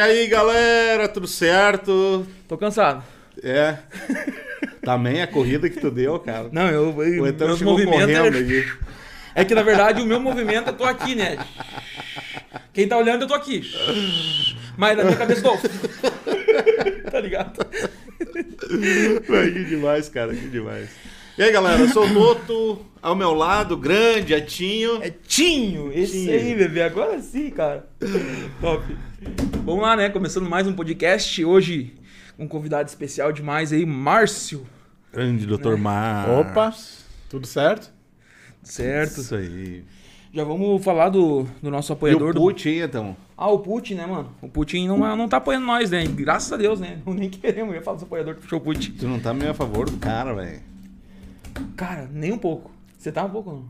aí, galera? Tudo certo? Tô cansado. É. Também a corrida que tu deu, cara. Não, eu. eu então meus chegou movimentos. correndo É, aqui. é que na verdade o meu movimento eu tô aqui, né? Quem tá olhando eu tô aqui. Mas na minha cabeça eu tô. tá ligado? Vai, que demais, cara, que demais. E aí, galera? Eu sou o Toto, ao meu lado, grande, Atinho. É Tinho, esse Tinho. aí, bebê. Agora sim, cara. Top. Vamos lá, né? Começando mais um podcast. Hoje, um convidado especial demais aí, Márcio. Grande Dr. Mar. Opa, tudo certo? Certo? Isso aí. Já vamos falar do, do nosso E apoiador. o do... Put, hein, então? Ah, o Putin, né, mano? O Putin não, não tá apoiando nós, né? Graças a Deus, né? Não nem queremos. Eu ia falar do apoiador que puxou o Putin. Tu não tá meio a favor do cara, velho. Cara, nem um pouco. Você tá um pouco, não?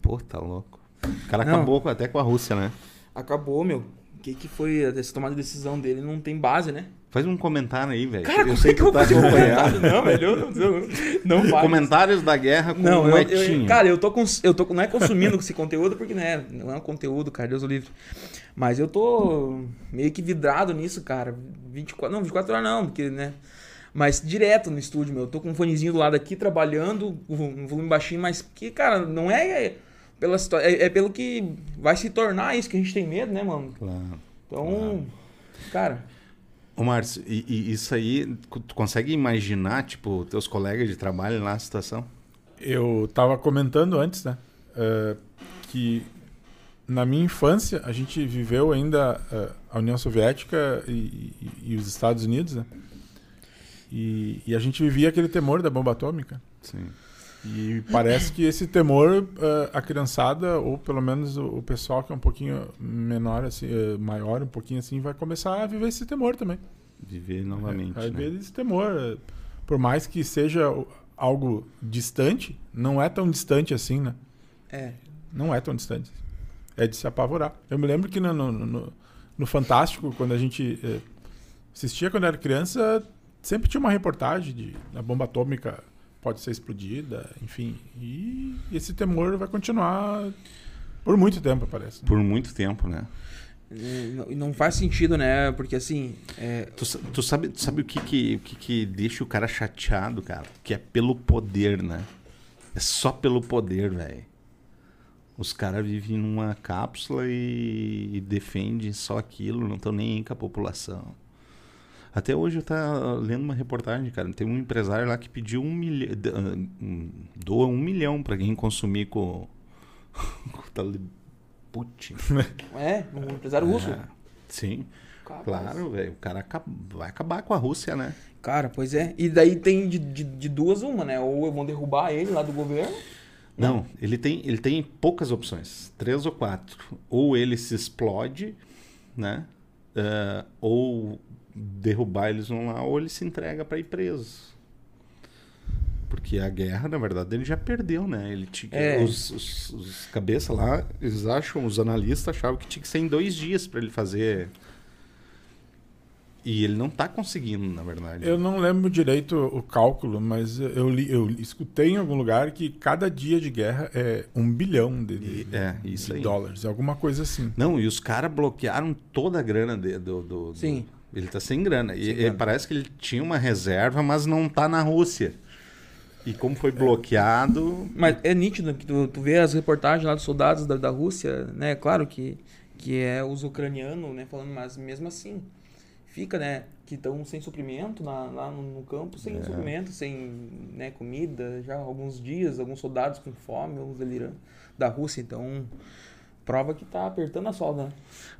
Pô, tá louco. O cara Não. acabou com- até com a Rússia, né? Acabou, meu. O que, que foi essa tomada de decisão dele? Não tem base, né? Faz um comentário aí, velho. Cara, eu como sei é que eu tá vou fazer um acompanhando. comentário? Não, velho, eu não, não vai. Comentários da guerra com Não, o eu, eu, cara, eu tô, cons- eu tô não é consumindo esse conteúdo porque não é, não é um conteúdo, cara, Deus o livre. Mas eu tô meio que vidrado nisso, cara. 24, não, 24 horas não, porque, né? Mas direto no estúdio, meu. Eu tô com um fonezinho do lado aqui trabalhando, um volume baixinho, mas que, cara, não é pela é, é pelo que vai se tornar isso que a gente tem medo, né, mano? Claro. Então, cara, Ô, Márcio, e, e isso aí, tu consegue imaginar, tipo, teus colegas de trabalho lá, a situação? Eu tava comentando antes, né? eh, que na minha infância a gente viveu ainda eh, a União Soviética e, e- e os Estados Unidos, né? E, e a gente vivia aquele temor da bomba atômica. Sim. E parece que esse temor, eh, a criançada, ou pelo menos o, o pessoal que é um pouquinho menor, assim, eh, maior, um pouquinho assim, vai começar a viver esse temor também. Viver novamente, Vai né? ver esse temor. eh, Por mais que seja algo distante, não é tão distante assim, né? é. Não é tão distante. É de se apavorar. Eu me lembro que no, no, no- no Fantástico, quando a gente eh, assistia quando era criança, sempre tinha uma reportagem de a bomba atômica pode ser explodida, enfim. E esse temor vai continuar por muito tempo, parece. Por muito tempo, né? E não- faz sentido, né? Porque assim, é, Tu, tu sabe, tu sabe o, que, que, o que, que deixa o cara chateado, cara? Que é pelo poder, né? É só pelo poder, velho. Os caras vivem numa cápsula e, e defendem só aquilo, não estão nem aí com a população. Até hoje eu tava lendo uma reportagem, cara. Tem um empresário lá que pediu um milhão. Doa um milhão pra quem consumir com, com Putin. é um empresário russo. É, sim. Cara, Claro, velho. O cara vai acabar com a Rússia, né? Cara, pois é. E daí tem de, de, de duas uma, né? Ou vão derrubar ele lá do governo. Não, ele tem, ele tem poucas opções. Três ou quatro. Ou ele se explode, né? Ah, ou derrubar eles vão lá, ou ele se entrega para ir preso. Porque a guerra, na verdade, ele já perdeu, né? Ele tinha, É. os, os, os cabeças lá, eles acham, os analistas achavam que tinha que ser em dois dias para ele fazer. E ele não tá conseguindo, na verdade. Eu não lembro direito o cálculo, mas eu, li, eu escutei em algum lugar que cada dia de guerra é um bilhão de, de- E- é, isso de aí. dólares, alguma coisa assim. Não, e os caras bloquearam toda a grana de- do, do, do- Sim. Ele tá sem grana. E, Sem e grana. parece que ele tinha uma reserva, mas não tá na Rússia. E como foi bloqueado. Mas é nítido que tu, tu vê as reportagens lá dos soldados da, da Rússia, né? Claro que, que é os ucranianos, né? Falando, mas mesmo assim, fica, né? Que estão sem suprimento na- lá no, no campo, sem É. suprimento, sem né, comida, já há alguns dias, alguns soldados com fome, alguns delirando da Rússia. Então, prova que tá apertando a solda, né?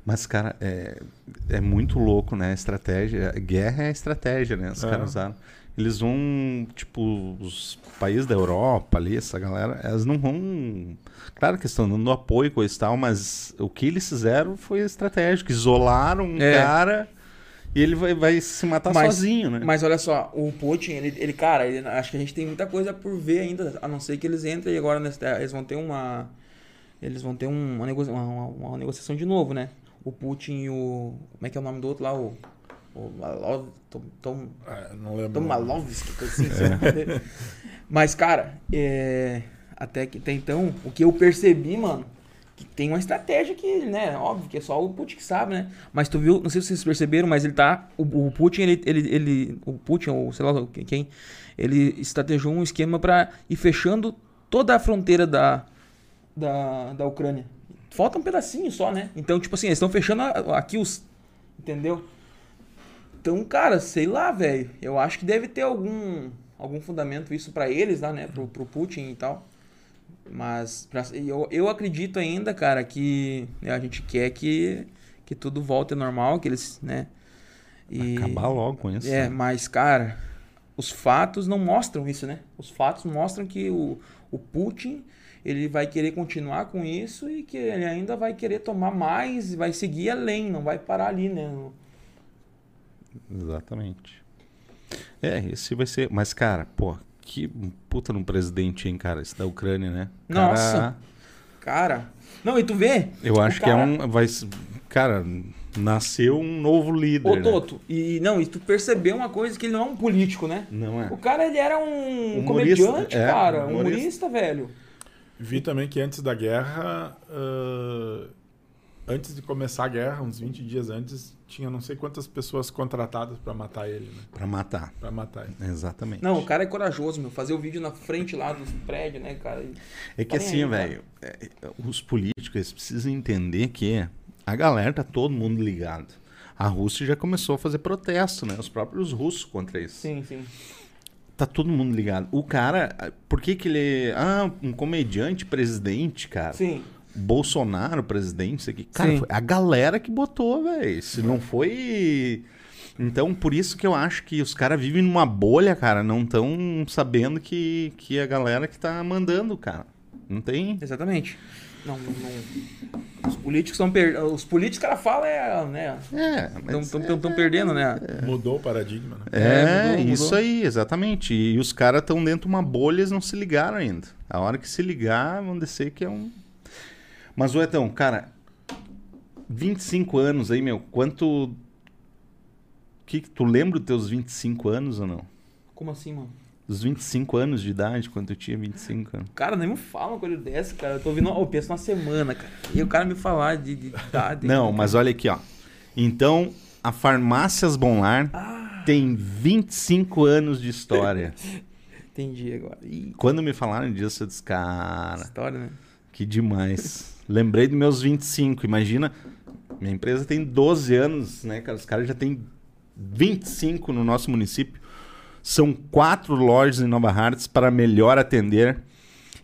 Mas, cara, é, é muito louco, né? A estratégia. Guerra é estratégia, né? Os É. caras usaram. Eles vão, tipo, os países da Europa ali, essa galera, elas não vão. Claro que estão dando apoio e coisa e tal, mas o que eles fizeram foi estratégico. Isolaram um É. cara e ele vai, vai se matar Mas- sozinho, né? Mas olha só, o Putin, ele, ele cara, ele- acho que a gente tem muita coisa por ver ainda, a não ser que eles entrem agora, nessa, eles vão ter uma, eles vão ter um- uma, negocia- uma, uma- uma negociação de novo, né? O Putin e o, como é que é o nome do outro lá, o, o Malov, Tom, Tom, Ah, não lembro. Tom Malovski, assim, sei lá. Mas, cara, é, até que até então, o que eu percebi, mano, que tem uma estratégia que, né, óbvio que é só o Putin que sabe, né? Mas tu viu, não sei se vocês perceberam, mas ele tá, o, o Putin, ele, ele, ele, o Putin, ou sei lá quem, ele estrategou um esquema para ir fechando toda a fronteira da, da, da Ucrânia. Falta um pedacinho só, né? Então, tipo assim, eles estão fechando aqui os, entendeu? Então, cara, sei lá, velho. Eu acho que deve ter algum, algum fundamento isso pra eles lá, né? Pro, pro Putin e tal. Mas pra- eu, eu acredito ainda, cara, que né, a gente quer que, que tudo volte ao normal, que eles, né? E, Acabar logo com isso. é, né? mas, cara, os fatos não mostram isso, né? Os fatos mostram que o, o Putin ele vai querer continuar com isso e que ele ainda vai querer tomar mais e vai seguir além, não vai parar ali, né? Exatamente. É, esse vai ser. Mas, cara, pô, que puta no presidente, hein, cara? Esse da Ucrânia, né? Cara, Nossa. Cara. Não, e tu vê? Eu acho o que é cara- um. Vai, cara, nasceu um novo líder. Ô, né? Toto, e não, e tu percebeu uma coisa que ele não é um político, né? Não é? O cara, ele era um Humorista, comediante, é, cara. humorista. Humorista, velho. Vi também que antes da guerra, ah, antes de começar a guerra, uns 20 dias antes, tinha não sei quantas pessoas contratadas para matar ele, né? Pra matar. Para matar ele. Exatamente. Não, o cara é corajoso, meu. Fazer o vídeo na frente lá dos prédios, né, cara? É que Tá nem assim, velho, é, é, os políticos precisam entender que a galera tá todo mundo ligado. A Rússia já começou a fazer protesto, né? Os próprios russos contra isso. Sim, sim. Tá todo mundo ligado. O cara, por que que ele... Ah, um comediante presidente, cara. Sim. Bolsonaro presidente, isso aqui. Cara, Sim. foi a galera que botou, velho. Se não foi... Então, por isso que eu acho que os caras vivem numa bolha, cara. Não estão sabendo que, que a galera que tá mandando, cara. Não tem... Exatamente. Não, não, não. Os políticos estão perdendo. Os políticos, cara, fala é, né? É, Estão perdendo, né? Mudou o paradigma, né? É, É, mudou, isso mudou. aí, exatamente. E os caras estão dentro de uma bolha, eles não se ligaram ainda. A hora que se ligar, vão descer que é um. Mas, o Etão, cara, 25 anos aí, meu, quanto. Que, que- tu lembra dos teus 25 anos ou não? Como assim, mano? Dos 25 anos de idade, quando tu tinha 25 anos. Cara, nem me fala uma coisa dessa, cara. Eu tô ouvindo, eu penso uma semana, cara. E o cara me falar de, de idade. Não, mas olha aqui, ó. Então, a Farmácias Bonlar Ah, tem 25 anos de história. entendi agora. Ih, Quando me falaram disso, eu disse, cara. história, né? Que demais. Lembrei dos meus 25. Imagina, minha empresa tem 12 anos, né, cara? Os caras já têm 25 no nosso município. São quatro lojas em Nova Hartz para melhor atender.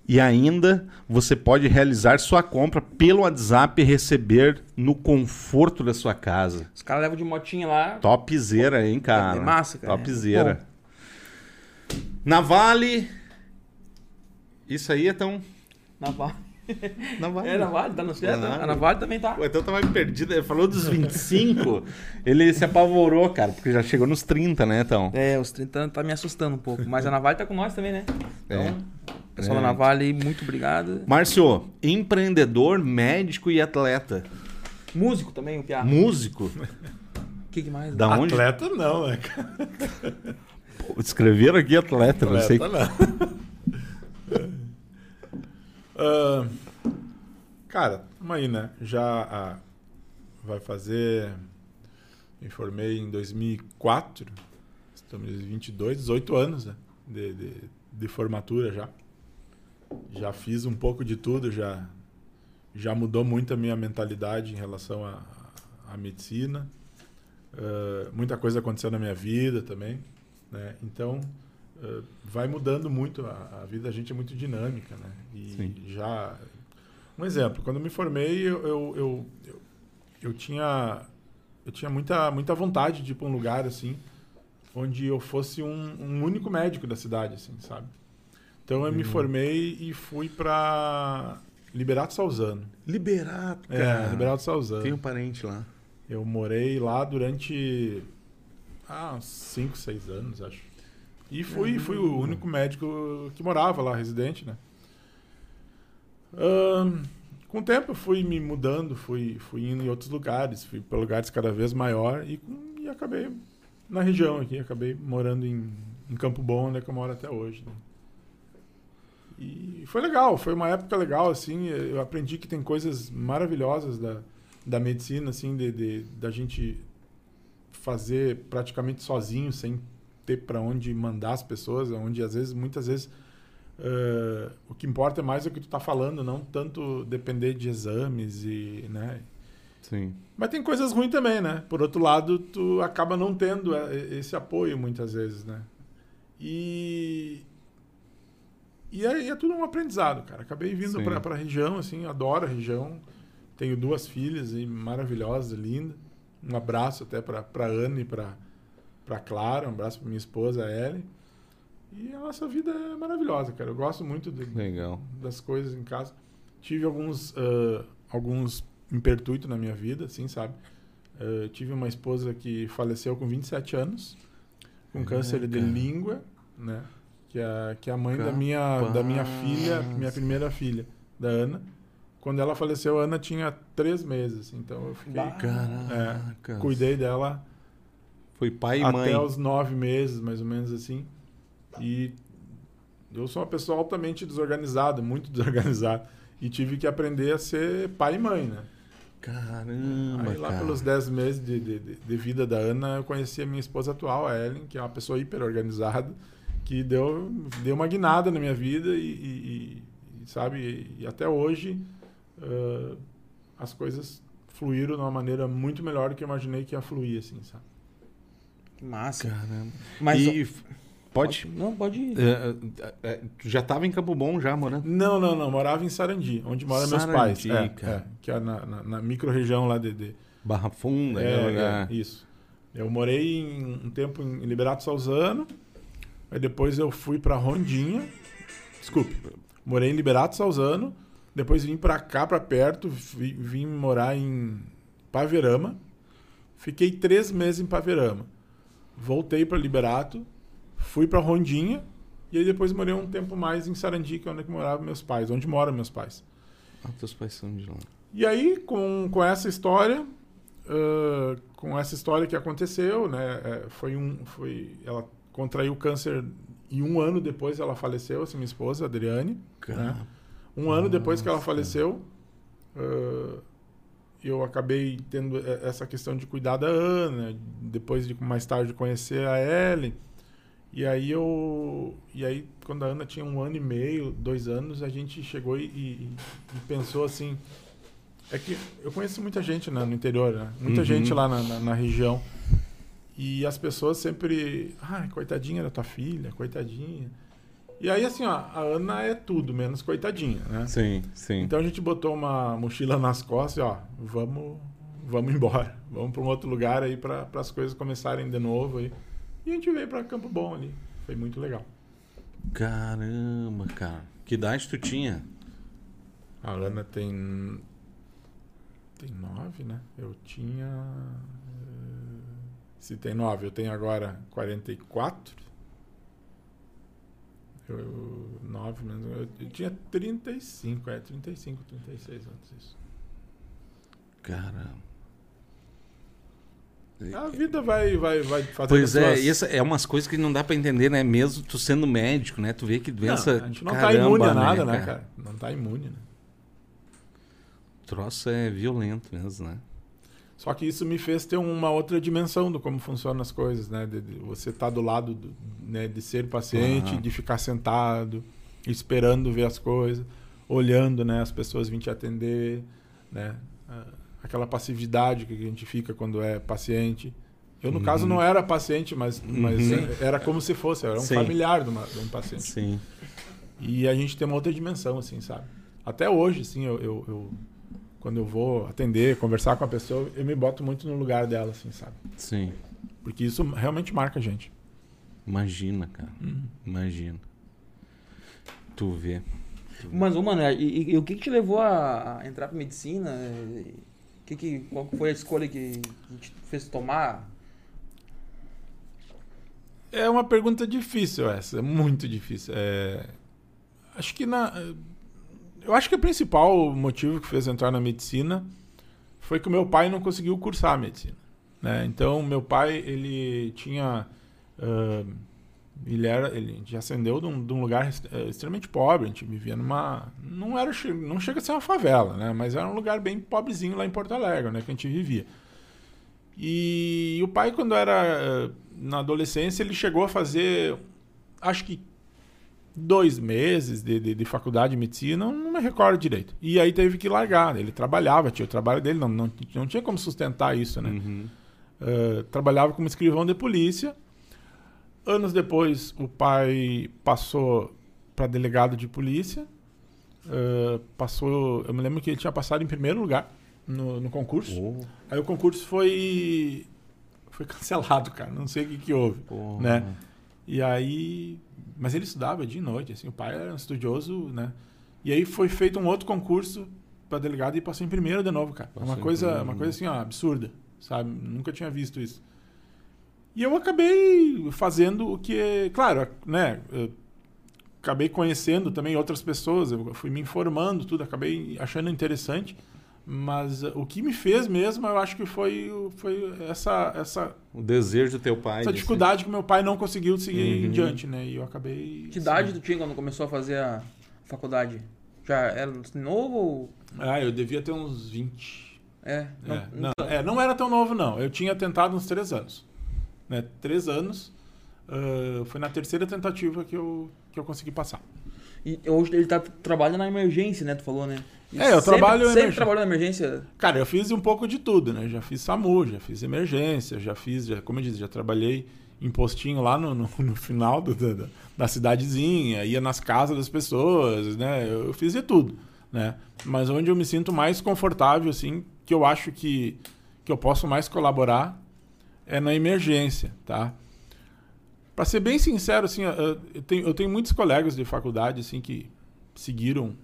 E ainda você pode realizar sua compra pelo WhatsApp e receber no conforto da sua casa. Os caras levam de motinha lá. Topzera, hein, cara? É massa, cara. Topzera. Na Vale. Isso aí é tão. Na Vale. Na Vale. É, na Vale, tá no certo? Na Vale. A na Vale também tá. O Etão tava perdido, ele falou dos 25, ele se apavorou, cara, porque já chegou nos 30, né, Etão? É, os 30 anos tá me assustando um pouco. Mas a Navalha tá com nós também, né? Então, É. pessoal É. da Navalha aí, muito obrigado. Márcio, empreendedor, médico e atleta. Músico também, o Piá. Músico? O que, que mais? Da onde? Atleta não, né, cara? Escreveram aqui atleta, não sei. Atleta não. Ah, cara, tamo aí, né? Já ah, vai fazer. Me formei em 2004. Estamos em 22, 18 anos né? de, de, de formatura já. Já fiz um pouco de tudo, já, já mudou muito a minha mentalidade em relação à à medicina. Ah, muita coisa aconteceu na minha vida também. Né? Então, eh, vai mudando muito. A, a vida da gente é muito dinâmica, né? E Sim. já... Um exemplo, quando eu me formei, eu, eu, eu, eu, eu tinha, eu tinha muita, muita vontade de ir para um lugar, assim, onde eu fosse um, um único médico da cidade, assim, sabe? Então, eu me formei e fui para Liberato Salzano. Liberato, É, Liberato Salzano. Tem um parente lá. Eu morei lá durante ah, uns 5, 6 anos, acho. E fui, fui o único médico que morava lá, residente, né? Com o tempo eu fui me mudando, fui, fui indo em outros lugares, fui para lugares cada vez maior e, e acabei na região aqui, acabei morando em, em Campo Bom, onde é que eu moro até hoje. né? e foi legal, foi uma época legal, assim. Eu aprendi que tem coisas maravilhosas da, da medicina, assim, de, de da gente fazer praticamente sozinho, sem ter para onde mandar as pessoas, onde às vezes, muitas vezes, uh, o que importa é mais o que tu tá falando, não tanto depender de exames e, né? Sim. Mas tem coisas ruins também, né? Por outro lado, tu acaba não tendo é, esse apoio muitas vezes, né? E e aí é tudo um aprendizado, cara. Acabei vindo para a região, assim, adoro a região. Tenho duas filhas e maravilhosas, lindas. Um abraço até para Ana e para Clara, um abraço para minha esposa, a Ellen. E a nossa vida é maravilhosa, cara. Eu gosto muito de, Legal. das coisas em casa. Tive alguns, uh, alguns impertuitos na minha vida, assim, sabe? Uh, tive uma esposa que faleceu com 27 anos, com é, câncer de língua, né? Que é, que é a mãe da minha, da minha filha, minha primeira filha, da Ana. Quando ela faleceu, a Ana tinha três meses. Então eu fiquei. É, cuidei dela. Foi pai e até mãe. Até os nove meses, mais ou menos assim. E eu sou uma pessoa altamente desorganizada, muito desorganizada. E tive que aprender a ser pai e mãe, né? Caramba! Aí lá cara. pelos dez meses de, de, de, vida da Ana, eu conheci a minha esposa atual, a Ellen, que é uma pessoa hiper organizada, que deu, deu uma guinada na minha vida e, e, e sabe, e até hoje uh, as coisas fluíram de uma maneira muito melhor do que eu imaginei que ia fluir, assim, sabe? Que massa. Caramba. Mas e pode... Não, pode ir. É, é, tu já estava em Campo Bom já, morando? Não, não, não. Morava em Sarandi, onde moram meus pais. É, é, que é na, na, na micro-região lá de, de... Barra Funda. É, né? é, isso. Eu morei em, um tempo em Liberato Salzano, aí depois eu fui para Rondinha. Desculpe. Morei em Liberato Salzano, depois vim para cá, para perto, vim, vim morar em Paverama. Fiquei três meses em Paverama. Voltei para Liberato, fui para Rondinha e aí depois morei um tempo mais em Sarandi, que é onde moravam meus pais, onde moram meus pais. Ah, teus pais são de lá. E aí, com, com essa história, uh, com essa história que aconteceu, né, é, foi um, foi, ela contraiu câncer e um ano depois ela faleceu, assim, minha esposa, Adriane. Né? Um ano depois que ela faleceu, uh, eu acabei tendo essa questão de cuidar da Ana, depois de mais tarde conhecer a Ellen. E aí eu. E aí, quando a Ana tinha um ano e meio, dois anos, a gente chegou e, e, e pensou assim. É que eu conheço muita gente né, no interior, né? Muita uhum. gente lá na, na, na, região. E as pessoas sempre. Ah, coitadinha da tua filha, coitadinha. E aí, assim, ó, a Ana é tudo, menos coitadinha, né? Sim, sim. Então a gente botou uma mochila nas costas e, ó, vamos, vamos embora. Vamos para um outro lugar aí para as coisas começarem de novo aí. E a gente veio para Campo Bom ali. Foi muito legal. Caramba, cara. Que idade tu tinha? A Ana tem. Tem nove, né? Eu tinha. Se tem nove, eu tenho agora 44. Eu, 9 menos. Eu, eu tinha 35, é, 35, 36 anos isso. Caramba. A vida vai, vai, vai fazer. Pois é, suas... isso é umas coisas que não dá para entender, né? Mesmo tu sendo médico, né? Tu vê que doença. Não, a gente não caramba, tá imune a nada, né, cara? cara? Não tá imune, né? O troço é violento mesmo, né? Só que isso me fez ter uma outra dimensão do como funcionam as coisas, né? De, de você estar tá do lado do, né? de ser paciente, uhum. de ficar sentado, esperando ver as coisas, olhando, né? As pessoas virem te atender, né? Aquela passividade que a gente fica quando é paciente. Eu, no uhum. caso, não era paciente, mas, mas uhum. era como se fosse, era um Sim. familiar de, uma, de, um paciente. Sim. E a gente tem uma outra dimensão, assim, sabe? Até hoje, assim, eu, eu, eu quando eu vou atender, conversar com a pessoa, eu me boto muito no lugar dela, assim, sabe? Sim. Porque isso realmente marca a gente. Imagina, cara. Uhum. Imagina. Tu vê. Tu vê. Mas, mano, e, e, e, o que, que te levou a, a entrar pra medicina? Que que, qual foi a escolha que, que te fez tomar? É uma pergunta difícil essa, é muito difícil. É... Acho que na eu acho que o principal motivo que fez entrar na medicina foi que o meu pai não conseguiu cursar a medicina. Né? Então, meu pai ele tinha uh, Ele era, ele a gente ascendeu de um, de um lugar eh, extremamente pobre, a gente vivia numa, não era, não chega a ser uma favela, né? Mas era um lugar bem pobrezinho lá em Porto Alegre, né? Que a gente vivia. E o pai, quando era eh, na adolescência, ele chegou a fazer, acho que dois meses de, de, de faculdade de medicina, não me recordo direito. E aí teve que largar. Ele trabalhava, tinha o trabalho dele, não, não, não tinha como sustentar isso, né? Uhum. Eh, trabalhava como escrivão de polícia. Anos depois, o pai passou para delegado de polícia. Eh, passou, eu me lembro que ele tinha passado em primeiro lugar no, no concurso. Oh, Aí o concurso foi foi cancelado, cara. Não sei o que, que houve, porra. né? E aí, mas ele estudava dia e noite, assim. O pai era um estudioso, né? E aí foi feito um outro concurso para delegado e passou em primeiro de novo, cara. Passou uma coisa, uma coisa assim, ó, absurda, sabe? Nunca tinha visto isso. E eu acabei fazendo o que, claro, né? eu acabei conhecendo também outras pessoas, eu fui me informando, tudo, acabei achando interessante. Mas o que me fez mesmo, eu acho que foi, foi essa, essa, O desejo do teu pai. essa de dificuldade que meu pai não conseguiu seguir Uhum. em diante, né? E eu acabei. Que idade tu tinha quando começou a fazer a faculdade? Já era novo ou... Ah, eu devia ter uns 20. É, não, É, não, é, não era tão novo, não. Eu tinha tentado uns três anos. Né? Três anos. ah, foi na terceira tentativa que eu, que eu consegui passar. E hoje ele tá trabalhando na emergência, né? Tu falou, né? E É, eu sempre- trabalho em Sempre trabalhou na emergência? Cara, eu fiz um pouco de tudo, né? Já fiz SAMU, já fiz emergência, já fiz, já, como eu disse, já trabalhei em postinho lá no, no, no final do- da, da- da cidadezinha, ia nas casas das pessoas, né? Eu, eu fiz de tudo, né? Mas onde eu me sinto mais confortável, assim, que eu acho que, que eu posso mais colaborar é na emergência, tá? Pra ser bem sincero, assim, eu tenho, eu tenho muitos colegas de faculdade, assim, que seguiram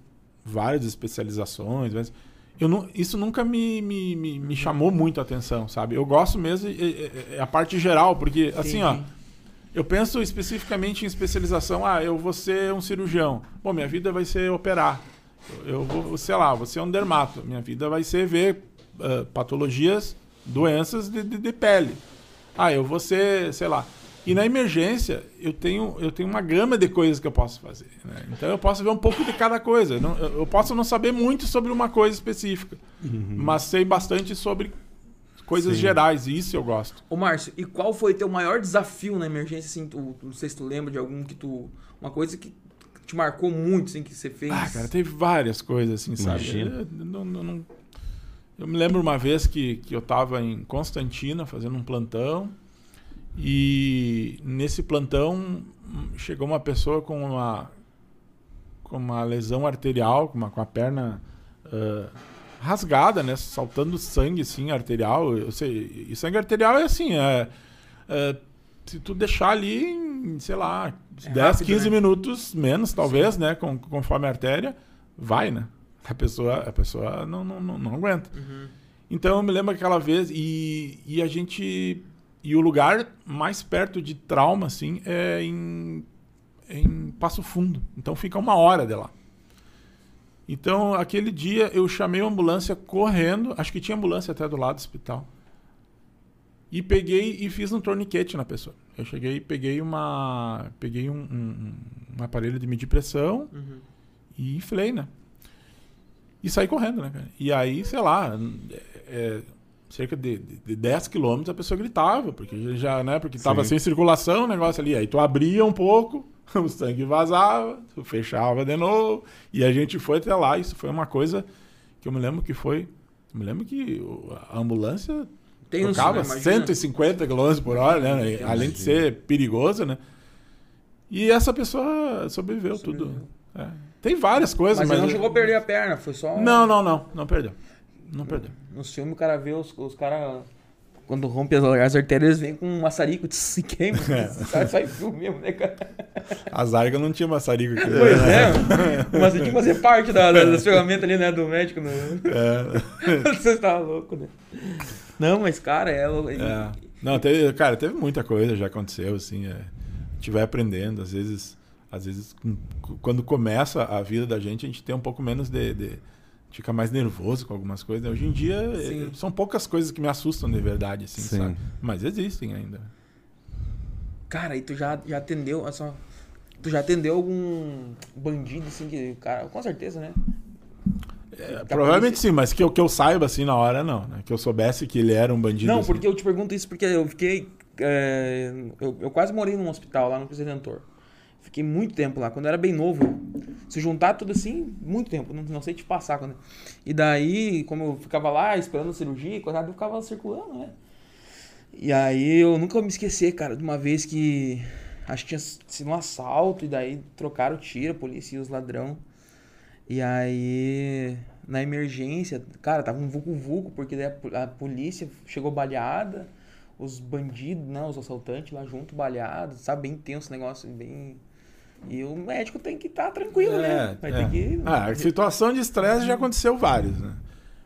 várias especializações, mas eu não, isso nunca me, me, me, me chamou muito a atenção, sabe? Eu gosto mesmo é, é- a parte geral, porque, assim, ó, eu penso especificamente em especialização. Ah, eu vou ser um cirurgião. Bom, minha vida vai ser operar. Eu vou, sei lá, vou ser um dermato. Minha vida vai ser ver ah, patologias, doenças de, de, de pele. Ah, eu vou ser, sei lá. E na emergência, eu tenho, eu tenho uma gama de coisas que eu posso fazer. né? Então eu posso ver um pouco de cada coisa. Não- eu eu posso não saber muito sobre uma coisa específica, mas sei bastante sobre coisas Sim. gerais. E isso eu gosto. Ô, Márcio, e qual foi teu maior desafio na emergência, assim, tu, não sei se tu lembra de algum que tu... Uma coisa que te marcou muito, assim, que você fez? Ah, cara, teve várias coisas assim, sabe? Imagina. Eu, não- não- não- eu me lembro uma vez que, que eu tava em Constantina fazendo um plantão e nesse plantão chegou uma pessoa com uma com uma lesão arterial, com, uma, com a perna ah, rasgada, né? Saltando sangue, assim, arterial. Eu sei, e sangue arterial é assim, é, é, se tu deixar ali, em, sei lá, É 10, rápido, 15 né? minutos, menos talvez, né? Com, conforme a artéria, vai, né? A pessoa, a pessoa não, não, não, não aguenta. Uhum. Então eu me lembro aquela vez e, e a gente. E o lugar mais perto de trauma, assim, é em, em Passo Fundo. Então fica uma hora de lá. Então aquele dia eu chamei a ambulância correndo, acho que tinha ambulância até do lado do hospital. E peguei e fiz um torniquete na pessoa. Eu cheguei e peguei uma. Peguei um, um, um aparelho de medir pressão Uhum. e inflei, né? E saí correndo, né, cara? E aí, sei lá, é, é, cerca de, de, de 10 quilômetros a pessoa gritava, porque já, né, porque tava Sim. sem circulação o negócio ali. Aí tu abria um pouco, o sangue vazava, tu fechava de novo, e a gente foi até lá. Isso foi uma coisa que eu me lembro que foi. Eu me lembro que a ambulância Tem uns, tocava né, imagina. 150 km por hora, né? Além de ser perigoso, né? E essa pessoa sobreviveu, tudo. Sobreviveu. É. Tem várias coisas, Mas mas. ele não chegou a perder a perna, foi só... um- Não, não, não. Não perdeu. Não perdeu. Nos filmes o cara vê os, os caras... Quando rompe as, as artérias, eles vêm com um maçarico e se queima. É. Sai, sai filme mesmo, né, cara? A Zarga não tinha maçarico aqui. Pois é, mas tinha que fazer parte da, da- das ferramentas ali, né, do médico. No... É. Você estava louco, né? Não, mas, cara, é... É. Não, teve, cara, teve muita coisa já aconteceu, assim. É, a gente vai aprendendo, às vezes, às vezes, quando começa a vida da gente, a gente tem um pouco menos de. de fica mais nervoso com algumas coisas. Hoje em dia, Sim. eh, são poucas coisas que me assustam de verdade, assim, Sim. sabe? Mas existem ainda. Cara, e tu já, já atendeu, olha só. Tu já atendeu algum bandido, assim, que. Cara, com certeza, né? É, provavelmente sim, mas que eu, que eu saiba assim na hora, não. Né? Que eu soubesse que ele era um bandido. Não, assim. porque eu te pergunto isso porque eu fiquei. é, eu, eu quase morei num hospital lá no Cristo Redentor. Fiquei muito tempo lá, quando eu era bem novo. Se juntar tudo assim, muito tempo, não, não sei te passar. Quando... E daí, como eu ficava lá esperando a cirurgia, coisa, eu ficava circulando, né? E aí eu nunca vou me esquecer, cara, de uma vez que acho que tinha sido um assalto, e daí trocaram o tiro, a polícia e os ladrão. E aí, na emergência, cara, tava um vulco-vulco, porque daí a, a polícia chegou baleada, os bandidos, né, os assaltantes lá junto, baleados, sabe, bem tenso o negócio, bem... E o médico tem que estar tranquilo, né? Vai é. ter que... Ah, situação de estresse já aconteceu vários, né?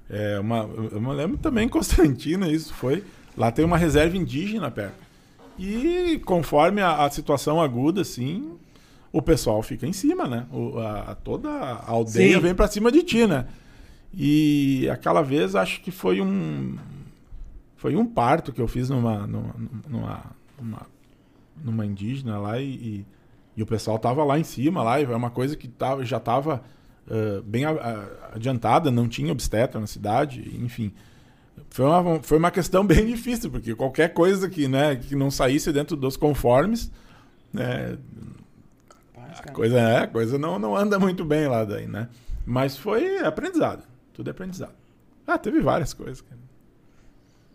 É, uma, eu me lembro também em Constantina, isso foi. Lá tem uma reserva indígena perto. E conforme a, a situação aguda, assim, o pessoal fica em cima, né? O, a, toda a aldeia Sim. vem pra cima de ti, né? E aquela vez acho que foi um. Foi um parto que eu fiz numa. numa, numa, numa, numa indígena lá e, e, e o pessoal tava lá em cima, lá, e é uma coisa que tava, já tava eh, bem a- a- adiantada, não tinha obstetra na cidade, enfim. Foi uma, foi uma questão bem difícil, porque qualquer coisa que, né, que não saísse dentro dos conformes, né, Rapaz, a coisa, é, a coisa não, não anda muito bem lá daí, né? Mas foi aprendizado. Tudo é aprendizado. Ah, teve várias coisas. cara.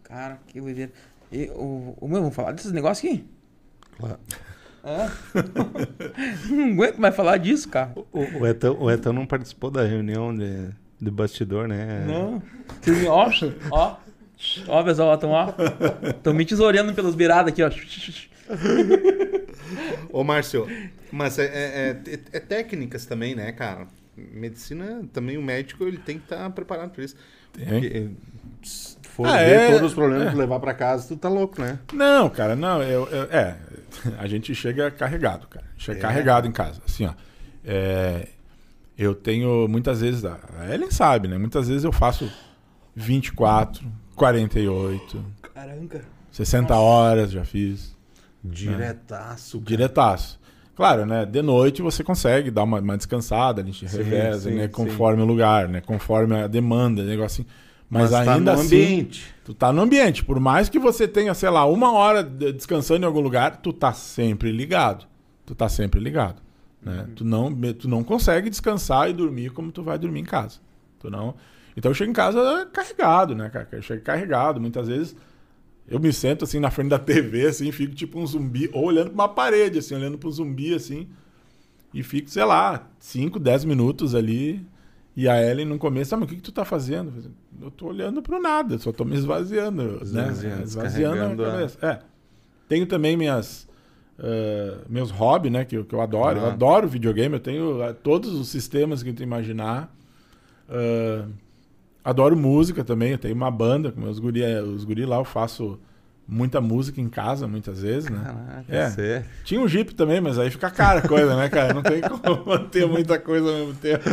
Cara, que doideira. E, o, o meu, vamos falar desses negócios aqui? Claro. É. não aguento mais falar disso, cara. O, o, Etão, o Etão não participou da reunião de, de bastidor, né? Não. Vocês Ó, ó. Ó, pessoal, ó, tão, ó. Tão me tesourando pelos beirados aqui, ó. Ô, Márcio, mas é, é- é- é técnicas também, né, cara? Medicina, também o médico ele tem que estar preparado para isso. Tem. Porque, se for Ah, ver é, todos os problemas é. que levar para casa, tu tá louco, né? Não, cara, não. Eu, eu- é, a gente chega carregado, cara. Chega É. carregado em casa. Assim, ó. É, eu tenho muitas vezes. A Ellen sabe, né? Muitas vezes eu faço 24, 48, Caramba. 60 horas já fiz. Diretaço. cara. Diretaço. Claro, né? De noite você consegue dar uma, uma descansada, a gente Sim, reveza, sim, né? sim. Conforme o lugar, né? Conforme a demanda, negócio assim. Mas, tá ainda no assim, ambiente. tu tá no ambiente. Por mais que você tenha, sei lá, uma hora de- descansando em algum lugar, tu tá sempre ligado. Tu tá sempre ligado. Né? Tu, não, tu não consegue descansar e dormir como tu vai dormir em casa. Tu não. Então eu chego em casa carregado, né, cara? Eu chego carregado. Muitas vezes eu me sento assim na frente da TV, assim, fico tipo um zumbi, ou olhando pra uma parede, assim, olhando pra um zumbi, assim, e fico, sei lá, 5, 10 minutos ali. E a Ellen no começo, ah, mas o que, que tu tá fazendo? Eu tô olhando pro nada, só tô me esvaziando, Esvaziando, né? Esvaziando a cabeça. É. Tenho também minhas. ah, meus hobbies, né? Que, eu- que eu adoro. Eu Ah. adoro videogame, eu tenho ah, todos os sistemas que tu imaginar. Ah, adoro música também, eu tenho uma banda com meus guri, eh, os guri lá, eu faço muita música em casa, muitas vezes, né? Caraca, É. sério. Tinha um Jeep também, mas aí fica cara a coisa, né, cara? Não tem como manter muita coisa ao mesmo tempo.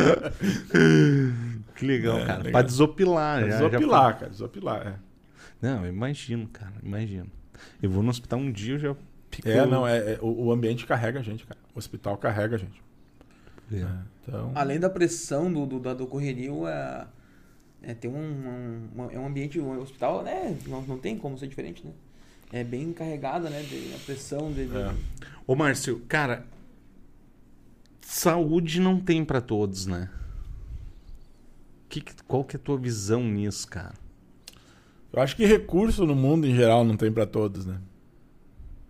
Que legal, É, cara. legal. Pra desopilar. já- já Desopilar, cara, desopilar. É. Não, eu imagino, cara, imagino. Eu vou no hospital um dia, eu já fico... É, não, é, é- o, o ambiente carrega a gente, cara. O hospital carrega a gente. É. né? Então, Além da pressão do, do, da- do correrio, é, é, tem um, um, uma- é um ambiente, um hospital, né? Não, não tem como ser diferente, né? É bem carregado, né? De, a pressão de, de- É. Ô, Márcio, cara, saúde não tem pra todos, né? Que, qual que é a tua visão nisso, cara? eu acho que recurso no mundo em geral não tem pra todos, né?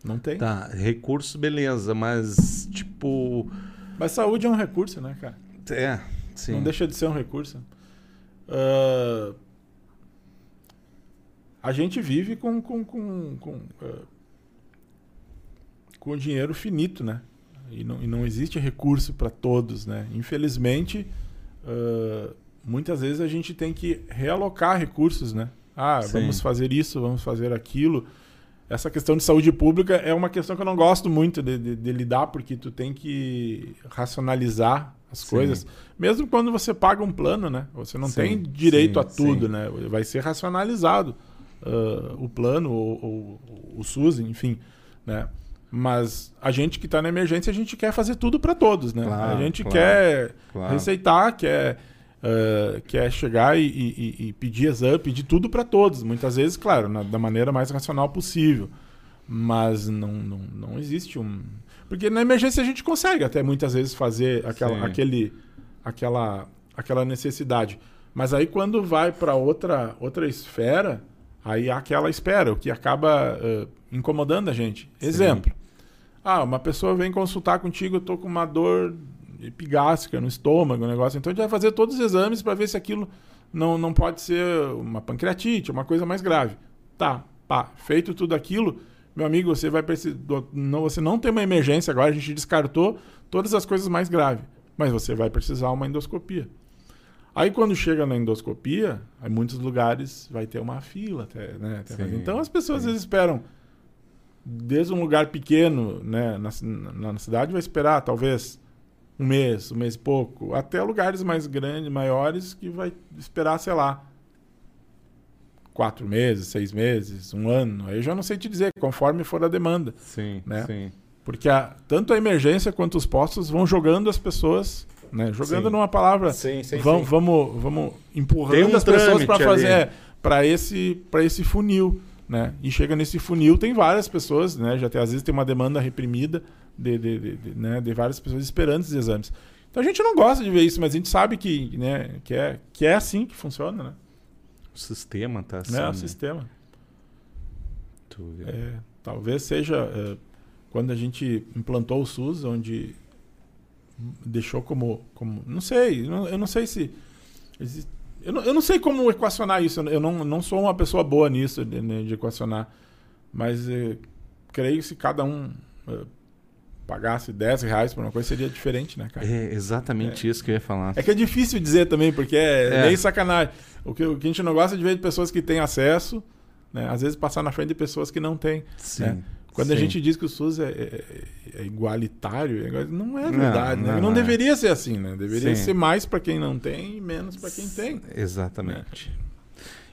Não tem. Tá, recurso, beleza, mas, tipo... Mas saúde é um recurso, né, cara? É, sim. Não deixa de ser um recurso. Ah, a gente vive com, com, com, com, ah, com dinheiro finito, né? E não, e não existe recurso para todos, né? Infelizmente, ah, muitas vezes a gente tem que realocar recursos, né? Ah, Sim. vamos fazer isso, vamos fazer aquilo. Essa questão de saúde pública é uma questão que eu não gosto muito de, de- de lidar, porque tu tem que racionalizar as Sim. coisas. Mesmo quando você paga um plano, né? Você não Sim, tem direito sim, a tudo, sim. né? Vai ser racionalizado ah, o plano, ou, ou o SUS, enfim, né? Mas a gente que está na emergência, a gente quer fazer tudo para todos, né? Claro, a gente claro, quer claro. receitar, quer, uh, quer chegar e, e- e pedir exame, pedir tudo para todos. Muitas vezes, claro, na- da maneira mais racional possível. Mas não, não, não existe um. Porque na emergência a gente consegue até muitas vezes fazer aquela, Sim. aquele, aquela, aquela necessidade. Mas aí quando vai para outra, outra esfera, aí há aquela espera, o que acaba uh, incomodando a gente. Exemplo. Ah, uma pessoa vem consultar contigo, eu tô com uma dor epigástrica no estômago, um negócio. Então a gente vai fazer todos os exames para ver se aquilo não, não pode ser uma pancreatite, uma coisa mais grave. Tá, pá, feito tudo aquilo, meu amigo, você vai precisar. Não, você não tem uma emergência agora, a gente descartou todas as coisas mais graves. Mas você vai precisar uma endoscopia. Aí quando chega na endoscopia, em muitos lugares vai ter uma fila até, né? até Sim, então as pessoas vezes esperam desde um lugar pequeno, né, na, na, na cidade vai esperar talvez um mês, um mês e pouco, até lugares mais grandes, maiores que vai esperar, sei lá, quatro meses, seis meses, um ano. Aí eu já não sei te dizer, conforme for a demanda. Sim, Né? sim. Porque a- tanto a emergência quanto os postos vão jogando as pessoas, né? Jogando Sim. numa palavra, Sim, sim, vamos, sim. vamos, vamos empurrando um as pessoas para fazer ali. para esse para esse funil, né? E chega nesse funil tem várias pessoas, né? Já tem, às vezes tem uma demanda reprimida de, de, de- de, né? de várias pessoas esperando esses exames. Então a gente não gosta de ver isso, mas a gente sabe que, né? Que é que é assim que funciona, né? O sistema tá assim. é o né? sistema. É, talvez seja é, quando a gente implantou o SUS, onde deixou como. como não sei, eu não, eu não sei se. Eu não, eu não sei como equacionar isso. Eu não, não sou uma pessoa boa nisso, de, né, de equacionar. Mas eh, creio que se cada um eh, pagasse 10 reais por uma coisa, seria diferente, né, cara? É exatamente isso que eu ia falar. É que é difícil dizer também, porque é, É. meio sacanagem. O que, o que a gente não gosta de ver de pessoas que têm acesso, né? Às vezes passar na frente de pessoas que não têm. Sim. né? Quando a sim. gente diz que o SUS é, é- é igualitário, é não é Não, verdade. né? não Não, é. deveria ser assim, né? Deveria Sim. ser mais para quem não tem e menos para quem tem. Exatamente.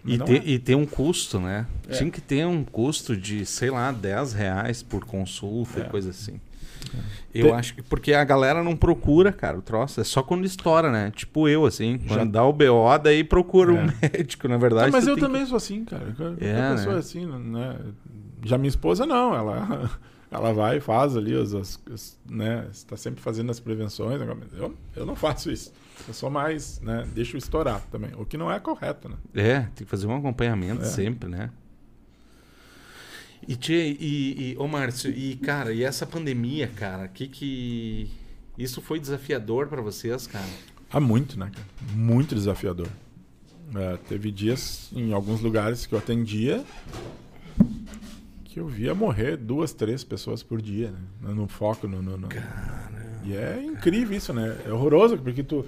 Mas E, não ter, é. e ter um custo, né? É. Tinha que ter um custo de, sei lá, 10 reais por consulta É. e coisa assim. Eu acho que. Porque a galera não procura, cara, o troço. É só quando estoura, né? Tipo eu, assim. Já- Quando dá o BO, daí procura um É. médico, na verdade. Não, mas eu também sou assim, cara. Qualquer É, pessoa né? é assim, né? Já minha esposa não, ela, ela vai e faz ali, as, as- as- né? Está sempre fazendo as prevenções. Eu, eu não faço isso. Eu sou mais, né? Deixo estourar também. O que não é correto, né? Que... É, tem que fazer um acompanhamento É. sempre, né? E, tchê, e, e, ô Márcio, e cara, e essa pandemia, cara, que que. Isso foi desafiador pra vocês, cara? Há muito, né, cara? Muito desafiador. É, teve dias em alguns lugares que eu atendia que eu via morrer duas, três pessoas por dia, né? No foco, no. no, no- E é incrível isso, né? É horroroso, porque tu.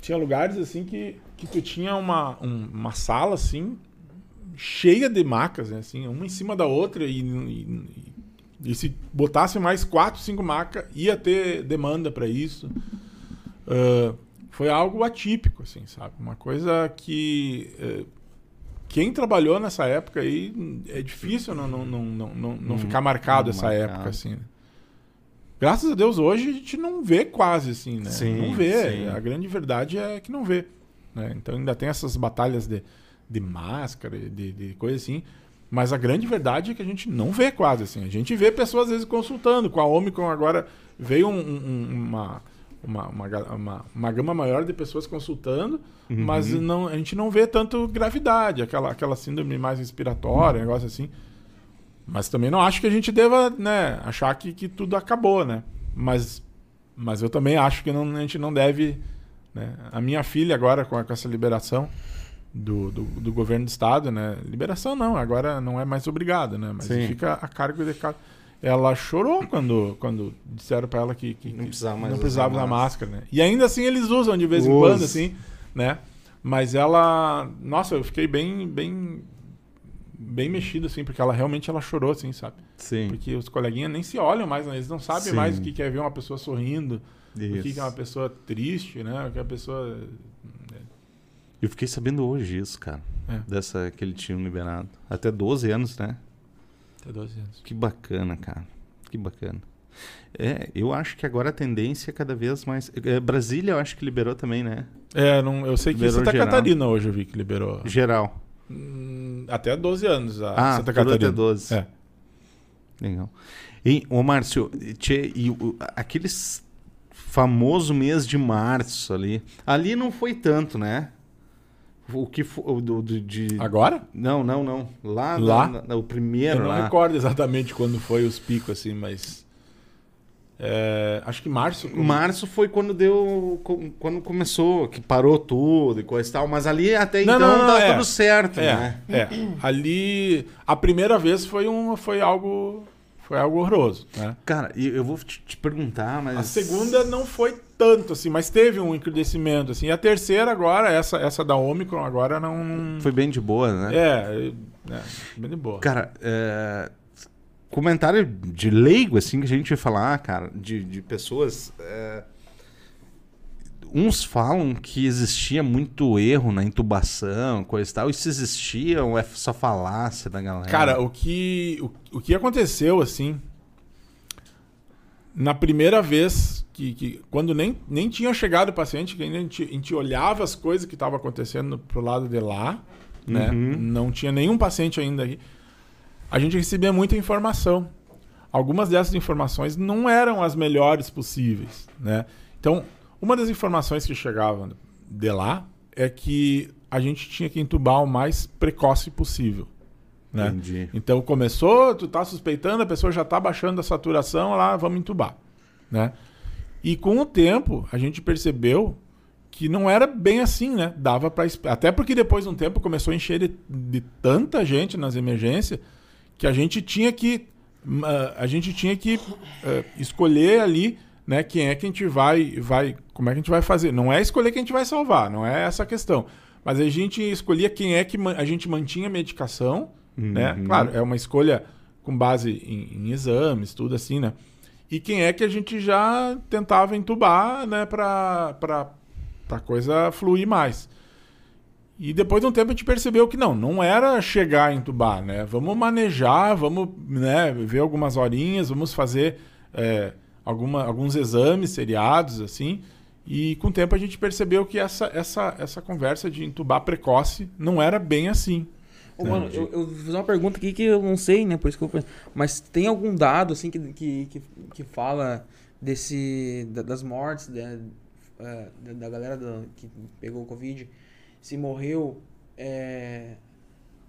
Tinha lugares assim que, que tu tinha uma, um- uma sala assim, cheia de macas, né? Assim, uma em cima da outra, e, e, e se botasse mais quatro, cinco macas, ia ter demanda para isso. Ah, foi algo atípico, assim, sabe? Uma coisa que eh, quem trabalhou nessa época aí é difícil não, não, não, não, não, não Não- ficar marcado não essa marcado. época, assim. né? Graças a Deus hoje a gente não vê quase assim, né? Sim, não vê. sim. A grande verdade é que não vê. né? Então ainda tem essas batalhas de, de máscara, de, de coisa assim. Mas a grande verdade é que a gente não vê quase assim. A gente vê pessoas às vezes consultando. Com a Omicron agora veio um- um- uma, uma, uma, uma, uma gama maior de pessoas consultando, Uhum. mas não, a gente não vê tanto gravidade, aquela, aquela síndrome mais respiratória, negócio assim. Mas também não acho que a gente deva né, achar que, que tudo acabou, né? Mas, mas eu também acho que não- a gente não deve. Né? A minha filha agora, com, com essa liberação do, do, do governo do estado, né? Liberação não, agora não é mais obrigada, né? Mas Sim. fica a cargo de cada. Ela chorou quando, quando disseram para ela que, que, Não precisava mais não precisava usar máscara. máscara, né? E ainda assim eles usam de vez em Usa. quando, assim, né? Mas ela, nossa, eu fiquei bem, bem, bem mexido, assim, porque ela realmente ela chorou, assim, sabe? Sim. Porque os coleguinhas nem se olham mais, né? eles não sabem Sim. mais o que é ver uma pessoa sorrindo, o que Isso. que é uma pessoa triste, né? O que é uma pessoa. Eu fiquei sabendo hoje isso, cara. É. Dessa que ele tinha liberado. Até 12 anos, né? Até 12 anos. Que bacana, cara. Que bacana. É, eu acho que agora a tendência é cada vez mais. é, Brasília, eu acho que liberou também, né? É, não, eu sei que Liberou Santa geral. Catarina hoje eu vi que liberou. Geral. Hum, Até 12 anos a Ah, Santa tudo até Catarina. 12. É. Legal. E, ô Márcio, tchê, e o- aqueles famoso mês de março ali. Ali não foi tanto, né? O que foi. Do, do- de... Agora? Não, não, não. Lá, Lá? na- na- o primeiro eu não lá. recordo exatamente quando foi os picos, assim, mas. é, acho que março. como- Março foi quando deu. Quando começou, que parou tudo e coisa e tal. Mas ali até Não, então não, não, tava é. tudo certo, É, né? é. Ali. A primeira vez foi, um, foi algo. Foi algo horroroso, né? Cara, eu vou te, te perguntar, mas. A segunda não foi tanto, assim, mas teve um encrudecimento, assim. E a terceira agora, essa, essa da Omicron, agora não... Foi bem de boa, né? É, é, bem de boa. Cara, é, comentário de leigo, assim, que a gente vai falar, cara, de, de pessoas. é, uns falam que existia muito erro na intubação, coisa e tal. E se existia, ou é só falácia da galera? Cara, o que, o, o que aconteceu, assim, na primeira vez que, que quando nem, nem tinha chegado o paciente, que a gente, a gente olhava as coisas que estavam acontecendo pro lado de lá, né? Uhum. Não tinha nenhum paciente ainda aí. A gente recebia muita informação. Algumas dessas informações não eram as melhores possíveis, né? Então, uma das informações que chegavam de lá é que a gente tinha que entubar o mais precoce possível, né? Entendi. Então começou, tu tá suspeitando, a pessoa já tá baixando a saturação, lá vamos entubar, né? E com o tempo a gente percebeu que não era bem assim, né? Dava para até porque depois de um tempo começou a encher de, de tanta gente nas emergências que a gente tinha que hum, ah, a gente tinha que ah, escolher ali, né? Quem é que a gente vai vai como é que a gente vai fazer? Não é escolher quem a gente vai salvar, não é essa a questão. Mas a gente escolhia quem é que a gente mantinha medicação né? Uhum. Claro, é uma escolha com base em, em exames, tudo assim, né? E quem é que a gente já tentava entubar, né, pra, pra, pra coisa fluir mais. E depois de um tempo a gente percebeu que não, não era chegar a entubar, né? Vamos manejar, vamos né, ver algumas horinhas, vamos fazer é, alguma, alguns exames seriados, assim. E com o tempo a gente percebeu que essa, essa, essa conversa de entubar precoce não era bem assim. Ô, mano, eu, eu vou fazer uma pergunta aqui que eu não sei, né? Por isso que eu Mas tem algum dado, assim, que, que, que, que fala desse. da- das mortes da, eh, da, da galera da- que pegou o Covid, se morreu é,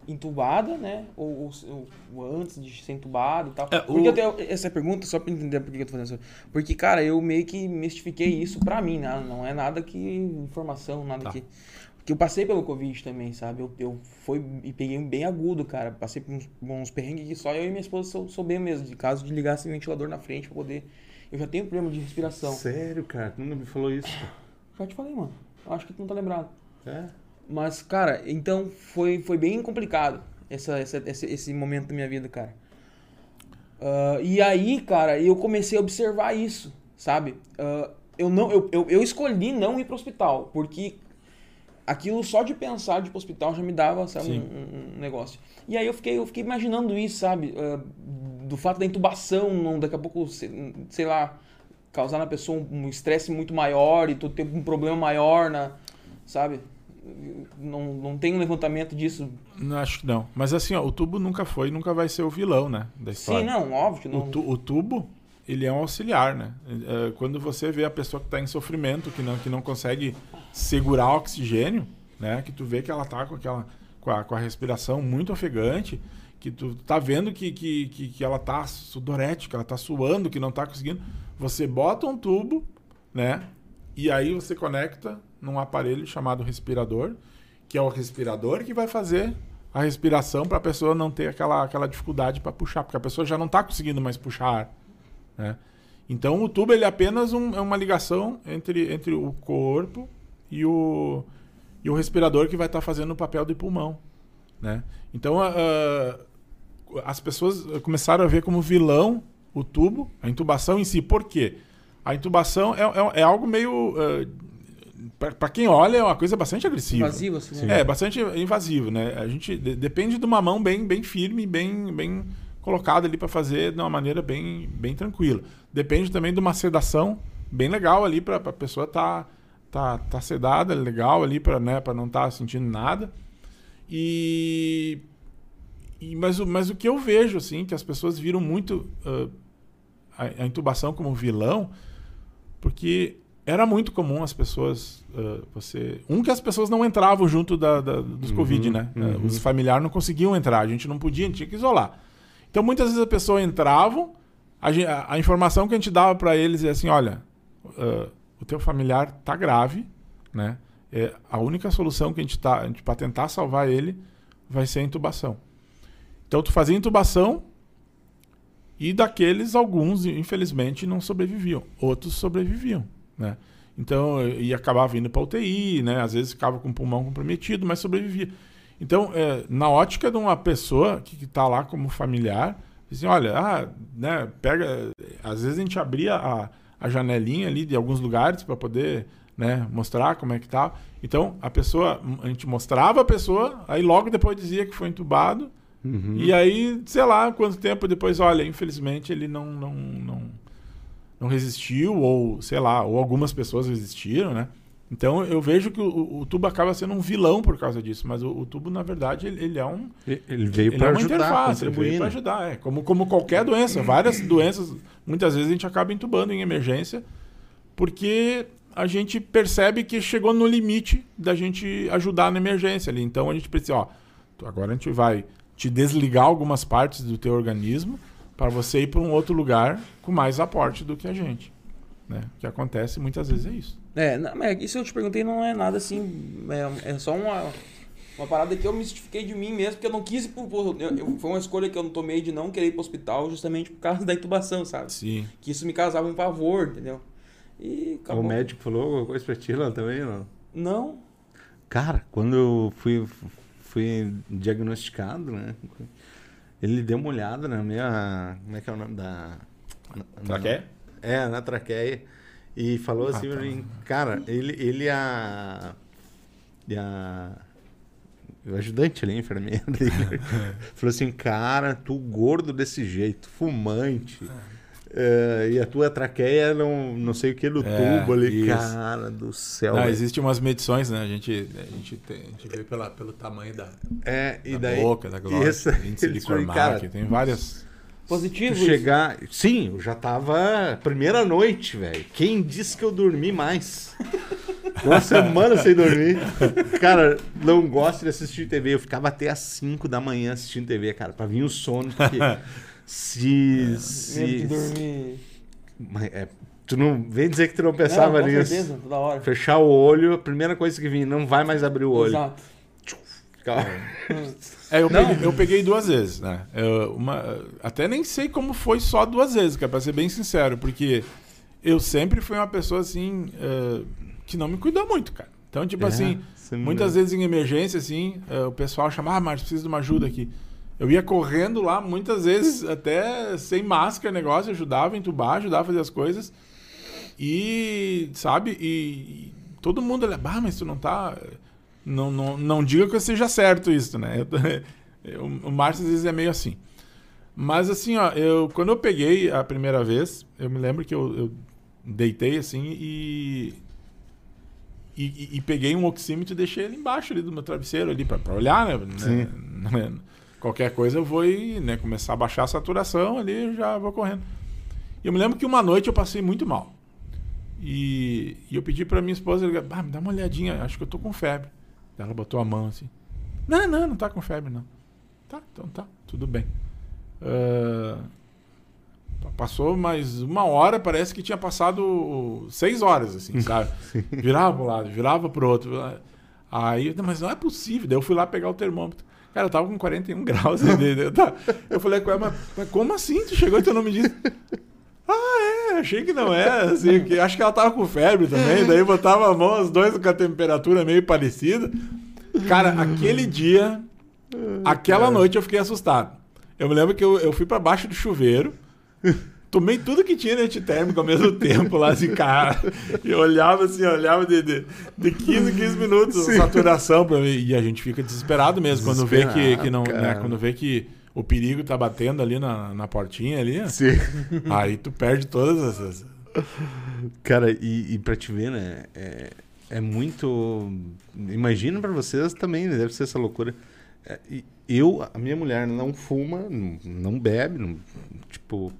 entubada, né? Ou, ou ou- antes de ser entubado e tal. É, Porque o- eu tenho essa pergunta, só pra entender por que eu tô fazendo isso. Porque, cara, eu meio que mistifiquei isso pra mim, né? Não é nada que. informação, nada Tá. que. Porque eu passei pelo Covid também, sabe? Eu, eu fui e peguei um bem agudo, cara. Passei por uns, uns perrengues que só eu e minha esposa sou, sou bem mesmo. De caso de ligar esse ventilador na frente pra poder. Eu já tenho problema de respiração. Sério, cara? Tu nunca me falou isso? Já te falei, mano. Acho que tu não tá lembrado. É? Mas, cara, então foi, foi bem complicado essa, essa, esse, esse momento da minha vida, cara. Ah, e aí, cara, eu comecei a observar isso, sabe? Ah, eu, não, eu, eu, eu escolhi não ir pro hospital, porque aquilo só de pensar de ir pro hospital já me dava sabe, um, um negócio. E aí eu fiquei, eu fiquei imaginando isso, sabe? Ah, do fato da intubação, não, daqui a pouco, sei, sei lá, causar na pessoa um estresse muito maior e tu ter um problema maior na. Sabe? Não, não tem um levantamento disso. Não, acho que não. Mas assim, ó, o tubo nunca foi, nunca vai ser o vilão, né? Da história. Sim, não, óbvio que O, não. tu- o tubo, ele é um auxiliar, né? É, Quando você vê a pessoa que está em sofrimento, que não, que não consegue segurar oxigênio, né? Que tu vê que ela tá com aquela com a, com a respiração muito ofegante, que tu tá vendo que, que, que, que ela tá sudorética, ela tá suando, que não tá conseguindo. Você bota um tubo, né? E aí você conecta num aparelho chamado respirador, que é o respirador que vai fazer a respiração para a pessoa não ter aquela, aquela dificuldade para puxar, porque a pessoa já não está conseguindo mais puxar ar. Né? Então o tubo ele é apenas um- é uma ligação entre, entre o corpo e o, e o respirador que vai estar fazendo o papel de pulmão. Né? Então a- as pessoas começaram a ver como vilão o tubo, a intubação em si. Por quê? A intubação é, é, é algo meio. para quem olha, é uma coisa bastante agressiva. Invasivo, assim, né? É, bastante invasivo, né? A gente de- depende de uma mão bem, bem firme, bem, bem colocado ali para fazer de uma maneira bem, bem tranquila. Depende também de uma sedação bem legal ali para a pessoa estar tá, tá, tá sedada, legal ali para né, não estar tá sentindo nada. E, e mas, o, mas o que eu vejo, assim, que as pessoas viram muito uh, a, a, intubação como vilão, porque era muito comum as pessoas. Uh, você Um, que as pessoas não entravam junto da, da dos uhum, Covid, né? Uhum. Os familiares não conseguiam entrar, a gente não podia, a gente tinha que isolar. Então muitas vezes a pessoa entravam, a, a, a informação que a gente dava para eles é assim: olha, uh, o teu familiar tá grave, né? É, a única solução que a gente tá para tentar salvar ele vai ser a intubação. Então tu fazia intubação e daqueles alguns infelizmente não sobreviviam, outros sobreviviam, né? Então e acabava indo para UTI, né? Às vezes ficava com o pulmão comprometido, mas sobrevivia. Então, é, na ótica de uma pessoa que está lá como familiar, assim, olha, ah, né, pega, às vezes a gente abria a, a janelinha ali de alguns lugares para poder né, mostrar como é que tá. Então, a pessoa, a gente mostrava a pessoa, aí logo depois dizia que foi entubado. Uhum. E aí, sei lá, quanto tempo depois, olha, infelizmente ele não, não, não, não resistiu, ou sei lá, ou algumas pessoas resistiram, né? Então eu vejo que o, o, tubo acaba sendo um vilão por causa disso, mas o, o tubo, na verdade, ele, ele, é um. Ele veio para é ajudar. Interface, ele veio para ajudar. É. Como, como qualquer doença. Várias doenças, muitas vezes a gente acaba entubando em emergência, porque a gente percebe que chegou no limite da gente ajudar na emergência ali. Então a gente precisa, ó, agora a gente vai te desligar algumas partes do teu organismo para você ir para um outro lugar com mais aporte do que a gente. Né? O que acontece muitas vezes é isso. É, não, mas isso eu te perguntei não é nada assim. É, é só uma, uma parada que eu me justifiquei de mim mesmo, porque eu não quis ir pro. Eu, eu, foi uma escolha que eu não tomei de não querer ir pro hospital justamente por causa da intubação, sabe? Sim. Que isso me causava um pavor, entendeu? E acabou. O médico falou alguma coisa pra ti lá também, não? Não. Cara, quando eu fui, fui diagnosticado, né? Ele deu uma olhada na minha. Como é que é o nome da. Traqueia? É, na traqueia. E falou ah, assim, tá. cara, ele, ele a. a o ajudante ali, enfermeiro dele, falou assim, cara, tu gordo desse jeito, fumante. Uh, e a tua traqueia não, não sei o que no é, tubo ali, isso. cara do céu. Não, Existem umas medições, né? A gente, a gente, tem, a gente vê pela, pelo tamanho da, é, da daí, boca, da glória, índice de Cormac, tem várias positivo. chegar. Isso. Sim, eu já tava. Primeira noite, velho. Quem disse que eu dormi mais? Uma semana sem dormir. Cara, não gosto de assistir TV. Eu ficava até às 5 da manhã assistindo TV, cara, pra vir o sono. Porque se. É, se dormir. É, tu não vem dizer que tu não pensava não, nisso. Certeza, toda hora. Fechar o olho, a primeira coisa que vinha, não vai mais abrir o olho. Exato. É, eu peguei, eu peguei, duas vezes, né? Eu, uma, até nem sei como foi só duas vezes, que é pra ser bem sincero, porque eu sempre fui uma pessoa assim uh, que não me cuidou muito, cara. Então, tipo é, assim, muitas vezes em emergência, assim, uh, o pessoal chamava, ah, mas preciso de uma ajuda aqui. Eu ia correndo lá, muitas vezes até sem máscara, negócio, ajudava a entubar, ajudava a fazer as coisas. E, sabe, e, e todo mundo olha, ah, mas tu não tá não, não, não diga que seja certo isso, né? Eu, o Márcio às vezes é meio assim. Mas assim, ó, eu, quando eu peguei a primeira vez, eu me lembro que eu, eu deitei assim e, e, e, peguei um oxímetro e deixei ele embaixo ali do meu travesseiro ali para olhar, né? Sim. né? Qualquer coisa eu vou ir, né, começar a baixar a saturação ali já vou correndo. E eu me lembro que uma noite eu passei muito mal. E, e eu pedi para minha esposa, ah, me dá uma olhadinha, acho que eu tô com febre. Ela botou a mão assim. Não, não, não tá com febre, não. Tá, então tá, tudo bem. Uh, passou mais uma hora, parece que tinha passado seis horas, assim, sabe? virava um lado, virava para o outro. Aí, mas não é possível. Daí eu fui lá pegar o termômetro. Cara, eu tava com 41 graus. eu falei com ela, mas, mas como assim? Tu chegou e tu não me disse? Ah, é, achei que não era. Assim, que, acho que ela tava com febre também. Daí botava a mão, os dois com a temperatura meio parecida. Cara, aquele dia, aquela noite eu fiquei assustado. Eu me lembro que eu, eu fui para baixo do chuveiro, tomei tudo que tinha de térmico ao mesmo tempo lá, assim, cara. E olhava assim, olhava de, de, de 15 15 minutos Sim. saturação para mim. E a gente fica desesperado mesmo quando vê que, que não. Né, quando vê que o perigo tá batendo ali na, na portinha ali, Sim. aí tu perde todas essas. Cara, e, e pra te ver, né? É, é muito. Imagina pra vocês também, né, deve ser essa loucura. É, e eu, a minha mulher não fuma, não, não bebe, não- tipo,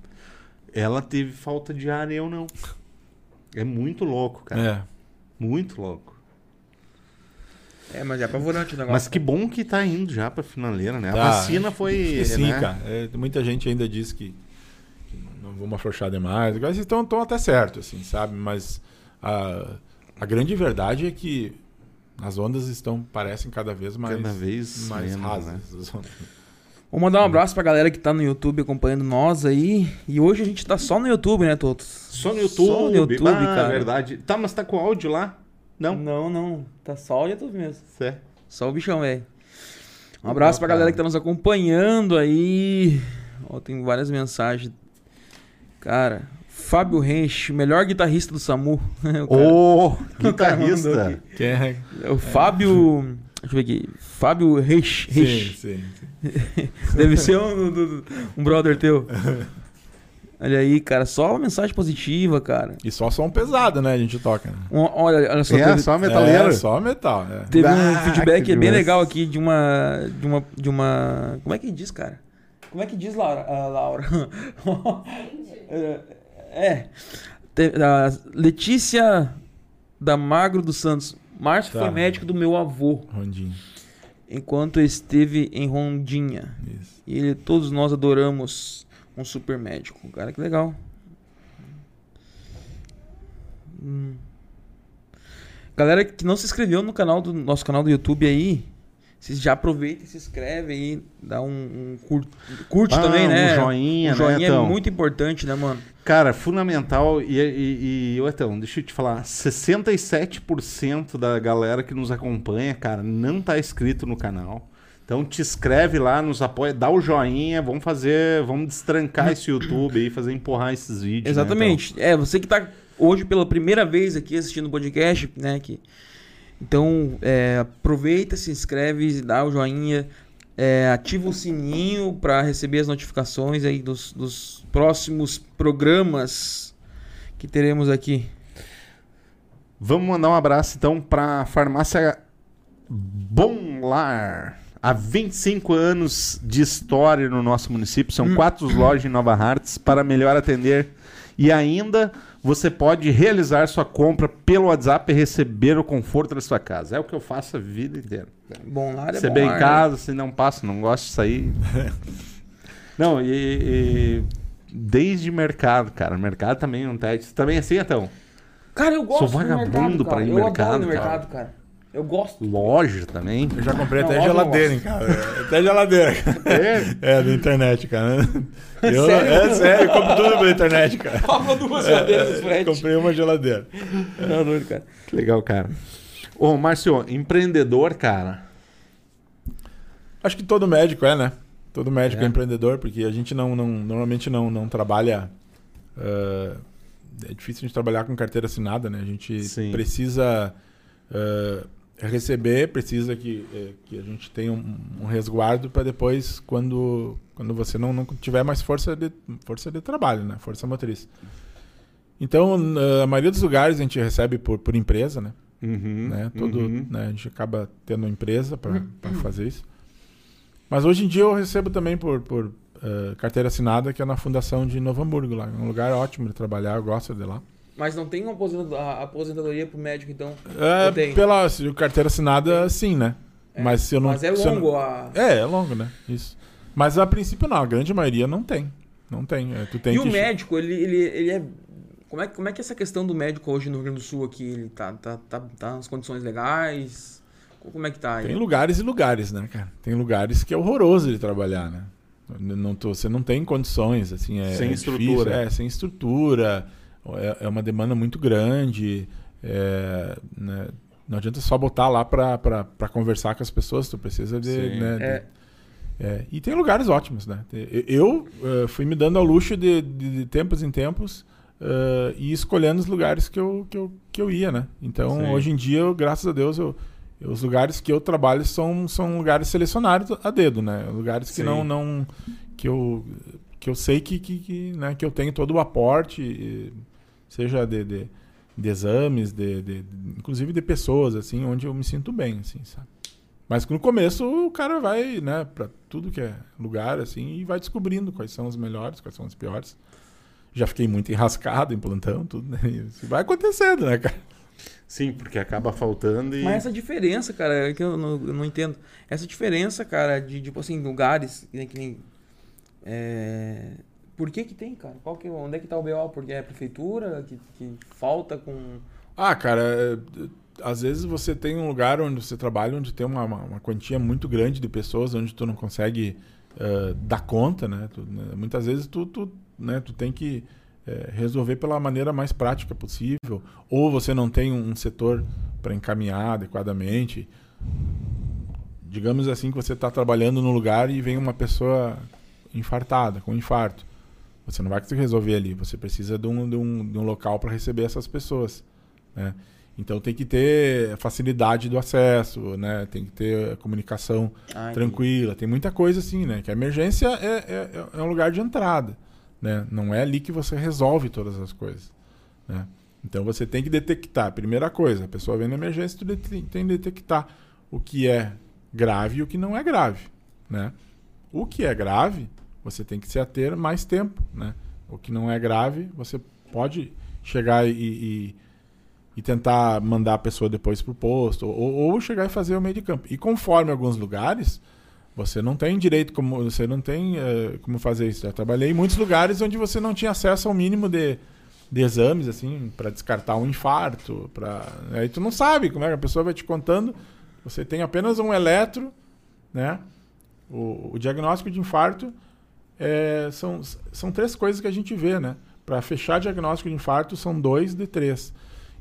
ela teve falta de ar e eu não. É muito louco, cara. É. Muito louco. É, mas é apavorante o negócio. Mas que bom que tá indo já pra finaleira, né? A Tá. vacina foi. Sim, né? cara. É, muita gente ainda diz que, que não vamos afrouxar demais. Vocês estão, estão até certo, assim, sabe? Mas a, a grande verdade é que as ondas estão, parecem cada vez mais, Cada vez mais menos, rasas. né? as ondas. Vou mandar um abraço pra galera que tá no YouTube acompanhando nós aí. E hoje a gente tá só no YouTube, né, todos? Só no YouTube. Só no YouTube, ah, cara. verdade. Tá, mas tá com áudio lá? Não? Não, não. Tá só o YouTube mesmo. Cé. Só o bichão, velho. Um abraço pra Legal, galera cara. que tá nos acompanhando aí. Ó, tem várias mensagens. Cara, Fábio Rench, melhor guitarrista do SAMU. Ô, o cara mandou guitarrista. Quem é? É o Fábio. Deixa eu ver aqui. Fábio Rench. Sim, sim, sim. Deve ser um- um brother teu. Olha aí, cara. Só mensagem positiva, cara. E só som pesado, né? A gente toca. Né? Um- olha, olha só. É, teve- só metaleiro. É, só metal. É. Teve um Ah, feedback que bem legal aqui de uma, de uma. De uma. Como é que diz, cara? Como é que diz, Laura? Ah, Laura. é. Te- a Letícia da Magro dos Santos. Márcio Tá. foi médico do meu avô Rondinho. enquanto esteve em Rondinha. Isso. E ele, todos nós adoramos um super médico. Cara, que legal. Hum. Galera que não se inscreveu no canal do nosso canal do YouTube aí, vocês já aproveitem e se inscreve aí, dá um, um cur- curte Ah, também, né? Um joinha, Um joinha né, é muito importante, né, mano? Cara, fundamental. E, e, e ô, Etão, deixa eu te falar: 67% da galera que nos acompanha, cara, não tá inscrito no canal. Então te inscreve lá, nos apoia, dá o joinha, vamos fazer, vamos destrancar esse YouTube aí, fazer empurrar esses vídeos. né, Exatamente. é, você que tá hoje pela primeira vez aqui assistindo o podcast, né? Que, então, é, aproveita, se inscreve, dá o joinha, é, ativa o sininho para receber as notificações aí dos, dos próximos programas que teremos aqui. Então? Vamos mandar um abraço então pra farmácia Bom Lar. Há 25 anos de história no nosso município, são quatro lojas em Nova Hartz para melhor atender. E ainda você pode realizar sua compra pelo WhatsApp e receber o conforto da sua casa. É o que eu faço a vida inteira. Bom lá, é Você bom bem lar, em né? casa, se não passa, não gosta de sair. não, e, e desde mercado, cara. Mercado também não tá. Você também é assim, então? Cara, eu gosto Sou do vagabundo mercado, pra cara. ir eu no adoro mercado, no cara. mercado, cara. Eu gosto. Loja também. Eu já comprei Não, até geladeira, hein, cara. Até geladeira. É, É, da internet, cara. Eu, Sério? É sério, eu compro tudo pela internet, cara. Paga duas geladeiras frete. Comprei uma geladeira. Tá doido, cara. que legal, cara. Ô, Márcio, empreendedor, cara. Acho que todo médico é, né? Todo médico é, É. empreendedor, porque a gente não, não normalmente não, não trabalha. ah, é difícil a gente trabalhar com carteira assinada, né? A gente Sim. precisa ah, receber, precisa que, eh, que a gente tenha um, um resguardo para depois, quando, quando você não, não tiver mais força de, força de trabalho, né? Força motriz. Então, a maioria dos lugares a gente recebe por, por empresa, né? Uhum, né? Todo, uhum. né? A gente acaba tendo uma empresa para fazer isso. Mas hoje em dia eu recebo também por, por eh, carteira assinada, que é na Fundação de Novo Hamburgo, lá. É um lugar ótimo de trabalhar, eu gosto de lá. Mas não tem uma aposentadoria pro médico, então. É, pela carteira assinada, sim, né? É, Mas se eu não. Mas é eu não- longo a. É, é longo, né? Isso. Mas a princípio não, a grande maioria não tem. Não tem. É, tu tem E que... o médico, ele, ele, ele é. Como é, como é que é essa questão do médico hoje no Rio Grande do Sul aqui? Ele tá, tá, tá, tá nas condições legais? Como é que tá aí? Tem lugares e lugares, né, cara? Tem lugares que é horroroso de trabalhar, né? Não tô, você não tem condições, assim, é Sem é estrutura. difícil, é, sem estrutura, é, é uma demanda muito grande, é, né? não adianta só botar lá para conversar com as pessoas, tu precisa de... Sim. né, de- É. é, e tem lugares ótimos, né? Eu eu, eh, fui me dando ao luxo de, de- de tempos em tempos eh, e escolhendo os lugares que eu, que eu, que eu ia, né? Então, Sim. hoje em dia, eu, graças a Deus, eu, os lugares que eu trabalho são, são lugares selecionados a dedo, né? Lugares que Sim. não, não que eu que eu sei que, que, que, né, que eu tenho todo o aporte, e- seja de, de, de exames, de, de- inclusive de pessoas, assim, onde eu me sinto bem, assim, sabe? Mas no começo o cara vai, né, para tudo que é lugar, assim, e vai descobrindo quais são os melhores, quais são os piores. Já fiquei muito enrascado em plantão, tudo, né? Isso vai acontecendo, né, cara? Sim, porque acaba faltando e. Mas essa diferença, cara, é que eu não, eu não entendo. Essa diferença, cara, de, tipo assim, lugares, que nem. Que nem é... Por que que tem, cara? Qual que, onde é que tá o BO? Porque é a prefeitura que, que falta com... Ah, cara, é, às vezes você tem um lugar onde você trabalha onde tem uma, uma, quantia muito grande de pessoas, onde tu não consegue eh, dar conta, né? Tu, né, Muitas vezes tu, tu, né, tu tem que resolver pela maneira mais prática possível, ou você não tem um setor para encaminhar adequadamente. Digamos assim que você está trabalhando no lugar e vem uma pessoa infartada, com infarto. Você não vai conseguir resolver ali. Você precisa de um, de um, de um local para receber essas pessoas. Né? Então tem que ter facilidade do acesso, né? tem que ter comunicação Ah, entendi. tranquila. Tem muita coisa assim, né? Que a emergência é, é, é um lugar de entrada. Né? Não é ali que você resolve todas as coisas. Né? Então você tem que detectar. Primeira coisa, a pessoa vem na emergência, tu det- tem que detectar o que é grave e o que não é grave. Né? O que é grave, você tem que se ater mais tempo. Né? O que não é grave, você pode chegar e, e, e tentar mandar a pessoa depois para o posto, ou, ou chegar e fazer o meio de campo. E conforme alguns lugares, você não tem direito, como você não tem eh, como fazer isso. Já trabalhei em muitos lugares onde você não tinha acesso ao mínimo de, de exames, assim, para descartar um infarto. Pra... Aí tu não sabe como é que a pessoa vai te contando. Você tem apenas um eletro, né? O, o diagnóstico de infarto é, são, são três coisas que a gente vê, né? Para fechar diagnóstico de infarto, são dois de três.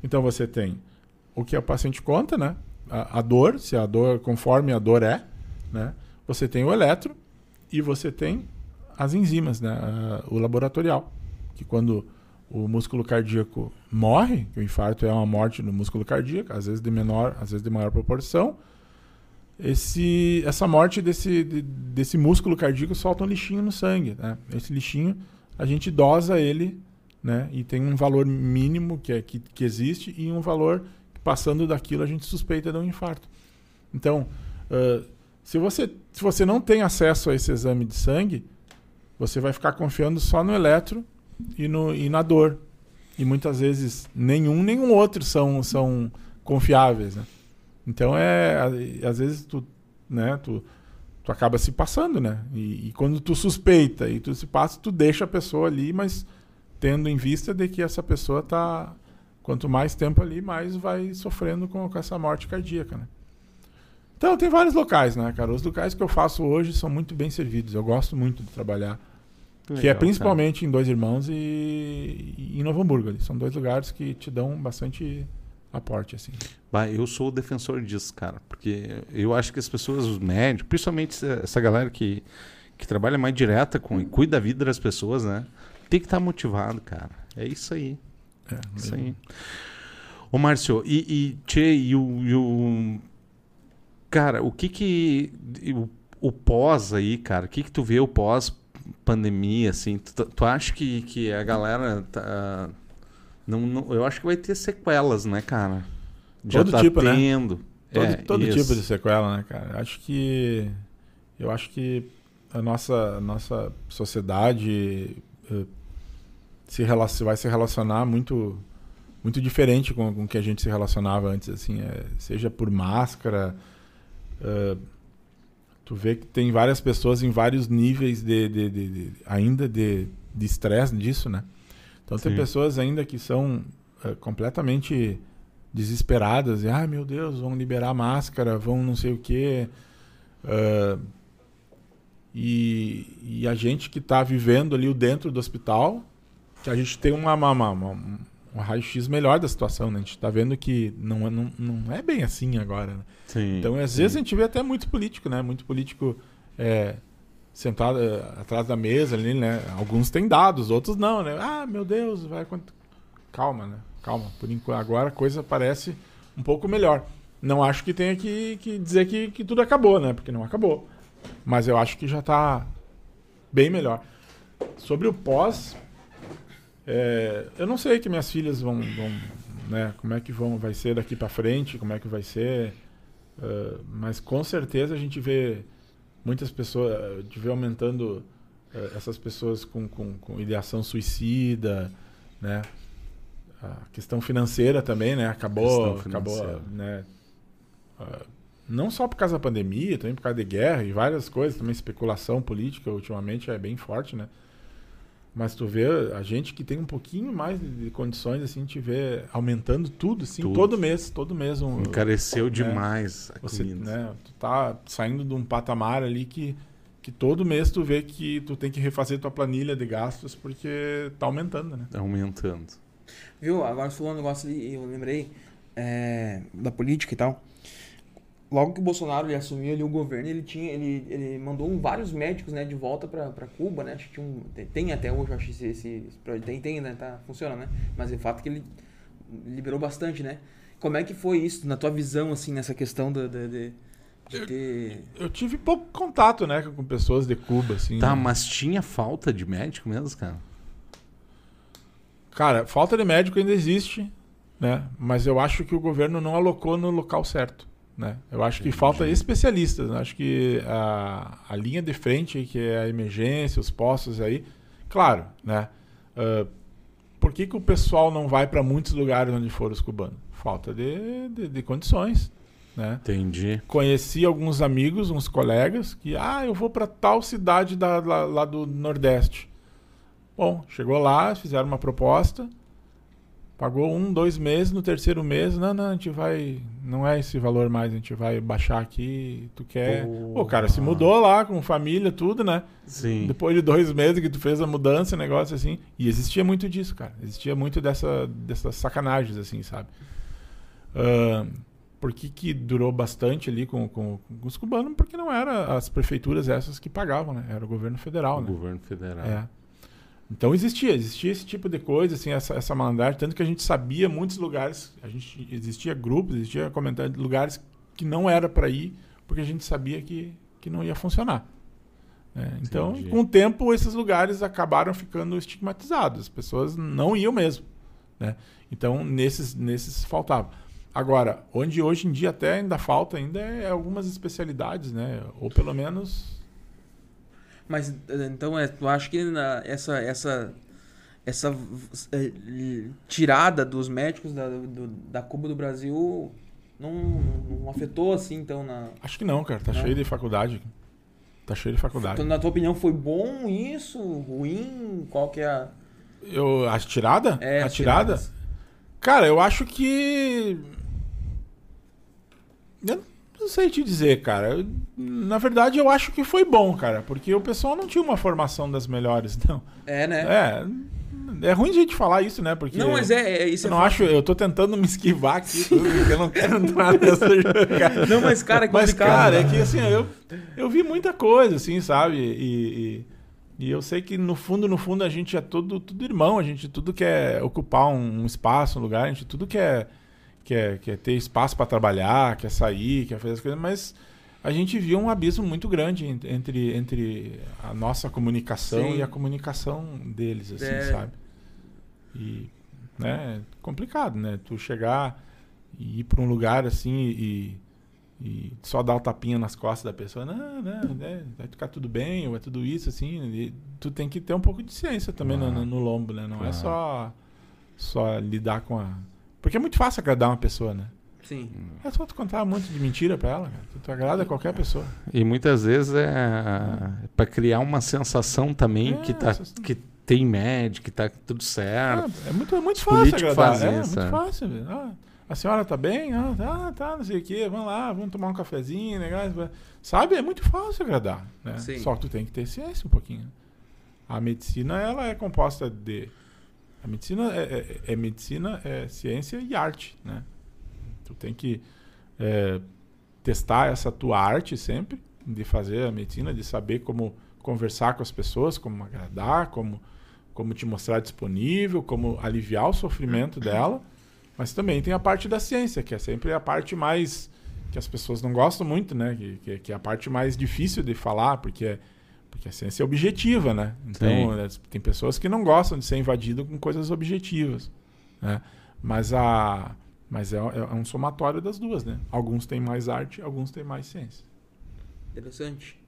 Então você tem o que o paciente conta, né? A, a dor, se a dor, conforme a dor é, né? Você tem o eletro e você tem as enzimas, né? A- o laboratorial. Que quando o músculo cardíaco morre, o infarto é uma morte no músculo cardíaco, às vezes de menor, às vezes de maior proporção, esse, essa morte desse, de- desse músculo cardíaco solta um lixinho no sangue. Né? Esse lixinho, a gente dosa ele né? e tem um valor mínimo que, é, que, que existe e um valor que passando daquilo a gente suspeita de um infarto. Então, ah, se, você, se você não tem acesso a esse exame de sangue, você vai ficar confiando só no eletro e, no, e na dor. E muitas vezes nenhum o outro são, são confiáveis. Né? Então é às vezes tu, né, tu, tu acaba se passando, né? E, e quando tu suspeita e tu se passa, tu deixa a pessoa ali, mas tendo em vista de que essa pessoa tá quanto mais tempo ali, mais vai sofrendo com, com essa morte cardíaca, né? Então tem vários locais, né, cara? Os locais que eu faço hoje são muito bem servidos. Eu gosto muito de trabalhar, que é Legal, principalmente em Dois Irmãos e, e em Novo Hamburgo. Ali. São dois lugares que te dão bastante aporte, assim. Bah, eu sou o defensor disso, cara. Porque eu acho que as pessoas, os médicos, principalmente essa- galera que, que trabalha mais direta com e cuida da vida das pessoas, né? Tem que estar motivado, cara. É isso aí. É, Isso aí. Ô, Márcio, e, e, tchê, e o, e o- Cara, o que que. O, o pós aí, cara, o que que tu vê o pós-pandemia, assim? Tu, tu acha que, que a galera tá. Não, não, eu acho que vai ter sequelas, né, cara? Já Todo tá tipo, né? tendo. Todo, É, todo tipo de sequela, né, cara? Acho que. Eu acho que a nossa, a nossa sociedade eh, se relac- vai se relacionar muito muito diferente com, com o que a gente se relacionava antes, assim, é, seja por máscara. eh, tu vê que tem várias pessoas em vários níveis de, de- de- de- ainda de de estresse disso, né? Então tem Sim. pessoas ainda que são eh, completamente desesperadas e ai meu Deus vão liberar máscara vão não sei o que e, e a gente que está vivendo ali o dentro do hospital que a gente tem uma, uma, uma- uma- um raio-x melhor da situação né? a gente está vendo que não, é- não, não é bem assim agora né? Sim, então às sim. vezes a gente vê até muito político né muito político é, sentado é, atrás da mesa ali né alguns têm dados outros não né ah meu Deus vai acont- calma né calma por enquanto agora a coisa parece um pouco melhor Não acho que tenha que, que dizer que, que tudo acabou, né? Porque não acabou. Mas eu acho que já está bem melhor. Sobre o pós, é, eu não sei que minhas filhas vão, vão, né? Como é que vão, vai ser daqui para frente, como é que vai ser. Uh, mas com certeza a gente vê muitas pessoas, a gente vê aumentando uh, essas pessoas com, com, com, ideação suicida, né? A questão financeira também, né? Acabou, acabou, né? Uh, não só por causa da pandemia, também por causa de guerra e várias coisas, também especulação política ultimamente é bem forte, né? Mas tu vê a gente que tem um pouquinho mais de condições, assim, te vê aumentando tudo, assim, tudo. todo mês, todo mês. Um, Encareceu né? demais a Você, né, tu tá saindo de um patamar ali que, que todo mês tu vê que tu tem que refazer tua planilha de gastos porque tá aumentando, né? Tá aumentando. Viu? Agora você falou um negócio ali, eu lembrei é, da política e tal logo que o Bolsonaro ele assumiu ali o governo, ele tinha ele, ele mandou vários médicos, né, de volta para Cuba, né? Acho que tinha um, tem, tem até hoje, acho esse, esse tem tem, né, tá funciona, né? Mas o fato é que ele liberou bastante, né? Como é que foi isso na tua visão assim nessa questão do, de, de, de ter... eu, eu, tive pouco contato, né, com pessoas de Cuba, assim. Tá, mas tinha falta de médico mesmo, cara? Cara, falta de médico ainda existe, né? Mas eu acho que o governo não alocou no local certo. Né? Eu acho que falta especialistas. Né? Acho que a, a linha de frente, que é a emergência, os postos aí, claro, né? Uh, por que, que o pessoal não vai para muitos lugares onde foram os cubanos? Falta de, de, de, condições. Né? Entendi. Conheci alguns amigos, uns colegas, que, ah, eu vou para tal cidade da, lá, lá do Nordeste. Bom, chegou lá, fizeram uma proposta, Pagou um, dois meses, no terceiro mês, não, não, a gente vai. Não é esse valor mais, a gente vai baixar aqui. Tu quer. Pô, o cara se mudou lá com família, tudo, né? Sim. Depois de dois meses que tu fez a mudança, negócio assim. E existia muito disso, cara. Existia muito dessa, dessas sacanagens, assim, sabe? Uh, por que, que durou bastante ali com, com, com, os cubanos? Porque não eram as prefeituras essas que pagavam, né? Era o governo federal, o né? governo federal. É. Então existia, existia esse tipo de coisa, assim, essa, essa malandragem, tanto que a gente sabia muitos lugares, a gente existia grupos, existia comentários de lugares que não era para ir, porque a gente sabia que, que não ia funcionar. Né? Então, Entendi. com o tempo, esses lugares acabaram ficando estigmatizados, as pessoas não iam mesmo. Né? Então, nesses, nesses faltava. Agora, onde hoje em dia até ainda falta ainda é algumas especialidades, né? Ou pelo menos mas então é, tu acha que na, essa essa essa é, tirada dos médicos da, do, da Cuba do Brasil não, não, afetou assim então na Acho que não, cara, tá não. cheio de faculdade. Tá cheio de faculdade. Então, na tua opinião foi bom isso, ruim, qual que é a eu a tirada? É, a tirada? Cara, eu acho que eu não sei te dizer, cara. Na verdade, eu acho que foi bom, cara, porque o pessoal não tinha uma formação das melhores, não. É, né? É. É ruim a gente falar isso, né? Porque não, mas é, é isso. Eu é não acho. Eu tô tentando me esquivar aqui, porque eu não quero entrar nessa jogada. Não, mas cara, é Mas cara, é né? que assim, eu, eu vi muita coisa, assim, sabe? E, e, e, eu sei que no fundo, no fundo, a gente é tudo, tudo irmão. A gente tudo quer ocupar um, um espaço, um lugar. A gente tudo quer quer, quer ter espaço para trabalhar, quer sair, quer fazer as coisas, mas a gente viu um abismo muito grande entre, entre a nossa comunicação Sim. e a comunicação deles, assim, é. sabe? E, né, é complicado, né? Tu chegar e ir para um lugar assim e, e só dar o tapinha nas costas da pessoa, não, não, né, vai ficar tudo bem, ou é tudo isso, assim, tu tem que ter um pouco de ciência também no, no, no, lombo, né? Não é só, só lidar com a porque é muito fácil agradar uma pessoa, né? Sim. É só tu contar um monte de mentira pra ela, cara. Tu, agrada qualquer pessoa. E muitas vezes é, é para criar uma sensação também é, que, tá, que tem médico, que tá tudo certo. É, é muito, é muito fácil agradar. É, isso, muito é. fácil. Ah, a senhora tá bem? Ah, tá, tá, não sei o quê. Vamos lá, vamos tomar um cafezinho, negócio. Sabe? É muito fácil agradar. Né? Só que tu tem que ter ciência um pouquinho. A medicina, ela é composta de a medicina é, é, é, medicina, é ciência e arte, né? Tu tem que é, testar essa tua arte sempre de fazer a medicina, de saber como conversar com as pessoas, como agradar, como como te mostrar disponível, como aliviar o sofrimento dela, Mas também tem a parte da ciência, que é sempre a parte mais. que as pessoas não gostam muito, né? Que, que, que é a parte mais difícil de falar, porque, é, porque a ciência é objetiva, né? Então, né, tem pessoas que não gostam de ser invadido com coisas objetivas. Né? Mas, a, mas é, é um somatório das duas, né? Alguns têm mais arte, alguns têm mais ciência. Interessante.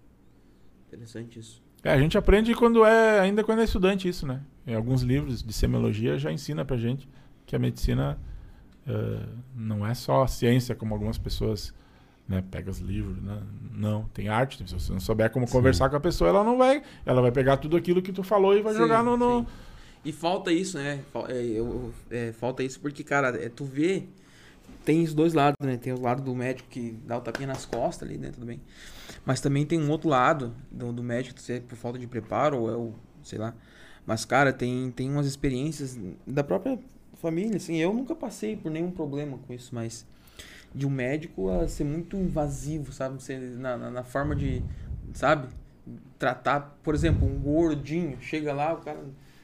Interessante isso. É, a gente aprende quando é ainda quando é estudante isso, né? Em alguns livros de semiologia já ensina pra gente que a medicina uh, não é só ciência, como algumas pessoas né, pegam os livros, né? Não, tem arte. Se você não souber como sim. conversar com a pessoa, ela não vai. Ela vai pegar tudo aquilo que tu falou e vai sim, jogar no. no... E falta isso, né? É, é, falta isso porque, cara, é, tu vê. Tem os dois lados, né? Tem o lado do médico que dá o tapinha nas costas ali, né? Tudo bem. Mas também tem um outro lado do, do médico, se é por falta de preparo ou é o. sei lá. Mas, cara, tem, tem umas experiências da própria família, assim, eu nunca passei por nenhum problema com isso, mas de um médico a ser muito invasivo, sabe? Ser na, na, na, forma de, sabe? Tratar, por exemplo, um gordinho, chega lá, o cara.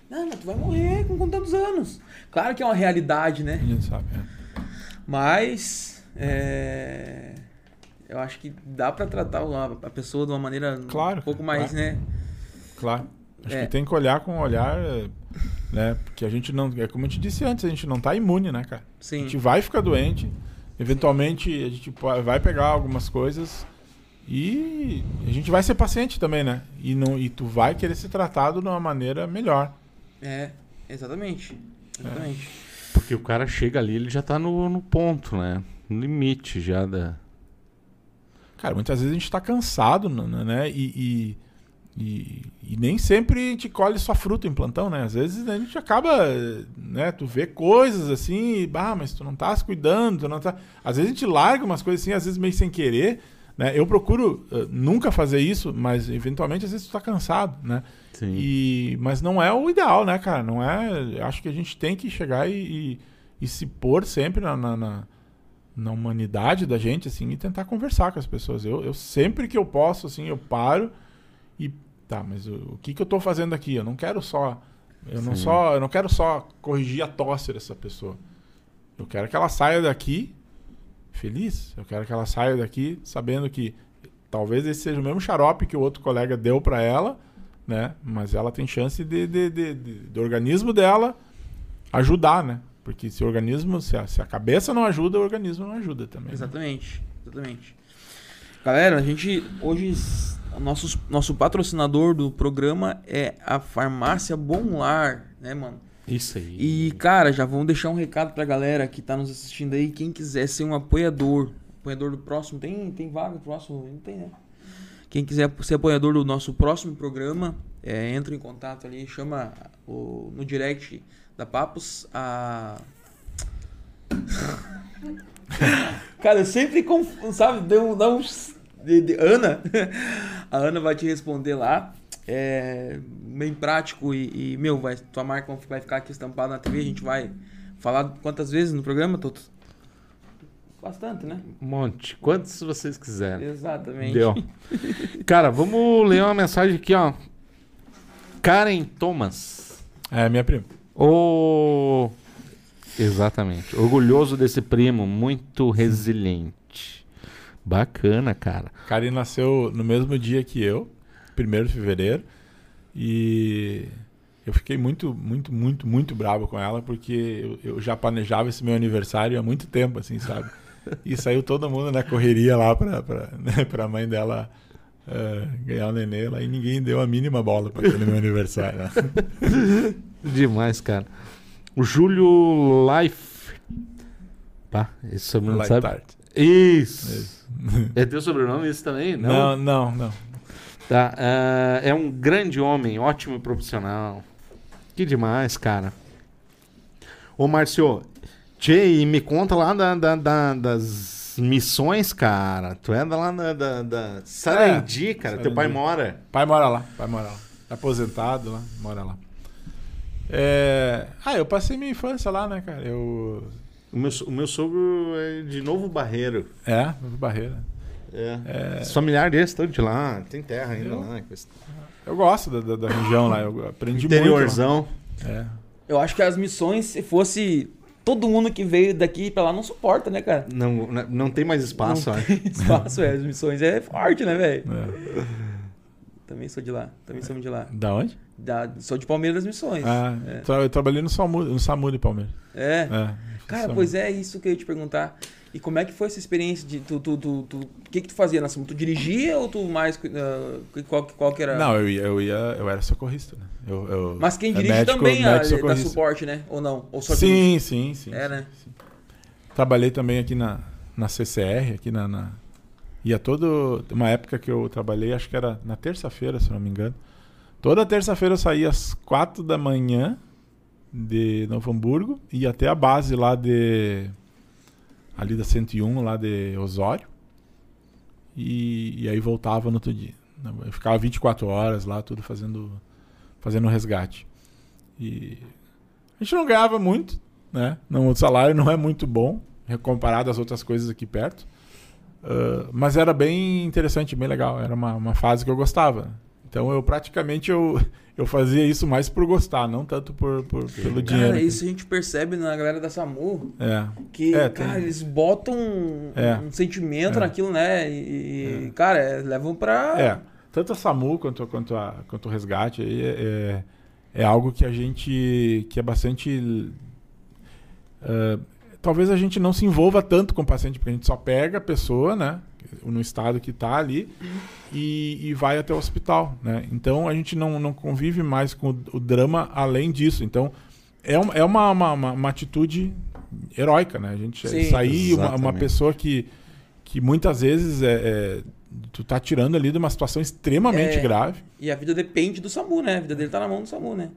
Não, mas tu vai morrer com, tantos anos. Claro que é uma realidade, né? A gente sabe, é. Mas. É, eu acho que dá para tratar a pessoa de uma maneira claro, um pouco mais, claro. né? Claro. Acho é. que tem que olhar com um olhar né? Porque a gente não, é como eu te disse antes, a gente não tá imune, né, cara? Sim. A gente vai ficar doente, eventualmente a gente vai pegar algumas coisas e a gente vai ser paciente também, né? E não e tu vai querer ser tratado de uma maneira melhor. É, exatamente. Exatamente. É. Porque o cara chega ali, ele já tá no, no ponto, né? No limite já da Cara, muitas vezes a gente tá cansado, né? E, e e, e, nem sempre a gente colhe só fruta em plantão, né? Às vezes a gente acaba, né? Tu vê coisas assim, e, ah, mas tu não tá se cuidando, tu não tá... Às vezes a gente larga umas coisas assim, às vezes meio sem querer, né? Eu procuro uh, nunca fazer isso, mas eventualmente às vezes tu tá cansado, né? Sim. E, mas não é o ideal, né, cara? Não é... Acho que a gente tem que chegar e, e, e se pôr sempre na, na, na, na, humanidade da gente, assim, e tentar conversar com as pessoas. Eu, eu sempre que eu posso, assim, eu paro e Tá, mas o, o que, que eu estou fazendo aqui? Eu não quero só. Eu não, só, eu não quero só corrigir a tosse dessa pessoa. Eu quero que ela saia daqui feliz. Eu quero que ela saia daqui sabendo que talvez esse seja o mesmo xarope que o outro colega deu para ela, né? Mas ela tem chance de, de, de, de, do organismo dela ajudar, né? Porque se o organismo, se a, se a cabeça não ajuda, o organismo não ajuda também. Exatamente, né? exatamente. Galera, a gente hoje nosso, nosso patrocinador do programa é a Farmácia Bom Lar, né, mano? Isso aí. E, cara, já vamos deixar um recado pra galera que tá nos assistindo aí. Quem quiser ser um apoiador, apoiador do próximo, tem, tem vaga próximo? Não tem, né? Quem quiser ser apoiador do nosso próximo programa, é, entra em contato ali, chama o, no direct da Papos a. Cara, eu sempre confundo, sabe? Deu, dá uns de, de Ana. A Ana vai te responder lá. É bem prático e, e, meu, vai, tua marca vai ficar aqui estampada na TV. A gente vai falar quantas vezes no programa, Toto? Bastante, né? Um monte. Quantos vocês quiserem. Exatamente. Deu. Cara, vamos ler uma mensagem aqui, ó. Karen Thomas. É, minha prima. O... Exatamente. Orgulhoso desse primo, muito resiliente. Bacana, cara. Karen nasceu no mesmo dia que eu, 1 de fevereiro. E eu fiquei muito, muito, muito, muito bravo com ela, porque eu, eu, já planejava esse meu aniversário há muito tempo, assim, sabe? E saiu todo mundo na correria lá pra, pra, né, pra mãe dela uh, ganhar o nenê lá e ninguém deu a mínima bola para aquele meu aniversário. Né? Demais, cara. O Júlio Life. Pá, esse sobrenome Light sabe? Isso. Isso. É teu sobrenome isso também? Não, não, não. não. Tá. Uh, é um grande homem, ótimo profissional. Que demais, cara. Ô, Márcio, Tchê, me conta lá da, da, da, das missões, cara. Tu é lá da, da, da Sarandi, é, cara. Sarandi. Teu pai mora. Pai mora lá, pai mora lá. Tá aposentado lá, mora lá. É... Ah, eu passei minha infância lá, né, cara? Eu o meu, o meu sogro é de Novo Barreiro. É, Novo Barreiro. É. é. Os familiares deles estão de lá, tem terra ainda eu, lá. Eu gosto da, da, da, região lá, eu aprendi Interiorzão. muito. É. Eu acho que as missões, se fosse todo mundo que veio daqui pra lá não suporta, né, cara? Não, não- não tem mais espaço, não acho. tem espaço, velho. As missões é forte, né, velho? É. Também sou de lá. Também somos de lá. Da onde? Da, sou de Palmeiras das Missões. Ah, é. tra- eu trabalhei no SAMU, no SAMU de Palmeiras. É. É, Cara, SAMU. pois é, isso que eu ia te perguntar. E como é que foi essa experiência de tu, tu, tu, tu- o que que tu fazia na? Tu dirigia ou tu mais ah, qual, qual que era? Não, eu ia, eu ia, eu era socorrista, né? Eu, eu- Mas quem é dirige médico- também a, médico dá socorrista. suporte, né? Ou não? Ou só? Sim, sim, sim. É, sim, né? sim. Trabalhei também aqui na, na CCR, aqui na, na. Ia todo. Uma época que eu trabalhei, acho que era na terça-feira, se não me engano. Toda terça-feira eu saía às quatro da manhã de Novo Hamburgo e até a base lá de. Ali da 101, lá de Osório. E, e aí voltava no outro dia. Eu ficava 24 horas lá, tudo fazendo, fazendo resgate. E a gente não ganhava muito, né? Não, o salário não é muito bom, comparado às outras coisas aqui perto. Ah, mas era bem interessante, bem legal. Era uma, uma fase que eu gostava. Então eu praticamente eu, eu fazia isso mais por gostar, não tanto por, por- pelo dinheiro. Cara, isso a gente percebe na galera da SAMU. É. Que, É, tem- cara, eles botam um, É. um sentimento É. naquilo, né? E, e, cara, é, levam pra. É, tanto a SAMU quanto, quanto, a, quanto o resgate aí é, é, é algo que a gente que é bastante eh, talvez a gente não se envolva tanto com o paciente, porque a gente só pega a pessoa, né, no estado que está ali e, e vai até o hospital, né? Então a gente não, não convive mais com o, o drama além disso. Então é, um, é uma, uma, uma, uma atitude heróica, né? A gente Sim. sair uma, uma pessoa que, que muitas vezes é, é, tu tá tirando ali de uma situação extremamente É. grave. E a vida depende do SAMU, né? A vida dele tá na mão do SAMU, né?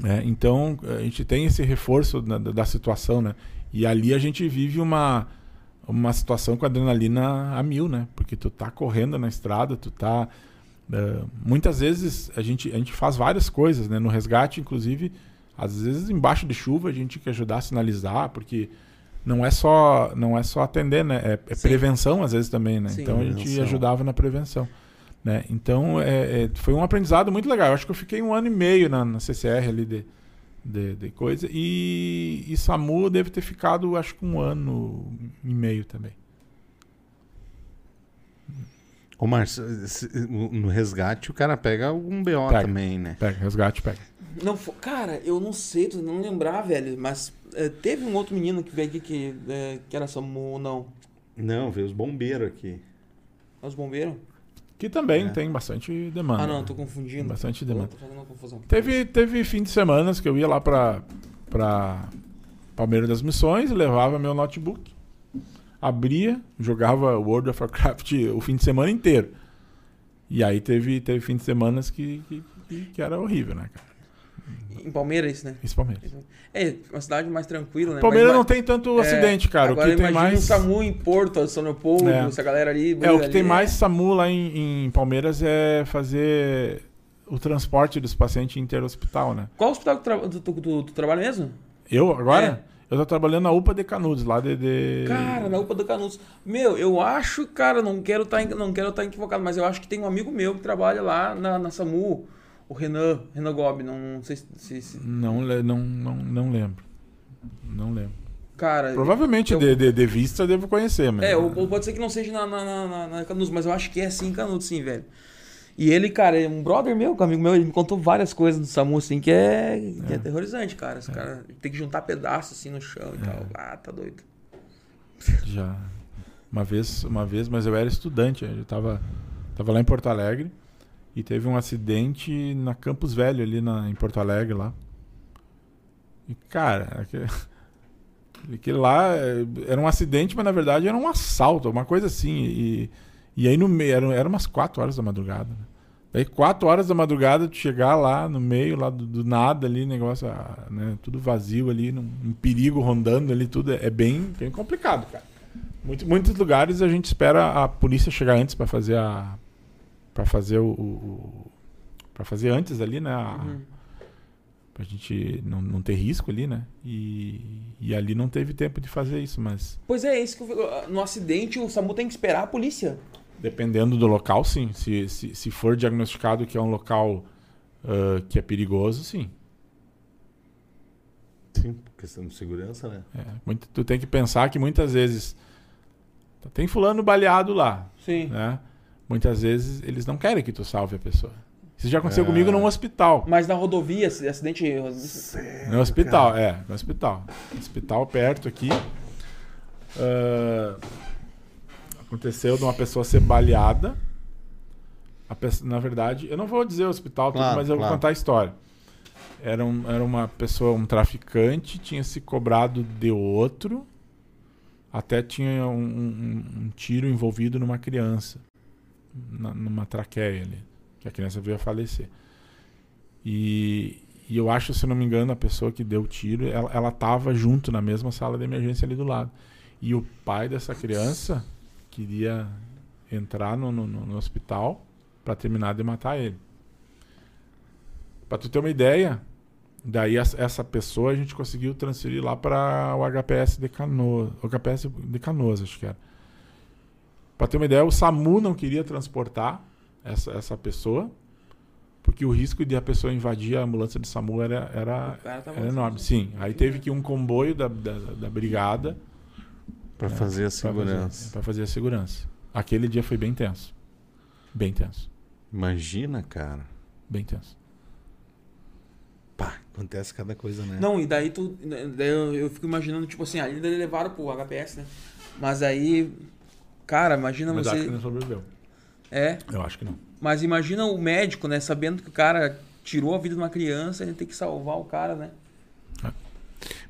né? Então a gente tem esse reforço da, da situação, né? E ali a gente vive uma, uma situação com adrenalina a mil, né? Porque tu tá correndo na estrada, tu tá. eh, muitas vezes a gente, a gente faz várias coisas, né? No resgate, inclusive, às vezes embaixo de chuva a gente tem que ajudar a sinalizar, porque não é só, não é só atender, né? É, é prevenção às vezes também, né? Sim. Então a gente ajudava na prevenção. Né? Então é, é, foi um aprendizado muito legal. Eu acho que eu fiquei um ano e meio na, na CCR ali de, de, de coisa. E, e SAMU deve ter ficado, acho que um ano e meio também. Ô, Márcio, no resgate o cara pega algum BO Pega. também, né? Pega, resgate, pega. Não, cara, eu não sei, não lembrar, velho, mas é, teve um outro menino que veio aqui que, é, que era SAMU ou não? Não, vê os bombeiros aqui. Os bombeiros? Que também É. tem bastante demanda. Ah, não, né? tô confundindo. Bastante demanda. Tô fazendo uma confusão. Teve, teve fim de semana que eu ia lá pra, pra Palmeiras das Missões, levava meu notebook, abria, jogava World of Warcraft o fim de semana inteiro. E aí teve, teve fim de semana que, que- que era horrível, né, cara? Em Palmeiras, né? Esse Palmeiras. É, uma cidade mais tranquila, né? Palmeiras Mas- não tem tanto é, acidente, cara. O Agora que tem mais. o SAMU em Porto, São Leopoldo, É. essa galera ali. É, o que ali, tem mais SAMU lá em, em Palmeiras é fazer o transporte dos pacientes interhospital, né? Qual hospital que tu, tra- tu, tu- tu- tu trabalha mesmo? Eu, agora? Eu tô trabalhando na UPA de Canudos, lá de. de- Cara, na UPA do Canudos. Meu, eu acho, cara, não quero estar não quero estar equivocado, mas eu acho que tem um amigo meu que trabalha lá na, na SAMU, o Renan, Renan Gobi, não, não sei se, se- Não, não, não, não lembro. Não lembro. cara, Provavelmente eu- de, de, de vista eu devo conhecer, mas. É, ou, ou pode ser que não seja na, na, na- na- Canudos, mas eu acho que é em Canudos, sim, velho. E ele, cara, é um brother meu, um amigo meu, ele me contou várias coisas do SAMU, assim, que é, que é. aterrorizante, cara. Os caras tem que juntar pedaços assim no chão e É. tal. Ah, tá doido. Já. Uma vez, uma vez, mas eu era estudante, eu tava, tava lá em Porto Alegre e teve um acidente na Campus Velho, ali na, em Porto Alegre lá. E, cara, aquele, aquele lá eh, era um acidente, mas na verdade era um assalto, uma coisa assim. E, e aí no meio, era, era umas 4 horas da madrugada. Né? Daí 4 horas da madrugada, tu chegar lá no meio, lá do, do nada ali, negócio, ah, né, tudo vazio ali, num, um perigo rondando ali, tudo é, é bem, bem complicado, cara. Muito, muitos lugares a gente espera a polícia chegar antes para fazer a para fazer o, o para fazer antes ali, né? A, Uhum. Pra gente não, não ter risco ali, né? E, e ali não teve tempo de fazer isso, mas Pois é, isso que eu, fico- no acidente o SAMU tem que esperar a polícia. dependendo do local, sim. Se, se, se for diagnosticado que é um local ah, que é perigoso, sim. Sim, questão de segurança, né? É, muito- tu tem que pensar que muitas vezes tem fulano baleado lá, Sim. né? Muitas vezes eles não querem que tu salve a pessoa. Isso já aconteceu É. comigo num hospital. Mas na rodovia, acidente. No hospital, é, no hospital. Hospital perto aqui. Ah, aconteceu de uma pessoa ser baleada. Na verdade, eu não vou dizer o hospital, tudo, Claro, mas eu vou claro. contar a história. Era, um- era uma pessoa, um traficante, tinha se cobrado de outro. Até tinha um, um- um tiro envolvido numa criança. Na- numa traqueia ali. Que a criança veio a falecer. E, e eu acho, se não me engano, a pessoa que deu o tiro, ela, ela tava junto na mesma sala de emergência ali do lado. E o pai dessa criança queria entrar no, no, no- hospital para terminar de matar ele. Pra tu ter uma ideia, daí essa pessoa a gente conseguiu transferir lá para o HPS de Canoas, o HPS de Canoas, acho que era. Pra ter uma ideia, o SAMU não queria transportar essa, essa pessoa, porque o risco de a pessoa invadir a ambulância do SAMU era, era, era enorme. Sim, aí teve que ir um comboio da, da, da brigada Pra É, fazer a segurança. pra fazer a segurança. Aquele dia foi bem tenso. Bem tenso. Imagina, cara. Bem tenso. Pá, acontece cada coisa, né? Não, e daí tu. Daí eu, eu fico imaginando, tipo assim, ali levaram pro HPS, né? Mas aí. Cara, imagina Mas acho que você. não sobreviveu. É. Eu acho que não. Mas imagina o médico, né? Sabendo que o cara tirou a vida de uma criança, ele tem que salvar o cara, né?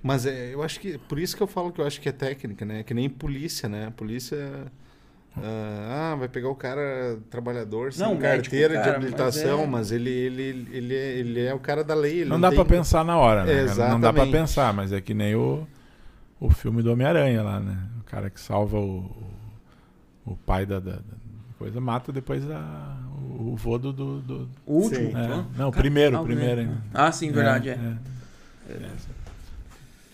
Mas é, eu acho que. Por isso que eu falo que eu acho que é técnica, né? Que nem polícia, né? Polícia. ah, ah, vai pegar o cara trabalhador sem Não, médico, carteira cara, de mas habilitação, é- mas, ele, ele, ele, é, ele é o cara da lei. Ele Não, não, dá pra tem- pensar na hora, né? cara? Não dá pra Exatamente. pensar, mas é que nem o, o filme do Homem-Aranha lá, né? O cara que salva o, o, pai da, da- da coisa, mata depois a, o, o vô do. do, do- O último. É. Não, o primeiro, ah, o primeiro ainda. Ah, sim, verdade, é.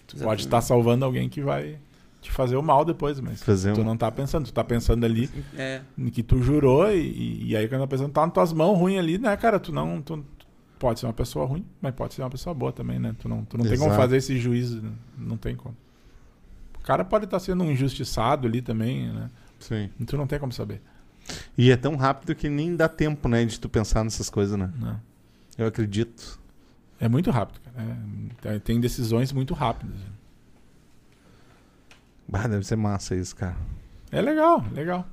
Tu pode estar salvando alguém que vai te fazer o mal depois, mas Fazer tu um- não tá pensando, tu tá pensando ali É. que tu jurou e, e- aí quando a pessoa tá nas tuas mãos ruim ali, né, cara, tu não tu, pode ser uma pessoa ruim, mas pode ser uma pessoa boa também, né? Tu não, tu não tem como fazer esse juízo, né? não tem como. O cara pode estar sendo um injustiçado ali também, né? Sim. E tu não tem como saber. E é tão rápido que nem dá tempo, né? De tu pensar nessas coisas, né? Não. Eu acredito. É muito rápido, cara. É, tem- decisões muito rápidas. Bah, deve ser massa isso, cara. É legal, legal.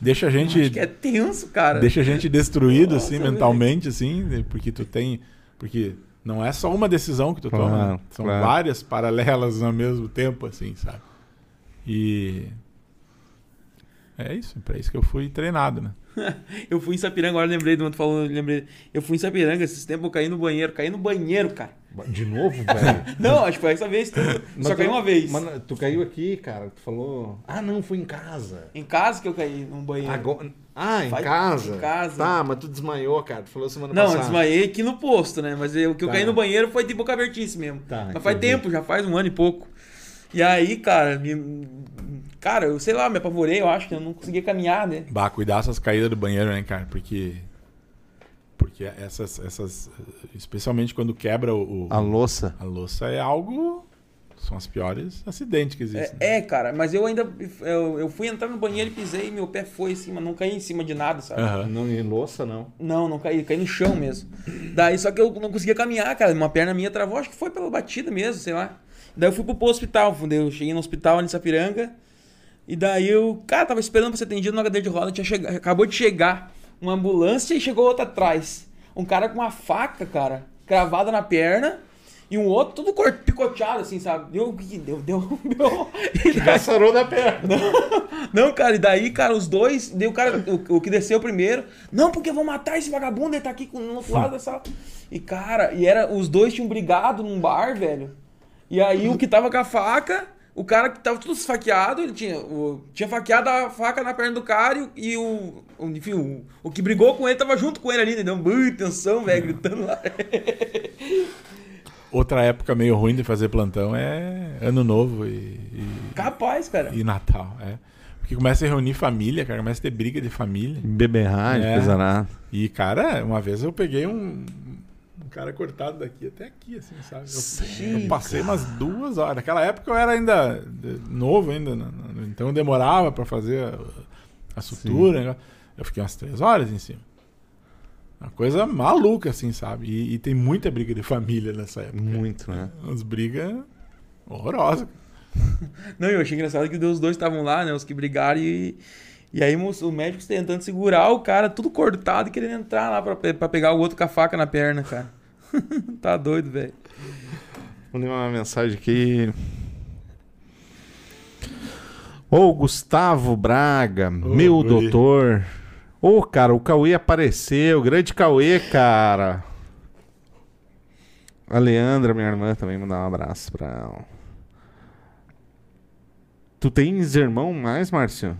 Deixa a gente Acho que é tenso, cara. deixa a gente destruído Nossa, assim velho. mentalmente assim, porque tu tem, porque não é só uma decisão que tu toma, Claro, né? são claro. várias paralelas ao mesmo tempo assim, sabe? E é isso, para isso que eu fui treinado, né? Eu fui em Sapiranga, agora lembrei do outro falando, lembrei. Eu fui em Sapiranga esses tempos, eu caí no banheiro, caí no banheiro, cara. De novo, velho? Não, acho que foi essa vez. Só caí uma vez. Mas tu caiu aqui, cara. Tu falou. Ah, não, foi em casa. Em casa que eu caí num banheiro. Agora... Ah, em Vai- casa? em casa. Tá, mas tu desmaiou, cara. Tu falou semana Não, passada. desmaiei aqui no posto, né? Mas eu- o que eu Tá. caí no banheiro foi de boca abertice mesmo. Tá, Mas faz tempo, já faz um ano e pouco. E aí, cara, me... cara, eu sei lá, me apavorei, eu acho que eu não conseguia caminhar, né? Bah, cuidar essas caídas do banheiro, né, cara? Porque porque essas essas especialmente quando quebra o, o- A louça. a louça é algo são as piores acidentes que existem. É, é, cara, mas eu ainda. Eu, eu fui entrar no banheiro e pisei e meu pé foi em cima, não caí em cima de nada, sabe? Aham. Não em louça, não. Não, não caí, caí no chão mesmo. Daí só que eu não conseguia caminhar, cara. Uma perna minha travou, acho que foi pela batida mesmo, sei lá. Daí eu fui pro hospital, daí eu cheguei no hospital ali em Sapiranga. E daí eu, cara, tava esperando pra ser atendido numa cadeira de roda, tinha chega, acabou de chegar uma ambulância e chegou outra atrás. Um cara com uma faca, cara, cravada na perna. E um outro todo cor- picoteado, assim, sabe? Deu, o que que deu? Deu, deu. Já sarou da perna. não, cara, e daí, cara, os dois, daí o cara, o, o que desceu primeiro, não, porque vão matar esse vagabundo, ele tá aqui com- no outro lado da sala. E, cara, e era, os dois tinham brigado num bar, velho. E aí o que tava com a faca, o cara que tava tudo esfaqueado, ele tinha, o- tinha faqueado a faca na perna do cara e, e o, o- enfim, o, o que brigou com ele tava junto com ele ali, entendeu? Muita tensão, velho, gritando lá. Outra época meio ruim de fazer plantão é Ano Novo e, e, Capaz, cara. e Natal, é. Porque começa a reunir família, cara, começa a ter briga de família. Beberragem, É. nada. E, cara, uma vez eu peguei um, caras cortados daqui até aqui, assim, sabe? Eu, Sim, eu passei umas duas horas. Naquela época eu era ainda novo ainda, então demorava pra fazer a, a sutura. né? Eu fiquei umas três horas em cima. Uma coisa maluca, assim, sabe? E, e tem muita briga de família nessa época. Muito, né? Umas brigas horrorosas. Não, eu achei engraçado que os dois estavam lá, né? Os que brigaram e. E aí os médicos tentando segurar o cara, tudo cortado e querendo entrar lá pra, pe- pra pegar o outro com a faca na perna, cara. tá doido, velho. Vou ler uma mensagem aqui. Ô, Gustavo Braga, meu guri. doutor. Ô, cara, o Cauê apareceu. Grande Cauê, cara. A Leandra, minha irmã, também mandar um abraço pra ela. Tu tens irmão mais, Márcio?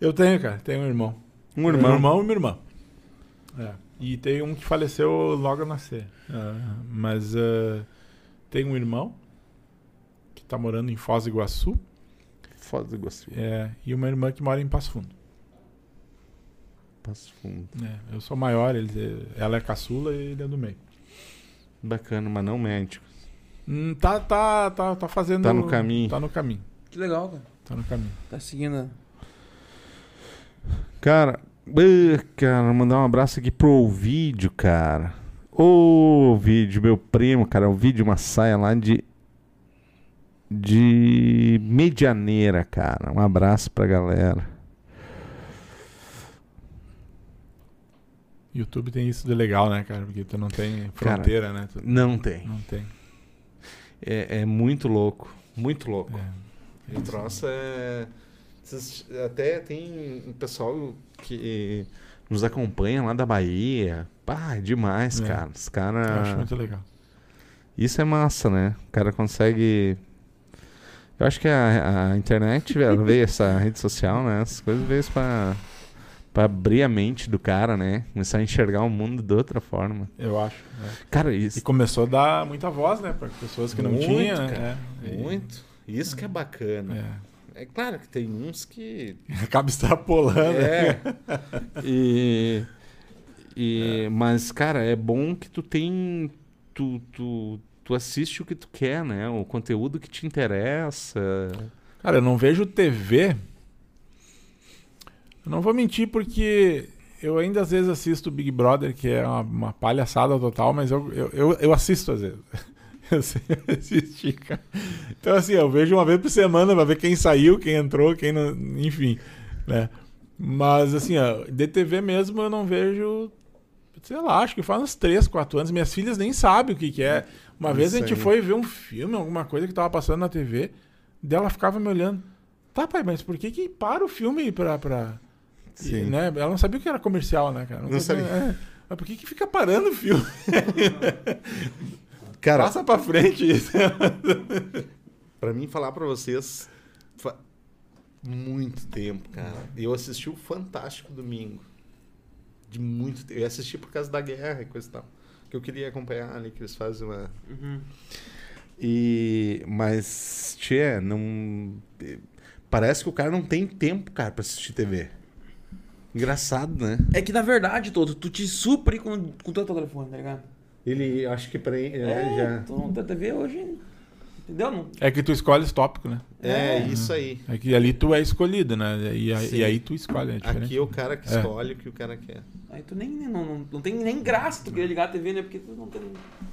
Eu tenho, cara, tenho um irmão. Um irmão. Um irmão e uma irmã. É. E tem um que faleceu logo ao nascer. Ah, mas ah, tem um irmão que tá morando em Foz do Iguaçu Foda, gostei. é, e uma irmã que mora em Passo Fundo. Passo fundo. É, eu sou maior, ele, ela é caçula e ele é do meio. Bacana, mas não médico. Hum, tá, tá, tá, tá fazendo. Tá no caminho. Tá no caminho. Que legal, cara. Tá no caminho. Tá seguindo. a- Cara, ê, cara, mandar um abraço aqui pro vídeo, cara. Ô, vídeo, meu primo, cara, o vídeo uma saia lá de de Medianeira, cara. Um abraço pra galera. YouTube tem isso de legal, né, cara? Porque tu não tem Cara, fronteira, né? Tu- Não tem. Não tem. É, é muito louco, muito louco. É. O troço é. Até tem um pessoal que nos acompanha lá da Bahia. Pá, é demais, É. cara. Os Eu caras. acho muito legal. Isso é massa, né? O cara consegue. Eu acho que a, a internet veio, essa rede social, né? Essas coisas veio pra, pra abrir a mente do cara, né? Começar a enxergar o mundo de outra forma. Eu acho. é. Cara, E isso. começou a dar muita voz, né? Para pessoas que não tinham, né? cara. É. E- Muito. Isso que é bacana. É. É claro que tem uns que. Acaba extrapolando. né? É. E. e Mas, cara, é bom que tu tem. Tu, tu, tu assiste o que tu quer, né? O conteúdo que te interessa. Cara, eu não vejo TV. Eu não vou mentir porque eu ainda às vezes assisto Big Brother, que é uma, uma palhaçada total, mas eu, eu, eu, eu assisto às vezes. Cara. Então, assim, eu vejo uma vez por semana pra ver quem saiu, quem entrou, quem não. Enfim, né? Mas, assim, ó, de TV mesmo eu não vejo. Sei lá, acho que faz uns 3, 4 anos. Minhas filhas nem sabem o que, que é. Uma vez a Isso gente aí. foi ver um filme, alguma coisa que tava passando na TV, dela ficava me olhando. Tá, pai, mas por que que para o filme pra. pra... E, Sim. né? Ela não sabia o que era comercial, né, cara? Não sabia. é. Mas por que que fica parando o filme? Cara, Passa pra frente isso. Pra mim falar pra vocês fa- muito tempo, cara. Eu assisti o Fantástico Domingo. De muito tempo. Eu assisti por causa da guerra e coisa e tal. Que eu queria acompanhar ali, que eles fazem uma. Uhum. E. Mas, tchê, não. Parece que o cara não tem tempo, cara, pra assistir TV. Engraçado, né? É que na verdade, todo, tu te supre com, com o teu telefone, tá ligado? Ele, acho que pra ele, É, já. Tu não tem TV hoje. Entendeu? Não, É que tu escolhe os tópicos, né? É, É. isso aí. É que ali tu é escolhido, né? E, aí- Sim. e aí tu escolhe, é diferente. Aqui é o cara que É. escolhe o que o cara quer. aí tu nem, não, não, não tem nem graça tu querer ligar a TV, né? Porque tu não tem.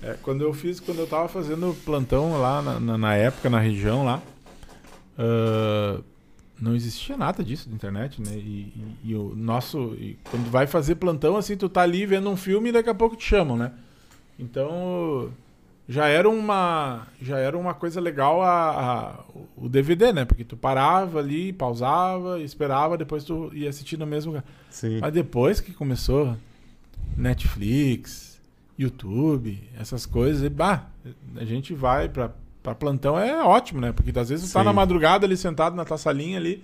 É, quando eu fiz, quando eu tava fazendo plantão lá na, na, na época, na região lá, ah, não existia nada disso na internet, né? E, e- e o nosso. e quando vai fazer plantão, assim, tu tá ali vendo um filme e daqui a pouco te chamam, né? Então já era uma já era uma coisa legal a, a- o DVD, né? Porque tu parava ali, pausava, esperava, depois tu ia assistir no mesmo lugar. Sim. Mas depois que começou Netflix, YouTube, essas coisas, e, bah, a gente vai pra plantão, é ótimo, né? Porque às vezes tu tá na madrugada ali sentado na tua salinha ali,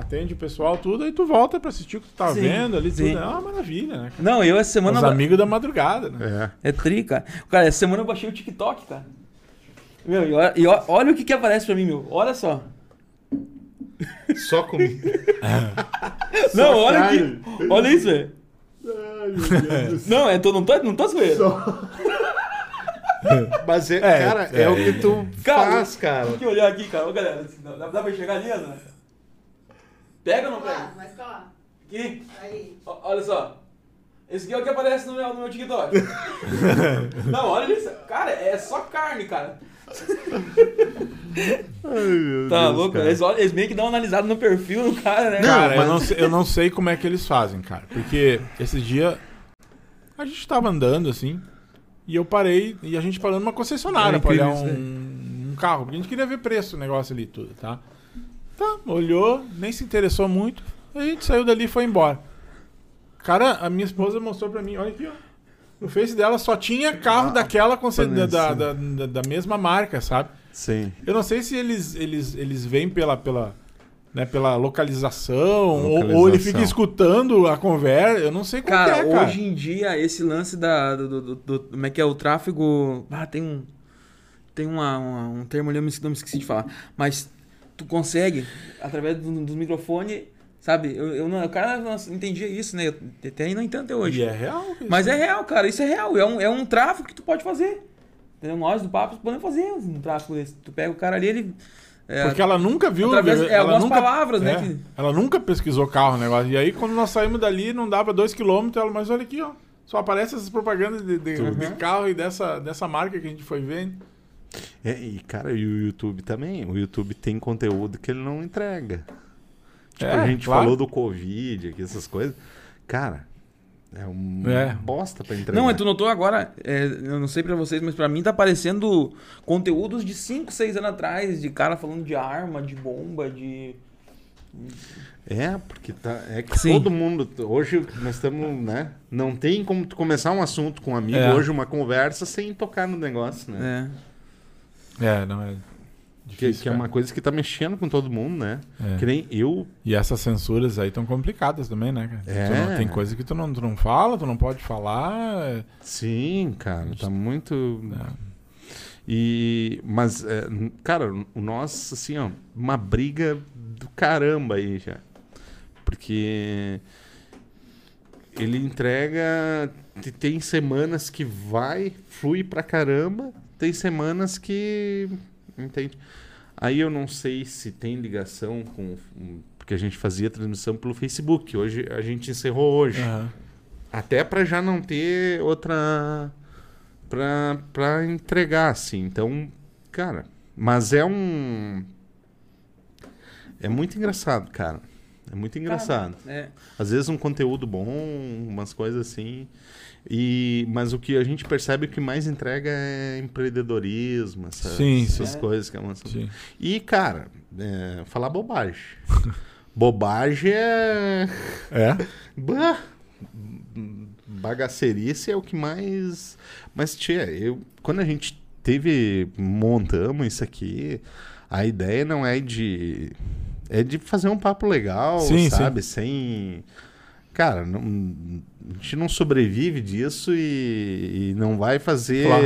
atende o pessoal, tudo, aí tu volta pra assistir o que tu tá Sim, vendo ali, sim. tudo. É uma maravilha, né? cara? Não, eu essa semana. Os amigos da madrugada, né? É. É tri, cara. Cara, essa semana eu baixei o TikTok, cara. Meu, e olha, e olha o que, que aparece pra mim, meu. Olha só. Só comigo. não, olha carne. aqui. Olha isso, velho. Não, é, tô, não tô, não tô zoeiro. Mas, é, É, cara, é, é, o que tu Cara, faz, cara. Tem que olhar aqui, cara. Ô, galera, dá, dá pra enxergar ali, Ana? Pega ou não pega? mas colar. Aqui. Aí. Ó, Olha só. Esse aqui é o que aparece no meu, no meu TikTok. não, olha isso. Cara, é só carne, cara. Ai, meu Tá Deus, louco? cara. Eles, eles meio que dão uma analisada no perfil do cara, né? Cara, mas- eu, não sei, eu não sei como é que eles fazem, cara. Porque esse dia a gente tava andando assim e eu parei e a gente parou numa concessionária É pra olhar um, um carro. Porque a gente queria ver preço, o negócio ali e tudo, tá? Tá, olhou, nem se interessou muito. A gente saiu dali e foi embora. Cara, a minha esposa mostrou pra mim, olha aqui, ó. No Face dela só tinha carro daquela conce- da, da, da, da- mesma marca, sabe? Sim. Eu não sei se eles, eles, eles vêm pela, pela, né, pela localização, Ou, ou ele Localização. fica escutando a conversa. Eu não sei como Cara, que é, cara. hoje em dia, esse lance da, do, do- do- do- Como é que é? O tráfego. Ah, tem um. Tem uma, uma- um termo ali, eu me, não me esqueci de falar. Mas tu consegue, através do, do microfone, sabe? Eu, eu não, o cara não entendia isso, né? Eu até não entendo até hoje. E é real. isso. Mas é real, cara, isso é real. É um, é um tráfego que tu pode fazer. Entendeu? Nós do Papo podemos fazer um tráfego desse. Tu pega o cara ali, ele. é, Porque ela nunca viu. através- é, ela algumas nunca, palavras, né, é, que- Ela nunca pesquisou carro, negócio. E aí, quando nós saímos dali, não dava dois quilômetros. Ela, mas olha aqui, ó. Só aparece essas propagandas de, de- Tudo. de carro e dessa, dessa marca que a gente foi vendo. É, e, cara, e o YouTube também. O YouTube tem conteúdo que ele não entrega. Tipo, É, a gente claro. falou do Covid aqui, essas coisas. Cara, é uma É. bosta pra entregar. Não, mas tu notou agora, é, eu não sei pra vocês, mas pra mim tá aparecendo conteúdos de 5, 6 anos atrás, de cara falando de arma, de bomba, de. É, porque tá, é que Sim. todo mundo. Hoje nós estamos, né? Não tem como tu começar um assunto com um amigo, É. hoje uma conversa, sem tocar no negócio, né? É. É, não é. Que, Difícil, que é cara. uma coisa que tá mexendo com todo mundo, né? É. Que nem eu. E essas censuras aí estão complicadas também, né, cara? É. Não- tem coisa que tu não, tu não fala, tu não pode falar. é- Sim, cara, tá muito. é. E. Mas, é, cara, o nosso, assim, ó, uma briga do caramba aí já. Porque. Ele entrega. te- Tem semanas que vai, flui pra caramba. Tem semanas que. Entende? Aí eu não sei se tem ligação com. Porque a gente fazia transmissão pelo Facebook. Hoje a gente encerrou hoje. Aham. Até pra já não ter outra. Pra, pra entregar, assim. Então, cara. Mas é um. É muito engraçado, cara. É muito engraçado. É. Às vezes um conteúdo bom, umas coisas assim. E, mas o que a gente percebe que mais entrega é empreendedorismo, essa- Sim, essas sim. coisas que é uma... Sim. E, cara, é, falar bobagem. bobagem é. É? Bah, bagacerice é o que mais. Mas, tia, eu, quando a gente teve. Montamos isso aqui, a ideia não é de. É de fazer um papo legal, Sim, sabe? Sem. Cara, não- a gente não sobrevive disso e, e não vai fazer. Claro.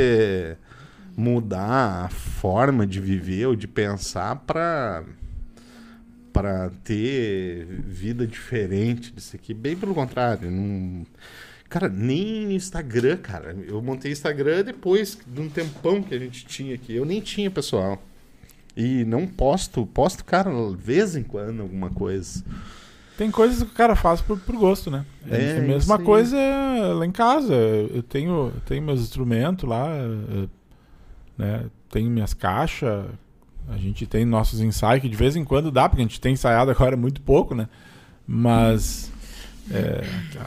Mudar a forma de viver ou de pensar pra para ter vida diferente disso aqui. Bem pelo contrário. Não... Cara, nem Instagram, cara. Eu montei Instagram depois de um tempão que a gente tinha aqui. Eu nem tinha, pessoal. E não posto. Posto, cara, de vez em quando alguma coisa. Tem coisas que o cara faz por, por gosto, né? É, É, a mesma coisa lá em casa. Eu tenho, eu tenho meus instrumentos lá, eh, né? Tenho minhas caixas. A gente tem nossos ensaios que de vez em quando dá, porque a gente tem ensaiado agora muito pouco, né? Mas é,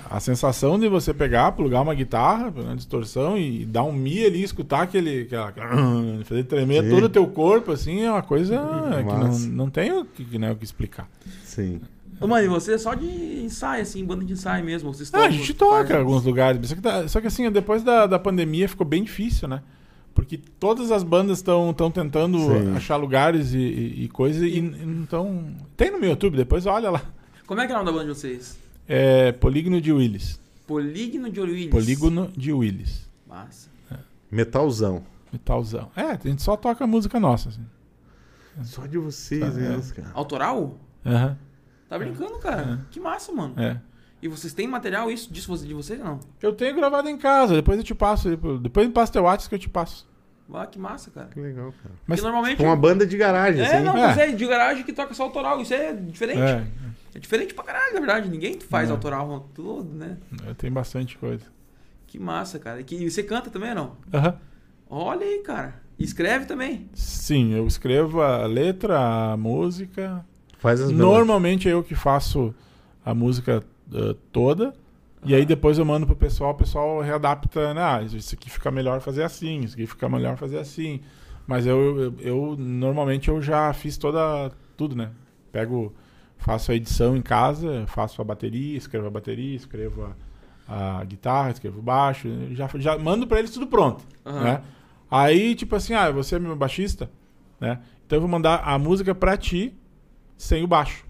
a sensação de você pegar, plugar uma guitarra, uma distorção e dar um mi ali, escutar aquele, aquela, fazer tremer Sim. todo o teu corpo, assim, é uma coisa que não, não tem o que, né, o que explicar. Sim. Mano, e você é só de ensaio, assim, banda de ensaio mesmo? Vocês Ah, a tocam- gente toca em faz- alguns lugares. Só que, tá- só que assim, depois da, da pandemia ficou bem difícil, né? Porque todas as bandas estão tentando Sim. achar lugares e, e, e coisas e, não estão. Tem no meu YouTube, depois olha lá. Como é que é o nome da banda de vocês? É Polígono de Willis. Polígono de Willis. Polígono de Willis. Massa. Metalzão. Metalzão. É, a gente só toca música nossa, assim. Só de vocês, Tá, né, é. cara? Autoral? Aham, Tá brincando, cara. Que massa, mano. é. E vocês têm material isso disso de vocês ou não? Eu tenho gravado em casa, depois eu te passo. Depois me passa teu WhatsApp que eu te passo. Ah, que massa, cara. Que legal, cara. Mas normalmente. Com uma banda de garagem, É, assim. não, É. mas é de garagem que toca só autoral. Isso é diferente. É, É, diferente pra caralho, na verdade. Ninguém faz É. autoral tudo, né? é, tem bastante coisa. Que massa, cara. Que, e você canta também ou não? Aham. Olha aí, cara. E escreve também. Sim, eu escrevo a letra, a música. Faz as Normalmente é eu que faço a música eh, toda. E aí depois eu mando pro pessoal, o pessoal readapta, né? Ah, isso aqui fica melhor fazer assim, isso aqui fica melhor fazer assim. Mas eu, eu, eu- normalmente eu já fiz toda tudo, né? Pego, faço a edição em casa, faço a bateria, escrevo a bateria, escrevo a, a guitarra, escrevo o baixo, já, já mando pra eles tudo pronto, Aham. né? Aí, tipo assim, ah, você é meu baixista, né? Então eu vou mandar a música pra ti sem o baixo,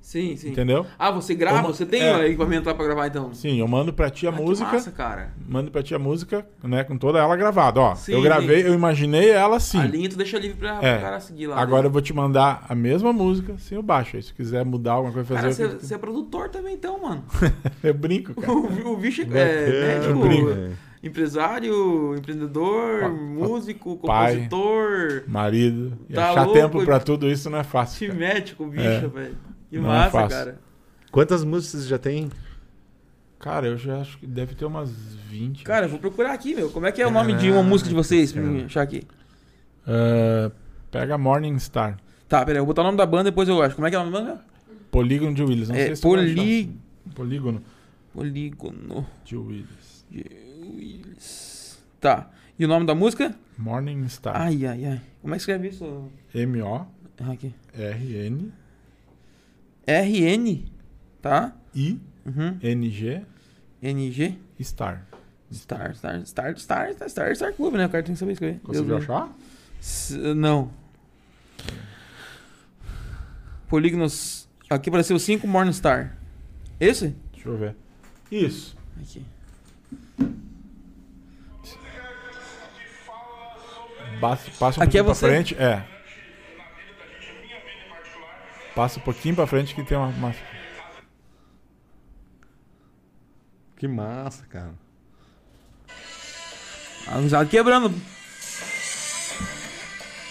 Sim, sim. entendeu? Ah, você grava? Uma- Você tem é. o equipamento lá pra gravar então? Sim, eu mando pra ti a Ah, que música, massa, cara. mando pra ti a música, né, com toda ela gravada, ó. Sim, eu gravei, eu imaginei ela assim. A linha tu deixa livre pra, É. cara seguir lá. Agora né? eu vou te mandar a mesma música sem o baixo. Aí se quiser mudar alguma coisa, Cara, fazer. você, eu- você é produtor também então, mano. Eu brinco, cara. O, o bicho é Bacana, médico, velho. Empresário, empreendedor, Pa- pa- músico, pai. compositor. Marido. E Tá achar louco, tempo pra tudo isso não é fácil. Que cara. bicho, É. velho. Que Não é massa, fácil. cara. Quantas músicas você já tem? Cara, eu já acho que deve ter umas 20. Cara, eu vou procurar aqui, meu. Como é que é o nome de uma música de vocês? Pra mim achar aqui. Ah, pega Morning Star. Tá, peraí, eu vou botar o nome da banda depois eu acho. Como é que é o nome da banda? Polígono de Willis. Não É sei se Poli... Polígono Polígono de Willis. de Willis. Tá. E o nome da música? Morning Star. Ai, ai, ai. Como é que escreve isso? M-O-R-N Ah, Aqui. RN. Tá? Uhum. I-N-G NG. Star. Star, Star, Star, Star, Star, Star, Star Clube, né? O cara tem que saber escrever. Conseguiu Deus achar? S- Não. Polígonos. Aqui apareceu 5 Morningstar. Esse? Deixa eu ver. Isso. Aqui. Passa, passa um Aqui é pouquinho pra você? frente. É. Passa um pouquinho pra frente que tem uma. uma- Que massa, cara. A risada quebrando.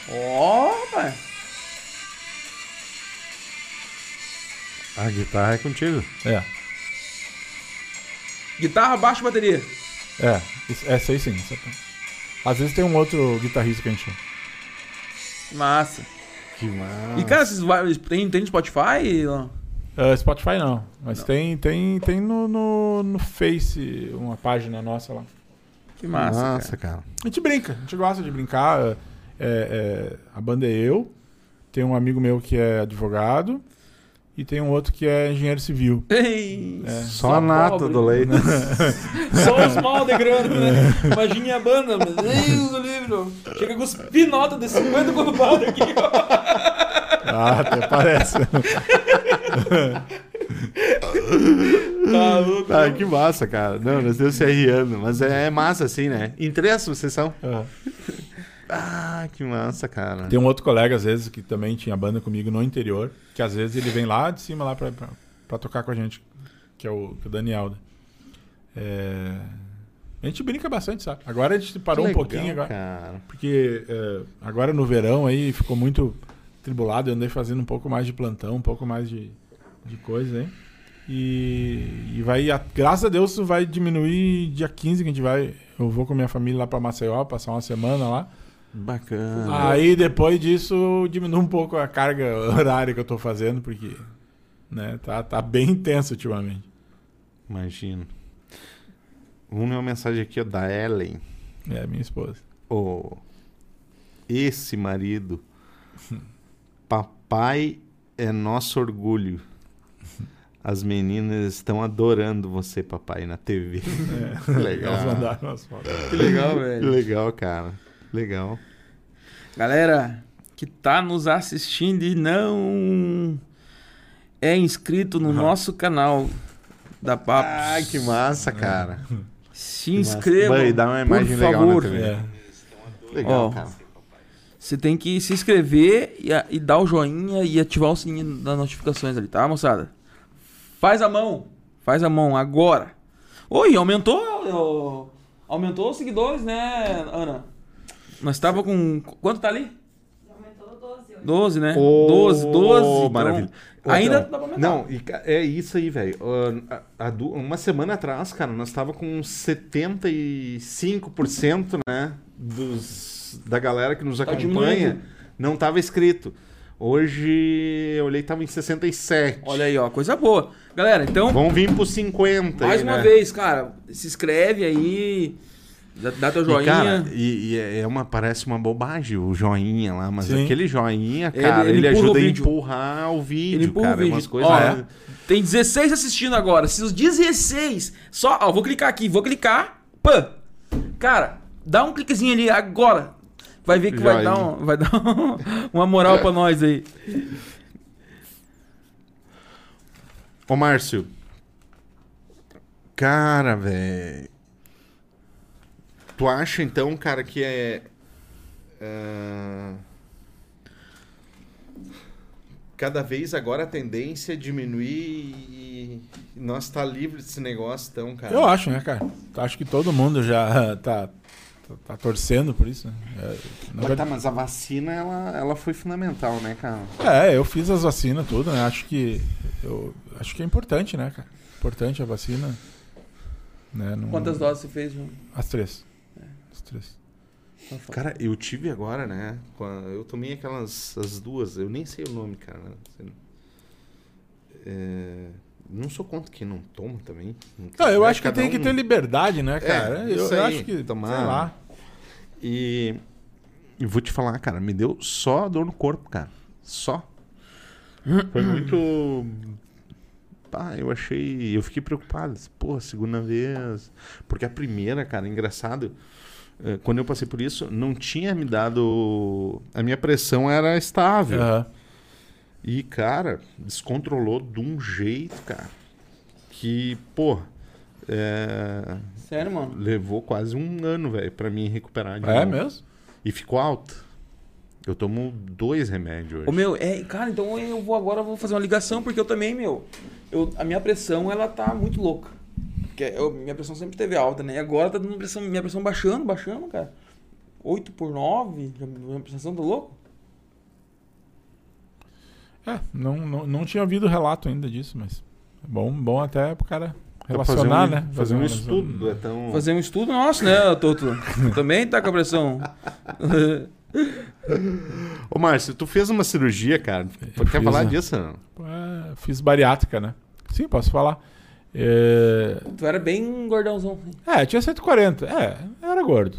Ó, pai. A guitarra é contigo. É. Guitarra, baixo bateria. É. Isso- Essa aí sim. essa- Às vezes tem um outro guitarrista que a gente. Massa. Que massa. E, cara, vocês tem, tem no Spotify? Não? Ah, Spotify não. Mas tem, tem, tem no, no, no Face uma página nossa lá. Que massa, Massa, cara. cara. A gente brinca, a gente gosta de brincar. é, é, a banda é eu, tem um amigo meu que é advogado e tem um outro que é engenheiro civil. Ei, É. Só a nata pobre. do leite. Só os mal de grana, né? Imagine a banda, mas Deus livro. Chega a cuspir nota de 50 quando para aqui. Ah, até parece. Tá louco. Ah, que massa, cara. Não, nós estamos se arriando, mas é massa assim, né? Em três vocês são. Ah. Ah, que massa, cara. Tem um outro colega, às vezes, que também tinha banda comigo no interior, que às vezes ele vem lá de cima lá pra, pra, pra tocar com a gente, que é o, que é o Daniel. né? É, A gente brinca bastante, sabe? Agora a gente parou Que um legal, pouquinho agora. cara. Porque é, agora no verão aí ficou muito tribulado, eu andei fazendo um pouco mais de plantão, um pouco mais de, de coisa aí. E, e vai, a- graças a Deus, isso vai diminuir dia 15 que a gente vai. Eu vou com minha família lá pra Maceió, passar uma semana lá. Bacana. Aí depois disso diminui um pouco a carga horária que eu tô fazendo, porque né, tá, tá bem intenso ultimamente. Imagino. Uma mensagem aqui ó, da Ellen. É, minha esposa. Ô, esse marido, papai é nosso orgulho. As meninas estão adorando você, papai, na TV. É, Legal. Elas mandaram umas fotos. Que legal, Que velho. legal, cara. Legal. Galera que tá nos assistindo e não é inscrito no nosso canal da Papos, Ah, que massa, cara. se Que massa. inscreva, Vai dar uma imagem por legal na favor. TV. É. Legal, Ó. cara. Você tem que se inscrever e, e dar o joinha e ativar o sininho das notificações ali, tá, moçada? Faz a mão. Faz a mão agora. Oi, aumentou. Aumentou os seguidores, né, Ana? Nós tava com. Quanto tá ali? Aumentou 12 hoje. 12, né? Ô, 12, 12. então, maravilha. Ô, ainda então, dá pra aumentar. Não, e é isso aí, velho. Du- uma semana atrás, cara, nós tava com 75%, né, dos, da galera que nos Tá acompanha, diminuindo. não tava inscrito. Hoje eu olhei tava em 67. Olha aí, ó, coisa boa. Galera, então, Vamos vir pro 50 mais aí, uma né? vez, cara, se inscreve aí, dá, dá teu E, joinha. cara, e, e é uma, parece uma bobagem o joinha lá, mas Sim. aquele joinha, Ele- cara, ele, ele empurra ajuda a empurrar o vídeo, Ele empurra cara. o vídeo. Umas coisas... Ó, é. Tem 16 assistindo agora. Se os 16. Só, ó, vou clicar aqui, vou clicar. Pã! Cara, dá um cliquezinho ali agora. Vai ver que vai dar, um, vai dar um- uma moral pra nós aí. Ô, Márcio. Cara, velho. Tu acha então, cara, que é. ah, Cada vez agora a tendência é diminuir e nós tá livre desse negócio, então, cara. Eu acho, né, cara? Acho que todo mundo já tá, tá, tá torcendo por isso, né? É, Mas, tá, mas a vacina, ela, ela foi fundamental, né, cara? É, eu fiz as vacinas tudo, né? Acho que eu acho que é importante, né, cara? Importante a vacina. Né? Não- Quantas doses você fez, João? As três. Três. Cara, eu tive agora, né? Eu tomei aquelas as duas, eu nem sei o nome, cara. É, não sou contra quem não toma também. Não Não, eu acho que tem que um- ter liberdade, né, cara? eu isso eu aí, acho que tomar- sei lá. E, e vou te falar, cara, me deu só dor no corpo, cara. Só. Foi muito. Pá, eu achei. Eu fiquei preocupado. Pô, segunda vez. Porque a primeira, cara, engraçado. Eh, Quando eu passei por isso, não tinha me dado. A minha pressão era estável. Aham. E, cara, descontrolou de um jeito, cara. Que, pô. é, Sério, mano? levou quase um ano, velho, pra mim recuperar de É novo. mesmo? E ficou alta. Eu tomo dois remédios hoje. Ô, meu, é, cara, então eu vou agora eu vou fazer uma ligação, porque eu também, meu, eu, a minha pressão, ela tá muito louca. Porque eu- minha pressão sempre teve alta, né? E agora tá dando pressão, minha pressão baixando, baixando, cara. 8 por 9, já- minha pressão tá louco. É, não, não, não tinha ouvido relato ainda disso, mas é bom, bom até pro cara relacionar, fazer um, né? Fazer um uma- estudo. É tão... Fazer um estudo nosso, né, Toto? também tá com a pressão. Ô, Márcio, tu fez uma cirurgia, cara. Eu Quer fiz, falar né? disso, não? É, fiz bariátrica, né? Sim, posso falar. É, tu era bem gordãozão. é, tinha 140. É, era gordo.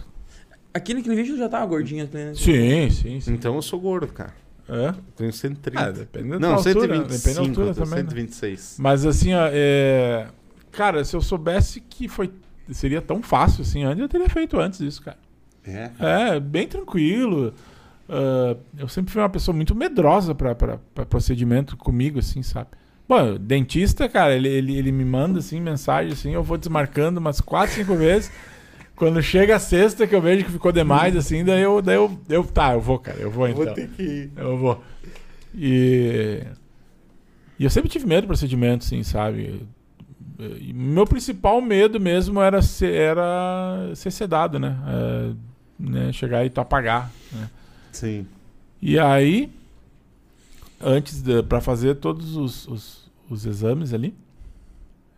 Aqui naquele vídeo já tava gordinho, né? Sim, sim, sim. Então eu sou gordo, cara. É? Eu tenho 130. Ah, depende da não, altura, 125. depende da altura eu também, né? 126. Mas assim, ó, é... cara, se eu soubesse que foi seria tão fácil assim antes, eu teria feito antes disso, cara. É. É, bem tranquilo. Ah, eu sempre fui uma pessoa muito medrosa pra procedimento comigo, assim, sabe? Bom, dentista, cara, ele, ele, ele me manda, assim, mensagem, assim, eu vou desmarcando umas quatro, cinco vezes. Quando chega a sexta, que eu vejo que ficou demais, assim, daí eu, daí eu, eu tá, eu vou, cara, eu vou então. Vou ter que ir. Eu vou. E. E eu sempre tive medo do procedimento, assim, sabe? E meu principal medo mesmo era ser, era ser sedado, né? É, né? Chegar e tu apagar. Né? Sim. E aí, antes pra fazer todos os, os, os exames ali,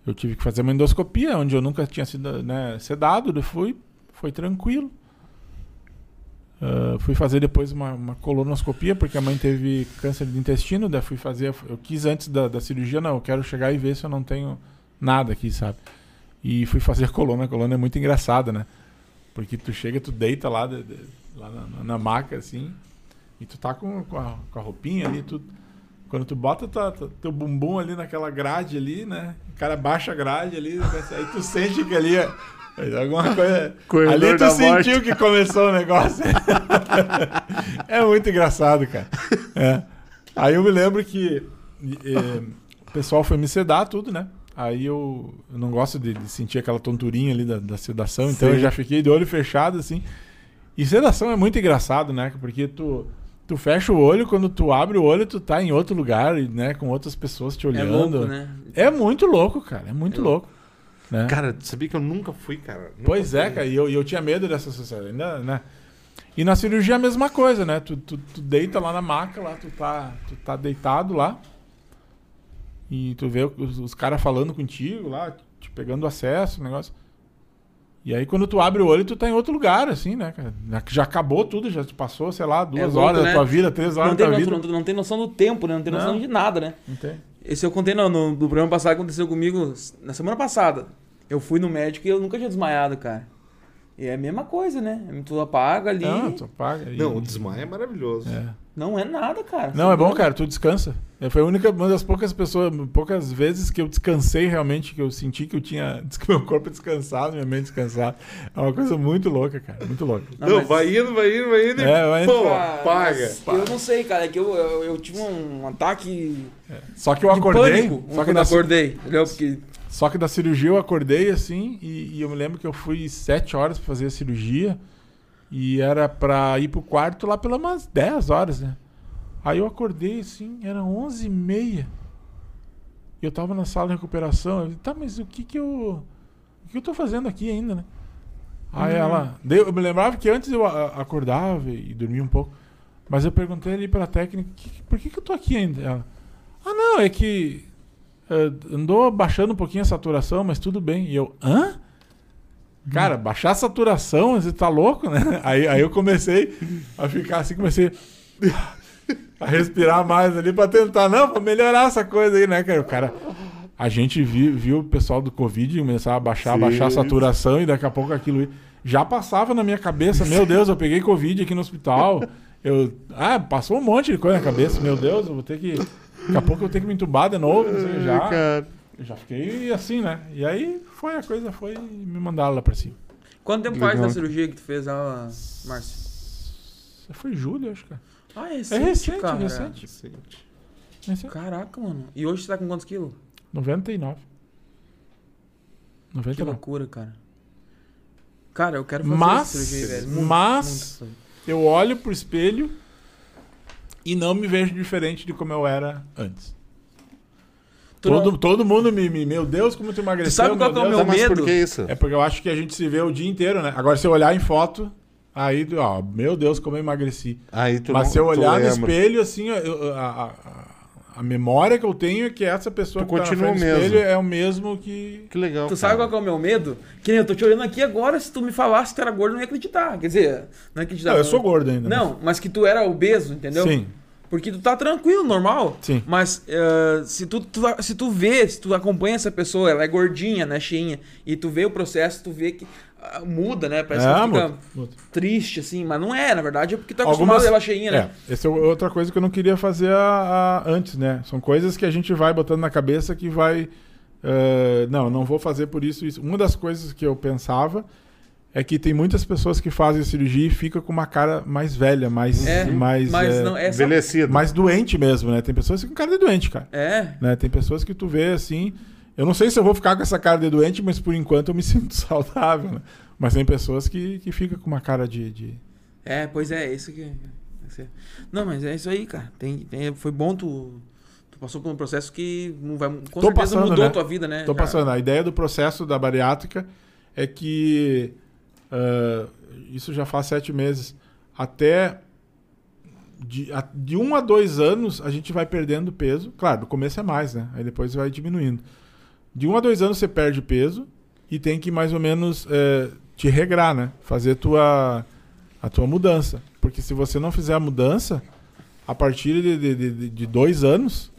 eu tive que fazer uma endoscopia, onde eu nunca tinha sido né, sedado, fui, foi tranquilo. Ah, fui fazer depois uma, uma colonoscopia, porque a mãe teve câncer de intestino, daí fui fazer, eu quis antes da, da cirurgia, não, eu quero chegar e ver se eu não tenho nada aqui, sabe? E fui fazer a coluna, a coluna é muito engraçada, né? Porque tu chega, tu deita lá, lá na- na maca, assim, e tu tá com, com, a, com a roupinha ali, tu, quando tu bota tua- tua- teu bumbum ali naquela grade ali, né? O cara baixa a grade ali, aí tu sente que ali é, é alguma coisa... Corredor ali tu sentiu morte. que começou o negócio. é muito engraçado, cara. É. Aí eu me lembro que eh, o pessoal foi me sedar tudo, né? Aí eu, eu não gosto de, de sentir aquela tonturinha ali da, da sedação, então Sim. eu já fiquei de olho fechado, assim. E sedação é muito engraçado, né? Porque tu, tu fecha o olho, quando tu abre o olho, tu tá em outro lugar, e, né? Com outras pessoas te É olhando. louco, né? É muito louco, cara. É muito É louco. Né? Cara, sabia que eu nunca fui, cara? Nunca Pois é, fui. cara, e eu, eu tinha medo dessa sociedade, ainda, né? E na cirurgia é a mesma coisa, né? Tu, tu, tu deita lá na maca, lá, tu tá, tu tá deitado lá. E tu vê os, os caras falando contigo lá, te pegando acesso, negócio. E aí quando tu abre o olho, tu tá em outro lugar, assim, né, cara? Já acabou tudo, já te passou, sei lá, duas louco, horas né? da tua vida, três horas Não da tua não, vida. não, não tem noção do tempo, né? Não tem noção Não. de nada, né? Não tem. Esse eu contei no, no, no programa passado, aconteceu comigo na semana passada. Eu fui no médico e eu nunca tinha desmaiado, cara. E é a mesma coisa, né? Tu apaga ali. Não, tu paga. e- Não, o desmaio é maravilhoso. É. Não é nada, cara. Não, é bom, cara, tu descansa. É, Foi a única, uma das poucas pessoas, poucas vezes que eu descansei realmente, que eu senti que eu tinha, que meu corpo descansado, minha mente descansada. É uma coisa muito louca, cara, muito louca. Não, Não, mas- vai indo, vai indo, vai indo. É, vai indo. Pô, Cara, paga. mas Eu não sei, cara. É que eu, eu, eu tive um ataque Só que eu de acordei, pânico só que, da, acordei. Entendeu? Porque só que da cirurgia eu acordei assim, e, e eu me lembro que eu fui sete horas pra fazer a cirurgia, e era pra ir pro quarto lá pelas umas 10 horas, né? Aí eu acordei assim, era 11 e meia. Eu tava na sala de recuperação. Eu disse, tá, mas o que que eu. O que eu tô fazendo aqui ainda, né? Aí Uhum. ela. Eu me lembrava que antes eu acordava e dormia um pouco. Mas eu perguntei ali pra técnica, "Que- por que, que eu tô aqui ainda? Ela. Ah, não, é que. eh, andou baixando um pouquinho a saturação, mas tudo bem. E eu, hã? Cara, baixar a saturação, você tá louco, né? Aí, aí eu comecei a ficar assim, comecei a respirar mais ali pra tentar, não, pra melhorar essa coisa aí, né, cara? O cara. A gente viu, viu o pessoal do Covid começar a baixar, Sim. baixar a saturação e daqui a pouco aquilo já passava na minha cabeça. Meu Deus, eu peguei Covid aqui no hospital. Eu, ah, passou um monte de coisa na cabeça. Meu Deus, eu vou ter que. Daqui a pouco eu tenho que me entubar de novo. não sei, já, Cara, eu já fiquei assim, né? E aí foi a coisa, foi me mandaram lá pra cima. Quanto tempo faz da cirurgia que tu fez, ah, Márcio? Foi julho, acho, cara. Ah, é É recente, cara. recente. Recente. recente. Caraca, mano. E hoje você tá com quantos quilos? 99. Que 99. loucura, cara. Cara, eu quero fazer Mas- cirurgia, velho. Muito, mas- muito. Eu olho pro espelho e não me vejo diferente de como eu era antes. Todo, todo mundo me, me- Meu Deus, como tu emagreceu. Tu sabe qual que é o Deus. meu Tá, mas medo. por que isso? É porque eu acho que a gente se vê o dia inteiro, né? Agora, se eu olhar em foto, aí, ó, meu Deus, como eu emagreci. Aí tu Mas não- se eu olhar no espelho, assim, eu- a, a- a- memória que eu tenho é que essa pessoa Tu que tá continua do mesmo. espelho é o mesmo que. Que legal. Tu sabe cara. qual que é o meu medo? Que nem eu tô te olhando aqui agora, se tu me falasse que tu era gordo, eu não ia acreditar. Quer dizer, não ia acreditar. Não, eu sou gordo ainda. Não, mas que tu era obeso, entendeu? Sim, Porque tu tá tranquilo, normal. sim. Mas eh, se, tu, tu- se tu vê, se tu acompanha essa pessoa, ela é gordinha, né, cheinha, e tu vê o processo, tu vê que ah, muda, né? Parece É, que fica muda, triste, assim, mas não é, na verdade, é porque tu é acostumado Algumas- a ela cheinha, né? É, essa é outra coisa que eu não queria fazer a- a- antes, né? São coisas que a gente vai botando na cabeça que vai. eh, não, não vou fazer por isso isso. Uma das coisas que eu pensava é que tem muitas pessoas que fazem cirurgia e ficam com uma cara mais velha, mais. É, mais, mas eh, não é só... Envelhecido. mais doente mesmo, né? Tem pessoas que ficam com cara de doente, cara. É, Né? Tem pessoas que tu vê assim. Eu não sei se eu vou ficar com essa cara de doente, mas por enquanto eu me sinto saudável. Né? Mas tem pessoas que, que ficam com uma cara de. de- é, pois é, isso que... esse- Não, mas é isso aí, cara. Tem, tem- foi bom tu... Tu passou por um processo que não vai, com Tô certeza passando, mudou né? a tua vida, né? Tô Já- passando. A ideia do processo da bariátrica é que ah, isso já faz sete meses. Até de, a- de um a dois anos a gente vai perdendo peso. Claro, no começo é mais, né? Aí depois vai diminuindo. De um a dois anos você perde peso e tem que mais ou menos eh, te regrar, né? Fazer tua, a tua mudança. Porque se você não fizer a mudança, a partir de, de, de- de dois anos,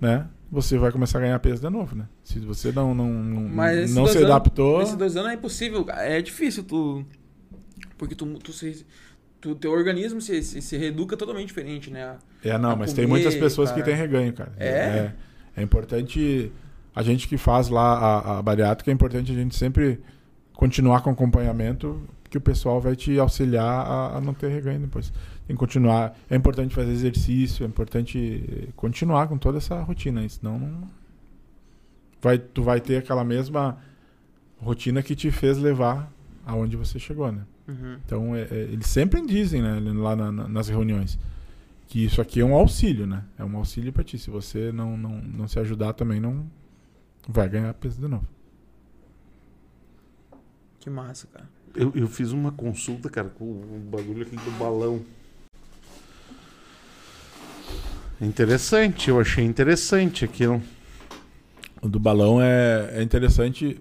né? Você vai começar a ganhar peso de novo, né? Se você não, não, não, não se anos- adaptou. Esses dois anos é impossível, é difícil tu. Porque tu, tu se. Tu, teu organismo se, se, se reeduca totalmente diferente, né? É, não, a mas tem comer, muitas pessoas que cara. têm reganho, cara. É? é? é importante. A gente que faz lá a, a bariátrica, é importante a gente sempre continuar com acompanhamento, que o pessoal vai te auxiliar a, a não ter reganho depois. Tem que continuar. É importante fazer exercício, é importante eh, continuar com toda essa rotina, senão não. Vai, tu vai ter aquela mesma rotina que te fez levar aonde você chegou, né? Uhum. Então, é- é, eles sempre dizem, né, lá na- na- nas reuniões, que isso aqui é um auxílio, né? É um auxílio pra ti. Se você não, não, não se ajudar também, não vai ganhar peso de novo. Que massa, cara. Eu, eu fiz uma consulta, cara, com o bagulho aqui do balão. Interessante, eu achei interessante aquilo. O do balão é, é interessante,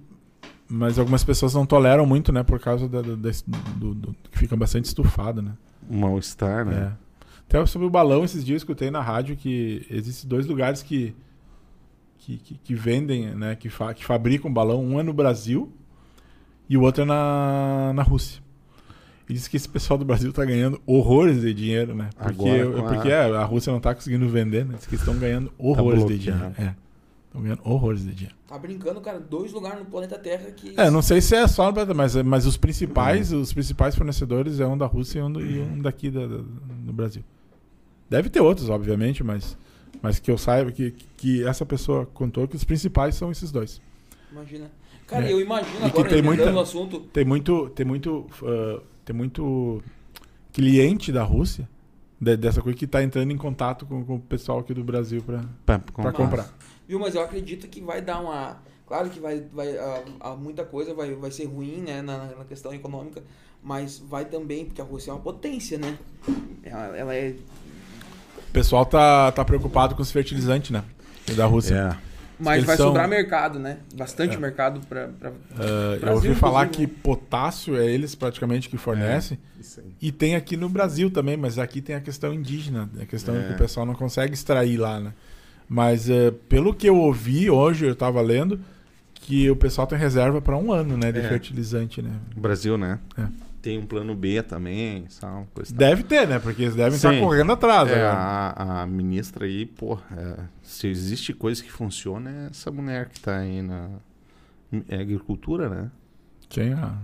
mas algumas pessoas não toleram muito, né? Por causa da- da- desse- do, do- que fica bastante estufado, né? Mal-estar, né? É. Até sobre o balão, esses dias eu escutei na rádio que existem dois lugares que, que, que, que vendem, né? Que, fa, que fabricam balão. Um é no Brasil e o outro é na, na Rússia. Diz que esse pessoal do Brasil tá ganhando horrores de dinheiro, né? Porque, Agora com a- porque é, a Rússia não tá conseguindo vender, né? Diz que estão ganhando horrores de dinheiro. É. Estão ganhando horrores de dinheiro. Tá brincando, cara, dois lugares no planeta Terra que. É, não sei se é só, no Brasil, mas, mas os principais, os principais fornecedores é um da Rússia e um, do- e um daqui da, da- do Brasil. Deve ter outros, obviamente, mas, mas que eu saiba que, que essa pessoa contou que os principais são esses dois. Imagina. Cara, É. eu imagino E que agora, tem lembrando muita- o assunto. Tem muito, tem muito, ah, tem muito cliente da Rússia de- dessa coisa que está entrando em contato com, com o pessoal aqui do Brasil para Pra, comprar. Viu, mas eu acredito que vai dar uma. Claro que vai, vai ah, ah, muita coisa vai, vai ser ruim, né, na, na questão econômica, mas vai também, porque a Rússia é uma potência, né? Ela, ela é. O pessoal tá, tá preocupado com os fertilizantes, né? Da Rússia. É. Mas Eles vai são- sobrar mercado, né? Bastante É. mercado pra. pra- Ah, eu Brasil, ouvi falar que inclusive, potássio é eles praticamente que fornecem. Aí. E tem aqui no Brasil também, mas aqui tem a questão indígena, a questão É. que o pessoal não consegue extrair lá, né? Mas eh, pelo que eu ouvi hoje, eu estava lendo, que o pessoal tem reserva para um ano, né, de É. fertilizante, né? Brasil, né? É. Tem um plano B também, sabe? Coisa e tal. Deve ter, né? Porque eles devem estar Sim. correndo atrás. É, agora. a, a ministra aí, pô, é, se existe coisa que funciona, é essa mulher que tá aí na é agricultura, né? Quem? Ah,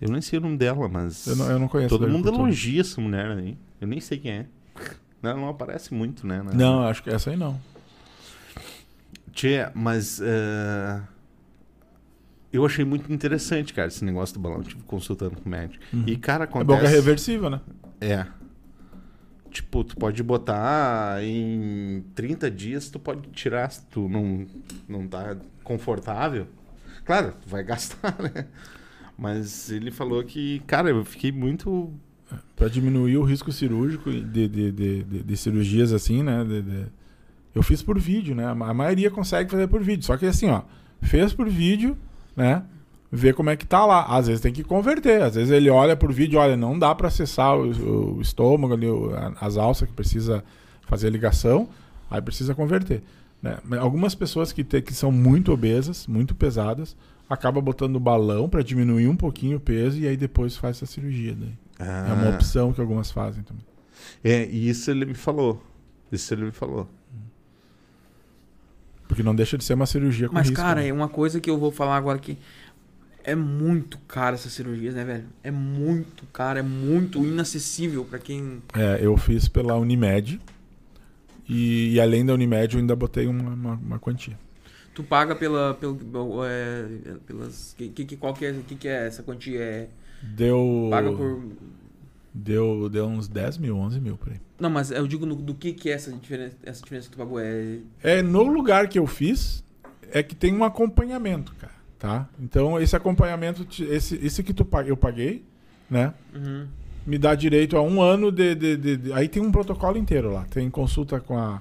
Eu nem sei o nome dela, mas eu, não, eu não conheço. todo mundo elogia essa mulher aí. Eu nem sei quem é. Ela não aparece muito, né? na- Não, acho que essa aí não. Tchê, mas é, eu achei muito interessante, cara, esse negócio do balão. Tive consultando com o médico. E, cara, É bom acontece... que é reversível, né? É. Tipo, tu pode botar em 30 dias, tu pode tirar se tu não, não tá confortável. Claro, tu vai gastar, né? Mas ele falou que, cara, eu fiquei muito. Para diminuir o risco cirúrgico de, de, de, de- de cirurgias assim, né? de- de- Eu fiz por vídeo, né? A maioria consegue fazer por vídeo. Só que assim, ó, fez por vídeo, né? Vê como é que tá lá. Às vezes tem que converter. Às vezes ele olha por vídeo, olha, não dá para acessar o, o estômago ali, o- as alças que precisa fazer a ligação, aí precisa converter. Né? Mas Algumas pessoas que, te- que são muito obesas, muito pesadas, acabam botando balão para diminuir um pouquinho o peso e aí depois faz essa cirurgia. Daí. É uma opção que algumas fazem também. É, e isso ele me falou. Isso ele me falou. Porque não deixa de ser uma cirurgia com Mas, risco. cara, né? é uma coisa que eu vou falar agora que é muito cara essas cirurgias, né, velho? É muito caro, é muito inacessível pra quem. É, eu fiz pela Unimed. E, e além da Unimed, eu ainda botei uma, uma, uma quantia. Tu paga pela. pelo, é, pelas. Que, que, qual que é, que, que é essa quantia? É, Deu. paga por. Deu, deu uns 10 mil, 11 mil por aí. Não, mas eu digo no- do que, que é essa diferença, essa diferença que tu pagou. É. É, no lugar que eu fiz, é que tem um acompanhamento, cara. Tá? Então, esse acompanhamento, esse, esse que tu, eu paguei, né? Uhum. me dá direito a um ano de, de- de- de- Aí tem um protocolo inteiro lá. Tem consulta com a.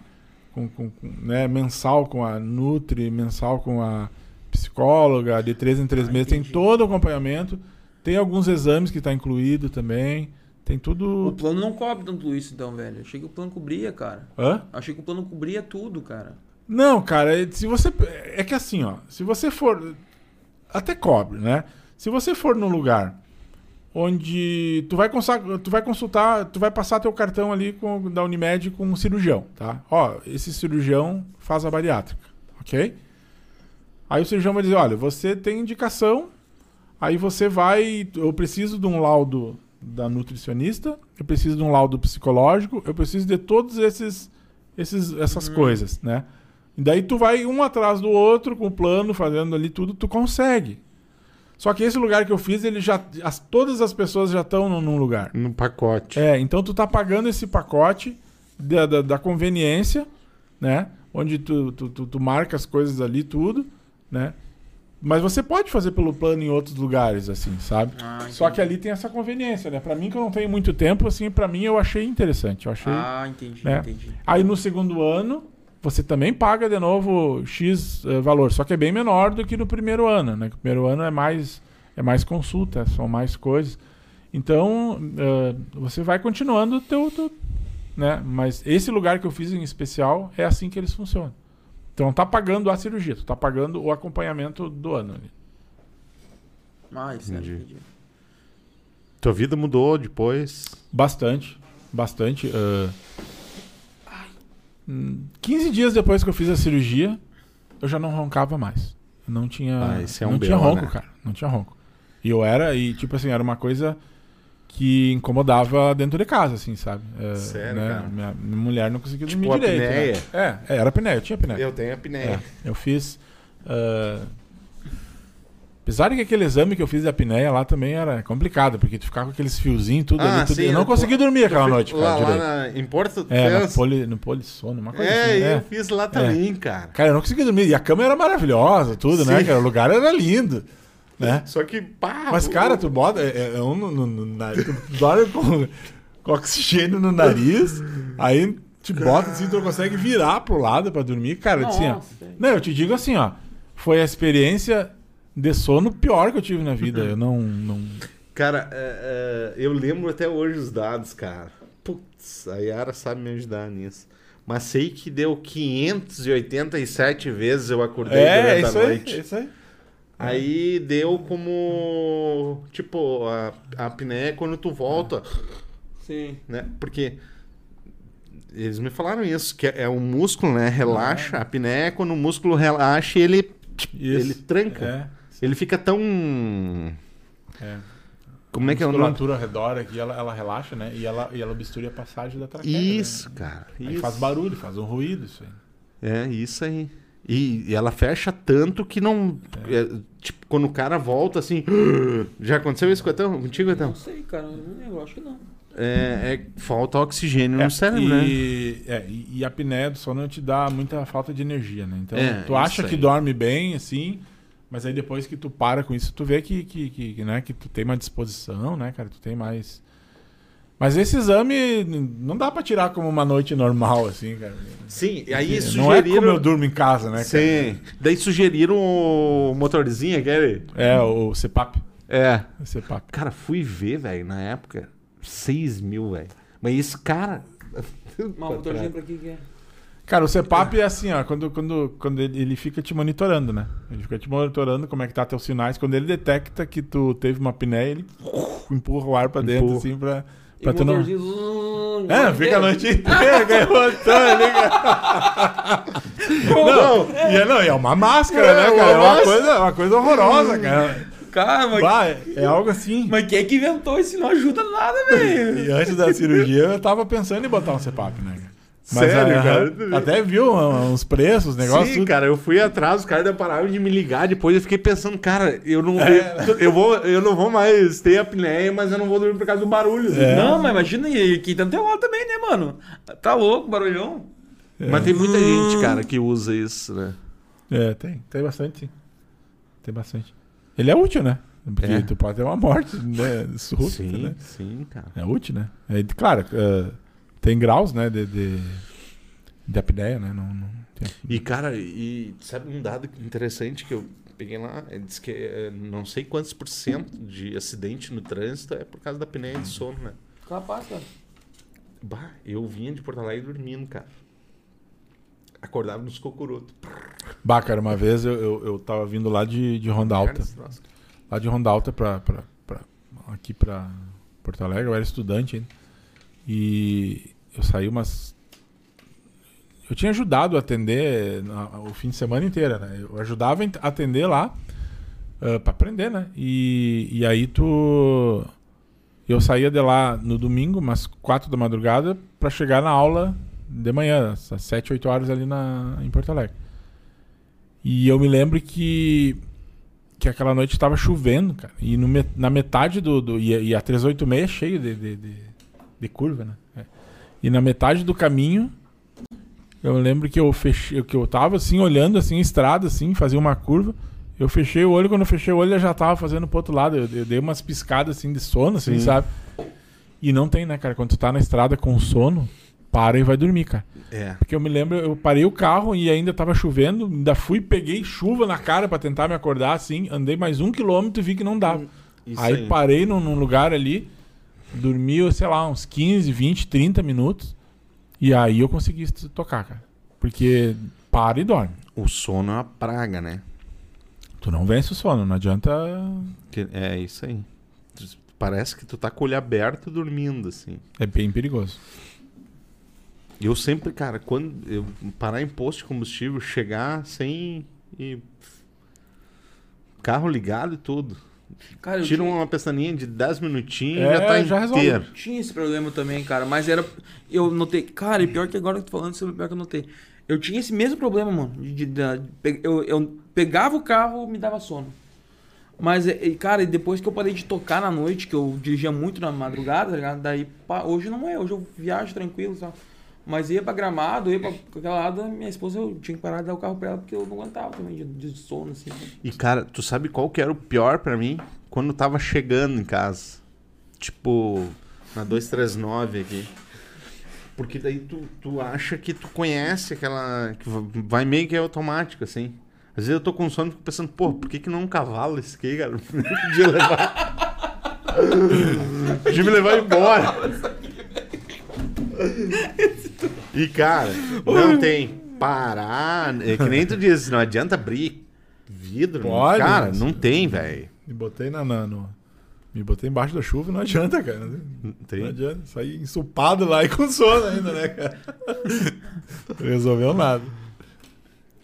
Com, com- com, né, mensal com a Nutri, mensal com a psicóloga, de três em três Ah, meses. Tem entendi. todo o acompanhamento. Tem alguns exames que está incluído também. Tem O tudo. plano não cobre tanto isso, então, velho. Achei que o plano cobria, cara. Hã? Achei que o plano cobria tudo, cara. Não, cara, é- se você. É que assim, ó. Se você for. Até cobre, né? Se você for num lugar onde tu vai, consa- tu vai consultar, tu vai passar teu cartão ali com, da Unimed com um cirurgião, tá? Ó, esse cirurgião faz a bariátrica, ok? Aí o cirurgião vai dizer, olha, você tem indicação, aí você vai, eu preciso de um laudo da nutricionista, eu preciso de um laudo psicológico, eu preciso de todos esses, esses essas coisas, né? E daí tu vai um atrás do outro com o plano, fazendo ali tudo, tu consegue. Só que esse lugar que eu fiz, ele já as, todas as pessoas já estão num, num lugar. No pacote. É, então tu tá pagando esse pacote da, da, da conveniência, né? Onde tu, tu, tu, tu marca as coisas ali, tudo, né? Mas você pode fazer pelo plano em outros lugares, assim, sabe? Ah, Só que ali tem essa conveniência, né? Pra mim, que eu não tenho muito tempo, assim, pra mim eu achei interessante. Eu achei. Ah, entendi, né? entendi. Aí no segundo ano, você também paga de novo X eh, valor, só que é bem menor do que no primeiro ano, né? O primeiro ano é mais, é mais consulta, são mais coisas. Então, eh, você vai continuando o teu, teu- né? Mas esse lugar que eu fiz em especial é assim que eles funcionam. Então, não tá pagando a cirurgia, tu tá pagando o acompanhamento do ano. ali. Ah, isso é, Entendi. entendi. Tua vida mudou depois. Bastante, bastante. ah, hum, 15 dias depois que eu fiz a cirurgia, eu já não roncava mais. Não tinha, Ah, esse é um não tinha BO, ronco, né? cara. Não tinha ronco. E eu era, e tipo assim, era uma coisa que incomodava dentro de casa, assim, sabe? É, Sério, né? cara? Minha, minha mulher não conseguia Tipo dormir a direito. apneia? Né? É, é, era apneia, eu tinha apneia. Eu tenho a apneia. É, eu fiz. ah, apesar de que aquele exame que eu fiz da apneia lá também era complicado, porque tu ficava com aqueles fiozinhos tudo Ah, ali. Tudo, sim, eu não eu- consegui dormir aquela Eu noite, cara, lá, direito. lá na, em Porto É, no, poli, no polissono, uma coisa É, assim. eu É. fiz lá também, cara. Cara, eu não consegui dormir. E a cama era maravilhosa, tudo, né, Sim. cara? O lugar era lindo, né? Só que, pá. Mas, cara, tu bota. É, é um no, no, no nariz. Tu dorme com, com oxigênio no nariz, aí te bota assim, tu consegue virar pro lado pra dormir. Cara, assim, ó. Nossa. Não, eu te digo assim, ó. Foi a experiência de sono pior que eu tive na vida. Eu não. não... Cara, é, é, eu lembro até hoje os dados, cara. Putz, a Yara sabe me ajudar nisso. Mas sei que deu 587 vezes eu acordei É, durante isso a noite. Isso aí. Aí deu como. Tipo, a, a apneia é quando tu volta, Sim. né? Porque. Eles me falaram isso, que é o músculo, né? Relaxa. A apneia é quando o músculo relaxa ele, Isso. ele tranca. É. Ele fica tão. é. Como é que é a o nome? musculatura ao redor aqui, ela, ela relaxa, né? E ela, e ela obstrui a passagem da traqueia. Isso, né? cara. Aí Isso. faz barulho, faz um ruído isso aí. É, isso aí. E, e ela fecha tanto que não. é, tipo, quando o cara volta assim. Já aconteceu isso com o Etão? Contigo, Etão? Não sei, cara. eu acho que não. É, é falta oxigênio É, no cérebro, né? e, é, e, e a apneia do sono te dá muita falta de energia, né? Então, É, tu acha que dorme bem, assim, mas aí depois que tu para com isso, tu vê que, que, que, que, né, que tu tem mais disposição, né, cara? Tu tem mais... Mas esse exame não dá pra tirar como uma noite normal, assim, cara. Sim, e aí não é como eu sugeriram. durmo em casa, né, cara? Sim. Daí sugeriram o motorzinho, aquele. É, o CPAP. É. O CPAP. Cara, fui ver, velho, na época, 6 mil, velho. Mas esse cara. Mas o motorzinho pra que que é? Cara, o CPAP é assim, ó, quando, quando, quando ele, ele fica te monitorando, né? Ele fica te monitorando como é que tá teus sinais. Quando ele detecta que tu teve uma apneia, ele empurra o ar pra dentro, Empurra. assim, pra, E pra o tu não... É, fica a noite inteira, garrotando ali, cara. Não, e é, não, e é uma máscara, É, né, uma cara? É uma máscara. coisa, uma coisa horrorosa, cara. Cara, mas, Bah, é, é algo assim. mas quem é que inventou isso? Não ajuda nada, velho. E antes da cirurgia, eu tava pensando em botar um CPAP, né, cara? Sério, ah, cara? Até viu ah, uns preços, negócio Sim, tudo. cara, eu fui atrás, os caras pararam de me ligar. Depois eu fiquei pensando, cara, eu não, É. eu, vou, eu não vou mais ter apneia, mas eu não vou dormir por causa do barulho. É. Não, mas imagina, e aqui tá no teu lado também, né, mano? Tá louco, barulhão. Mas tem muita gente, cara, que usa isso, né? É, tem. Tem bastante, sim. Tem bastante. Ele é útil, né? Porque É. tu pode ter uma morte, né? Súbita, sim, né? sim, cara. É útil, né? É, claro, é, tem graus, né? De, de, de apneia, né? Não, não tem- E, cara, e sabe um dado interessante que eu peguei lá? Ele diz que é, não sei quantos por cento de acidente no trânsito é por causa da apneia de sono, né? Capaz, cara. Bah, eu vinha de Porto Alegre dormindo, cara. Acordava nos cocurutos. Bah, cara, uma vez eu, eu, eu tava vindo lá de, de Ronda Alta. Lá de Ronda Alta pra, pra, pra, aqui pra Porto Alegre, eu era estudante ainda. E eu saí umas. Eu tinha ajudado a atender o fim de semana inteiro, né? Eu ajudava a atender lá ah, pra aprender, né? E, e aí tu. Eu saía de lá no domingo, umas quatro da madrugada, pra chegar na aula de manhã, às sete, oito horas ali na, em Porto Alegre. E eu me lembro que que aquela noite estava chovendo, cara. E no na metade do. do e, e a 386 é cheio de, de, de, de curva, né? É. E na metade do caminho, eu lembro que eu fechei, que eu tava assim, olhando assim, a estrada, assim, fazia uma curva. Eu fechei o olho, quando eu fechei o olho, eu já tava fazendo pro outro lado. Eu, eu dei umas piscadas assim de sono, assim, Sim. sabe? E não tem, né, cara? Quando tu tá na estrada com sono, para e vai dormir, cara. É. Porque eu me lembro, eu parei o carro e ainda tava chovendo, ainda fui, peguei chuva na cara pra tentar me acordar, assim, andei mais um quilômetro e vi que não dava. Isso aí, aí. parei num, num lugar ali, dormi, sei lá, uns 15, 20, 30 minutos, e aí eu consegui tocar, cara. Porque para e dorme. O sono é uma praga, né? Tu não vence o sono, não adianta. É isso aí. Parece que tu tá com o olho aberto dormindo, assim. É bem perigoso. Eu sempre, cara, quando eu parar em posto de combustível, chegar sem. E... Carro ligado e tudo. Cara, Tira tinha- uma pestaninha de 10 minutinhos É, e já tá já resolve. inteiro. Tinha esse problema também, cara, mas era. Eu notei. Cara, e pior que agora que eu tô falando, isso é o pior que eu notei. Eu tinha esse mesmo problema, mano. de- de- de eu, eu pegava o carro me dava sono. Mas, e, cara, e depois que eu parei de tocar na noite, que eu dirigia muito na madrugada, tá ligado? Daí, pá, hoje não é, hoje eu viajo tranquilo, sabe? Mas ia pra gramado, ia pra aquela lado, minha esposa, eu tinha que parar de dar o carro pra ela porque eu não aguentava também de, de sono, assim. E, cara, tu sabe qual que era o pior pra mim? Quando eu tava chegando em casa. Tipo, na 239 aqui. Porque daí tu, tu acha que tu conhece aquela. que vai meio que é automático, assim. Às vezes eu tô com sono e fico pensando, pô, por que, que não é um cavalo esse aqui, cara? Podia levar. Podia me levar embora. E, cara, não tem parar. É que nem tu diz, não adianta abrir vidro. não- Pode, cara, mas- não tem, velho. Me botei na, na- no- Me botei embaixo da chuva, não adianta, cara. Não Não tem. adianta. Saí ensopado lá e com sono ainda, né, cara? Resolveu nada.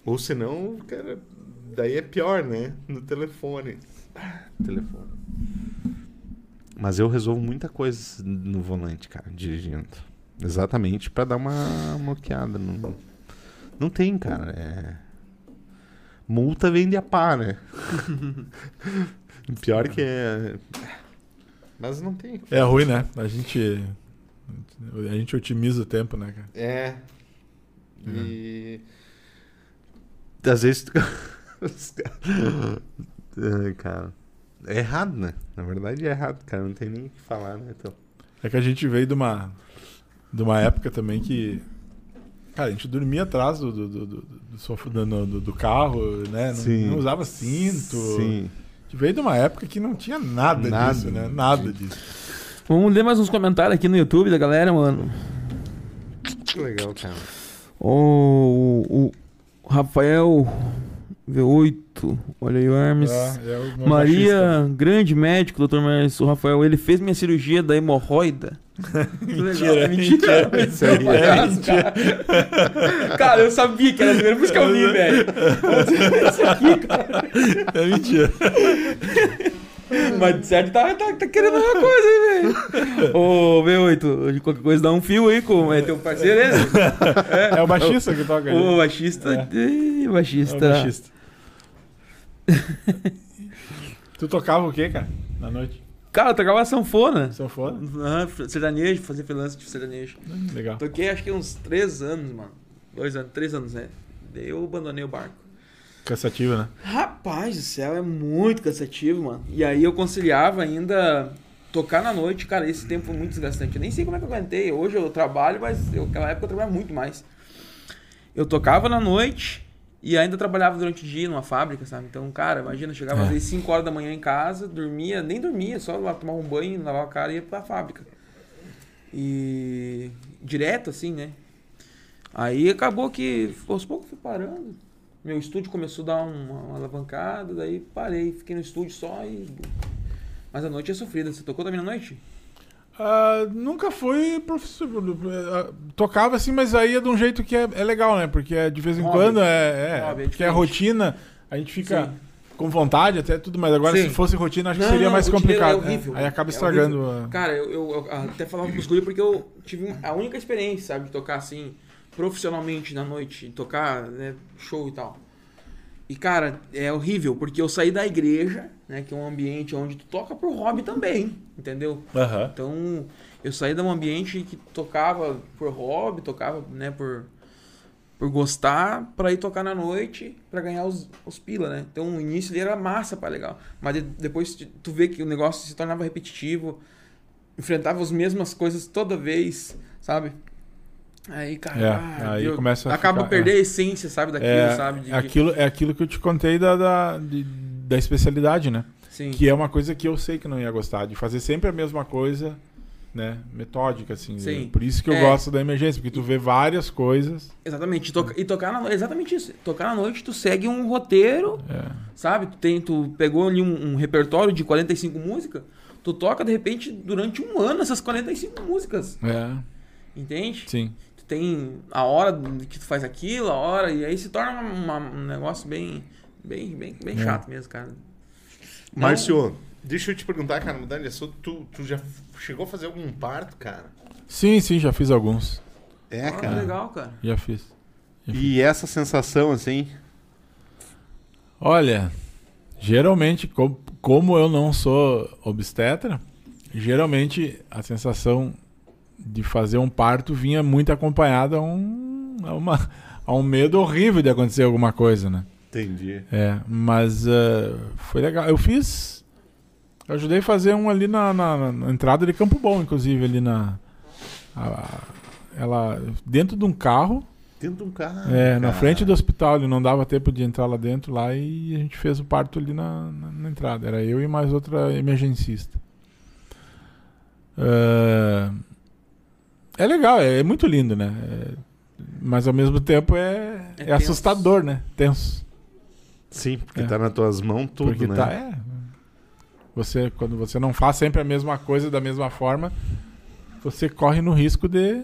Ou senão, cara, daí é pior, né? No telefone. Telefone. Mas eu resolvo muita coisa no volante, cara, dirigindo. Exatamente pra dar uma moqueada. Não, não tem, cara. É... Multa vem de a pá, né? Pior que é. Mas não tem. É ruim, né? A gente. A gente otimiza o tempo, né, cara? É. E. Às vezes. cara. É errado, né? Na verdade é errado, cara. Não tem nem o que falar, né? Então. É que a gente veio de uma, de uma época também que. Cara, a gente dormia atrás do, do, do, do, do do- do- do carro, né? Não, Sim. não usava cinto. Sim. A gente veio de uma época que não tinha nada, Nada, disso, né? Nada Sim. disso. Vamos ler mais uns comentários aqui no YouTube da galera, mano. Que legal, cara. O, o Rafael V8, olha aí o Hermes. É, é o Maria, grande médico, doutor Mas o Rafael, ele fez minha cirurgia da hemorroida. Mentira, é mentira. Isso aí É é. mentira. Cara, eu sabia que era a primeira música que eu li, velho. Isso aqui, cara. É mentira. Mas de certo tá, tá, tá querendo uma coisa aí, velho. Ô, V8, de qualquer coisa dá um fio aí com é teu parceiro, ele? É o baixista que toca ali. Ô, baixista. Ih, É o baixista. baixista. tu tocava o quê, cara? Na noite? Cara, eu tocava sanfona. Sanfona? Ah, sertanejo, fazia freelance de sertanejo. Hum, Legal. Toquei acho que uns três anos, mano. Dois anos, três anos, né? Daí eu abandonei o barco. Cansativo, né? Rapaz do céu, é muito cansativo, mano. E aí eu conciliava ainda tocar na noite, cara, esse tempo foi muito desgastante. Eu nem sei como é que eu aguentei. Hoje eu trabalho, mas eu, naquela época eu trabalhava muito mais. Eu tocava na noite e ainda trabalhava durante o dia numa fábrica, sabe? Então, cara, imagina, chegava É. às vezes 5 horas da manhã em casa, dormia, nem dormia, só lá tomava um banho, lavava a cara e ia pra fábrica. E direto assim, né? Aí acabou que aos poucos fui parando. Meu estúdio começou a dar uma, uma alavancada, daí parei, fiquei no estúdio só e. Mas a noite é sofrida. Você tocou também na noite? Ah, nunca fui professor. ah, Tocava assim, mas aí é de um jeito que é, é legal, né? Porque é de vez em Hobby. quando é. é Hobby, é porque é rotina, a gente fica Sim. com vontade até tudo, mas agora Sim. se fosse rotina, acho que Não, seria não, mais rotineiro complicado. é horrível. né? Aí acaba É estragando. a- Cara, eu, eu- eu até falava pros guri porque eu tive a única experiência, sabe, de tocar assim, profissionalmente na noite, tocar né, show e tal. E, cara, é horrível, porque eu saí da igreja, né, que é um ambiente onde tu toca pro hobby também, entendeu? Aham. Então, eu saí de um ambiente que tocava por hobby, tocava, né, por, por gostar pra ir tocar na noite pra ganhar os, os pila, né? Então o início ali era massa, pá, legal. Mas de- depois tu- tu vê que o negócio se tornava repetitivo, enfrentava as mesmas coisas toda vez, sabe? Aí, cara, É, ah, aí eu- começa a acaba ficar- perder a essência, sabe, daquilo, É, sabe? De- aquilo, é aquilo que eu te contei da, da, de- da especialidade, né? Sim. Que é uma coisa que eu sei que não ia gostar, de fazer sempre a mesma coisa, né? Metódica, assim. Sim. Por isso que eu É. gosto da emergência, porque tu vê várias coisas. Exatamente. E, toca- e tocar na noite. Exatamente isso. Tocar na noite, tu segue um roteiro, É. sabe? Tu, tem, tu pegou ali um, um repertório de 45 músicas, tu toca, de repente, durante um ano essas 45 músicas. É, Entende? sim. Tem a hora que tu faz aquilo, a hora, e aí se torna uma- um negócio bem, bem, bem, bem É. chato mesmo, cara. Márcio, deixa eu te perguntar, cara, mudando de assunto, tu, tu já chegou a fazer algum parto, cara? Sim, sim, já fiz alguns. É, Ah, cara. legal, cara. Já fiz. E essa sensação, assim, Olha, geralmente, com- como eu não sou obstetra, geralmente a sensação de fazer um parto vinha muito acompanhada a um, a uma, a um medo horrível de acontecer alguma coisa, né? entendi. É, mas eh, foi legal. Eu fiz. Eu ajudei a fazer um ali na, na- na entrada de Campo Bom, inclusive, ali na. a- ela. Dentro de um carro, Dentro de um carro. é, na cara. frente do hospital, ele não dava tempo de entrar lá dentro lá e a gente fez o parto ali na, na- na entrada. Era eu e mais outra emergencista. É, é legal, é, é muito lindo, né? É- mas ao mesmo tempo é, É é, assustador, né? Tenso. Sim, porque É. tá nas tuas mãos tudo, Porque né? tá, é. Você, quando você não faz sempre a mesma coisa da mesma forma, você corre no risco de.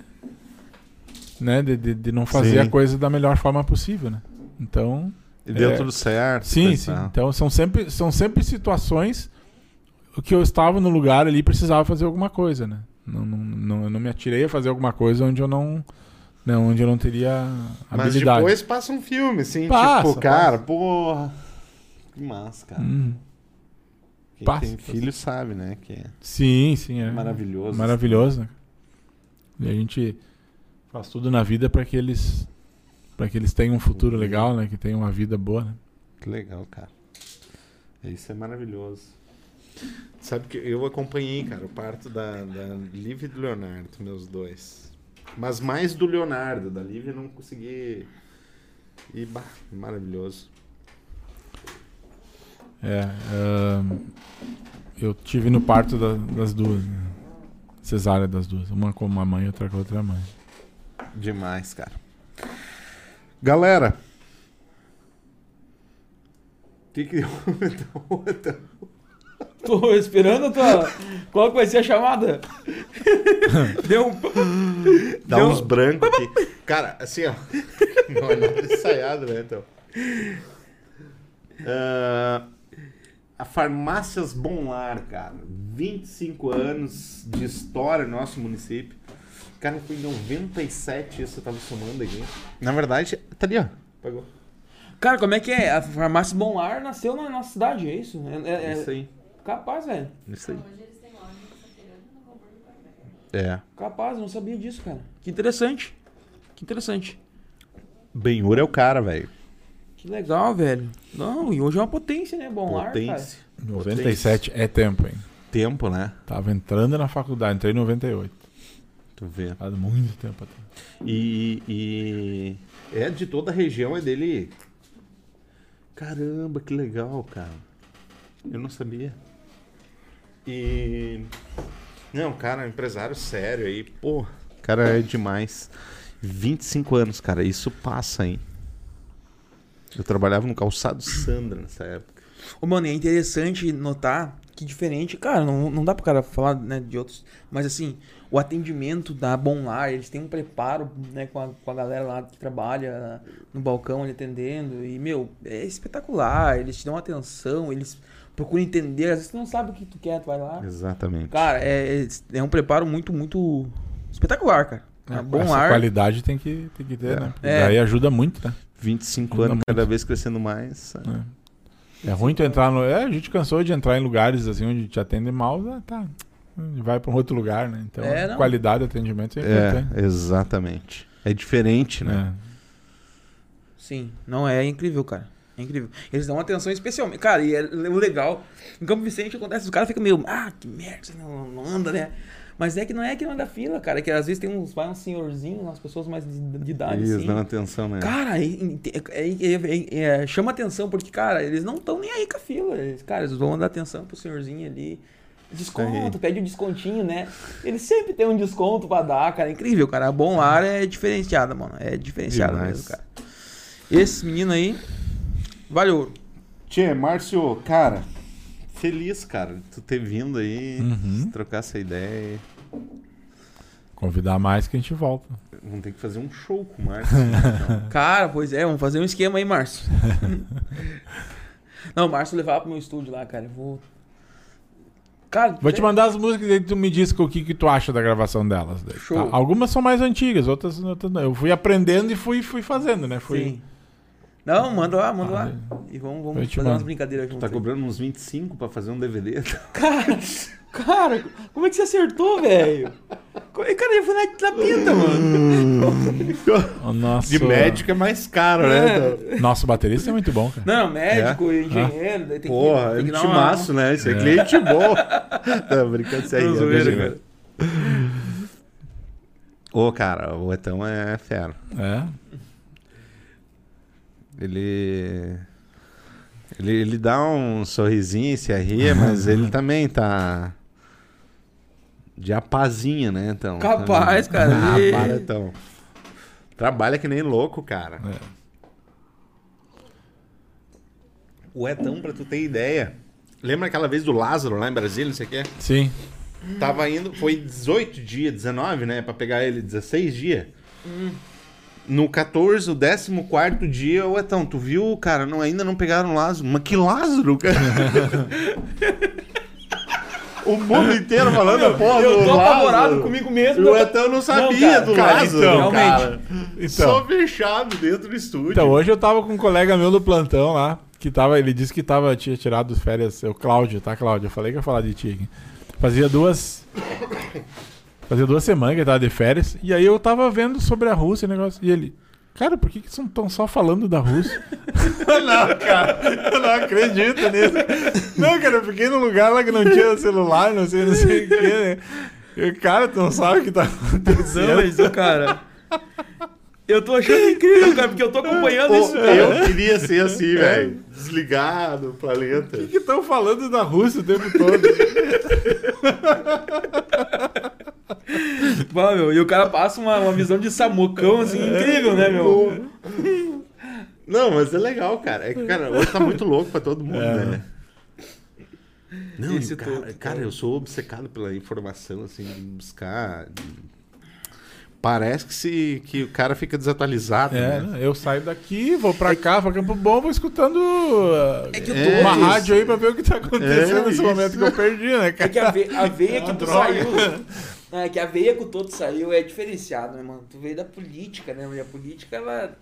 Né, de, de, de não fazer Sim. a coisa da melhor forma possível, né? Então. E deu É. tudo certo. Sim, tá, sim. Então são sempre, são sempre situações que eu estava no lugar ali e precisava fazer alguma coisa, né? Não, não, não, eu não me atirei a fazer alguma coisa onde eu não. Né, onde eu não teria Mas habilidade. depois passa um filme, assim, Passa, tipo, cara, porra. Que massa, cara. Hum, Quem passa, tem passa. filho sabe, né? Que é sim, sim. É. maravilhoso. Maravilhoso, né? E a gente faz tudo na vida para que eles para que eles tenham um futuro legal, né? Que tenham uma vida boa, né? Que legal, cara. Isso é maravilhoso. Sabe que eu acompanhei, cara, o parto da, da Liv e do Leonardo, meus dois. Mas mais do Leonardo, da Liv eu não consegui. E, bah, maravilhoso. É, ahn, eu tive no parto da- das duas, né? cesárea das duas, uma com uma mãe e outra com outra mãe. Demais, cara. Galera. O que que deu? Tô esperando a tua. Qual que vai ser a chamada? Deu um. Dá Deu- uns brancos aqui. Cara, assim, ó. Não é nada ensaiado, né, então. Ah, a Farmácias Bom Lar, cara. 25 anos de história no nosso município. Cara, foi em 97 isso eu tava somando aqui. Na verdade, tá ali, ó. Pagou. Cara, como é que é? A farmácia Bom Lar nasceu na nossa cidade, é isso? É, é- é Isso aí. Capaz, velho. Isso aí. Hoje eles têm loja em Sapiranga no Comboio do Parmeira. É. Capaz, eu não sabia disso, cara. Que interessante. Que interessante. Benhur é o cara, velho. Que legal, velho. Não, e hoje é uma potência, né? Bom Lar, cara. Potência. 97 é tempo, hein? Tempo, né? Tava entrando na faculdade, entrei em 98. Tu vê. Faz muito tempo atrás. E, e é de toda a região, é dele. Caramba, que legal, cara. Eu não sabia. E. Não, cara, empresário sério aí. Pô, cara é demais. 25 anos, cara, isso passa, hein? Eu trabalhava no calçado Sandra nessa época. Ô, mano, e é interessante notar que diferente, cara, não, não dá pro cara falar né, de outros, mas assim, o atendimento da Bom Lar, eles têm um preparo né, com, a, com a galera lá que trabalha no balcão ali atendendo, e, meu, é espetacular, eles te dão atenção, eles procuram entender, às vezes tu não sabe o que tu quer, tu vai lá. Exatamente. Cara, é, é, é um preparo muito, muito espetacular, cara. A Bom Essa Lar, qualidade tem que, tem que ter, É. né? É. Daí ajuda muito, né? 25 Ajuda anos, muito. cada vez crescendo mais. É. É ruim tu entrar no. É, a gente cansou de entrar em lugares assim onde te atendem mal, ah, tá. Vai pra um outro lugar, né? Então, É, qualidade de atendimento é É, exatamente. É diferente, né? É. Sim, não é incrível, cara. É incrível. Eles dão atenção especialmente. Cara, e é o legal. Em Campo Vicente acontece, os caras ficam meio, ah, que merda, você não, anda, né? Mas é que não é que não anda fila, cara. É que às vezes tem uns, vai uns senhorzinhos, umas pessoas mais de, de idade, Eles assim. dão atenção, né? Cara, é- é- é- é- é- chama atenção, porque, cara, eles não estão nem aí com a fila. Eles, cara, eles vão dar atenção pro senhorzinho ali. Desconto, Aí. pede um descontinho, né? Eles sempre tem um desconto pra dar, cara. É incrível, cara. A Bom Lar é diferenciada, mano. É diferenciada mesmo, cara. Esse menino aí, vale ouro. Tchê, Márcio, cara, feliz, cara, de tu ter vindo aí, Uhum. trocar essa ideia. Convidar mais que a gente volta. Vamos ter que fazer um show com o Márcio. então. Cara, pois é, vamos fazer um esquema aí, Márcio. não, o Márcio levar pro meu estúdio lá, cara. Eu vou. Cara, Vou te mandar as músicas e tu me diz o que, que tu acha da gravação delas. tá? Show. Algumas são mais antigas, outras, outras não. Eu fui aprendendo e fui, fui fazendo, né? Fui... Sim. Não, manda lá, manda Ah, lá. E vamos, vamos fazer umas mando. brincadeiras juntos. tá aí. cobrando uns 25 pra fazer um DVD. Cara, cara, como é que você acertou, velho? É- Cara, eu fui na, na pinta, mano. O nosso, De médico é mais caro, né? Então, Nosso baterista é muito bom, cara. Não, médico, engenheiro, daí tem Porra, que, é tem um que dar timaço, né? Isso é, É. cliente bom. tá brincando sério. Não, zoeira, cara. Ô, cara, o Etão é fera. É. Ele. Ele, ele dá um sorrisinho, se arria, mas ele também tá. De apazinha, né, então? Capaz, cara, Ah, para, então. Trabalha que nem louco, cara. É. O Etão, pra tu ter ideia. Lembra aquela vez do Lázaro lá em Brasília, não sei o quê? Sim. Tava indo, foi 18 dias, 19, né? Pra pegar ele, 16 dias. No 14, o 14 dia, o Etão, tu viu, cara? Não, ainda não pegaram o Lázaro. Mas que Lázaro, cara? o mundo inteiro falando a porra Eu do tô apavorado comigo mesmo. O eu- Etão não sabia cara, do cara, Lázaro, então, cara. Então, Só fechado dentro do estúdio. então, hoje eu tava com um colega meu do plantão lá, que tava, ele disse que tava, tinha tirado férias, o Cláudio, tá, Cláudio? Eu falei que ia falar de ti aqui. Fazia duas. Fazia duas semanas que ele tava de férias. E aí eu tava vendo sobre a Rússia e negócio. E ele. Cara, por que que estão só falando da Rússia? não, cara, eu não acredito nisso. Não, cara, eu fiquei num lugar lá que não tinha celular, não sei, não sei o quê, né? E, cara, tu não sabe o que tá Não, acontecendo. mas, ô, cara. Eu tô achando incrível, cara, porque eu tô acompanhando Ô, isso, cara. eu queria ser assim, velho. Desligado, planeta. Por que estão falando da Rússia o tempo todo? Bah, meu, e o cara passa uma, uma visão de samucão, assim, incrível, né, meu? Não, mas é legal, cara. É que, cara, hoje tá muito louco pra todo mundo, É. né? Não, Esse cara, todo- cara, eu sou obcecado pela informação, assim, de buscar. de- Parece que, se, que o cara fica desatualizado, É, né? eu saio daqui, vou pra cá, pra Campo Bom, vou escutando É que eu É tô. uma isso. rádio aí pra ver o que tá acontecendo É nesse isso. momento que eu perdi, né, É cara? que a, ve- a veia que Uma tu saiu. É que a veia que o Toto saiu é diferenciado, né, mano? Tu veio da política, né? E a política, ela.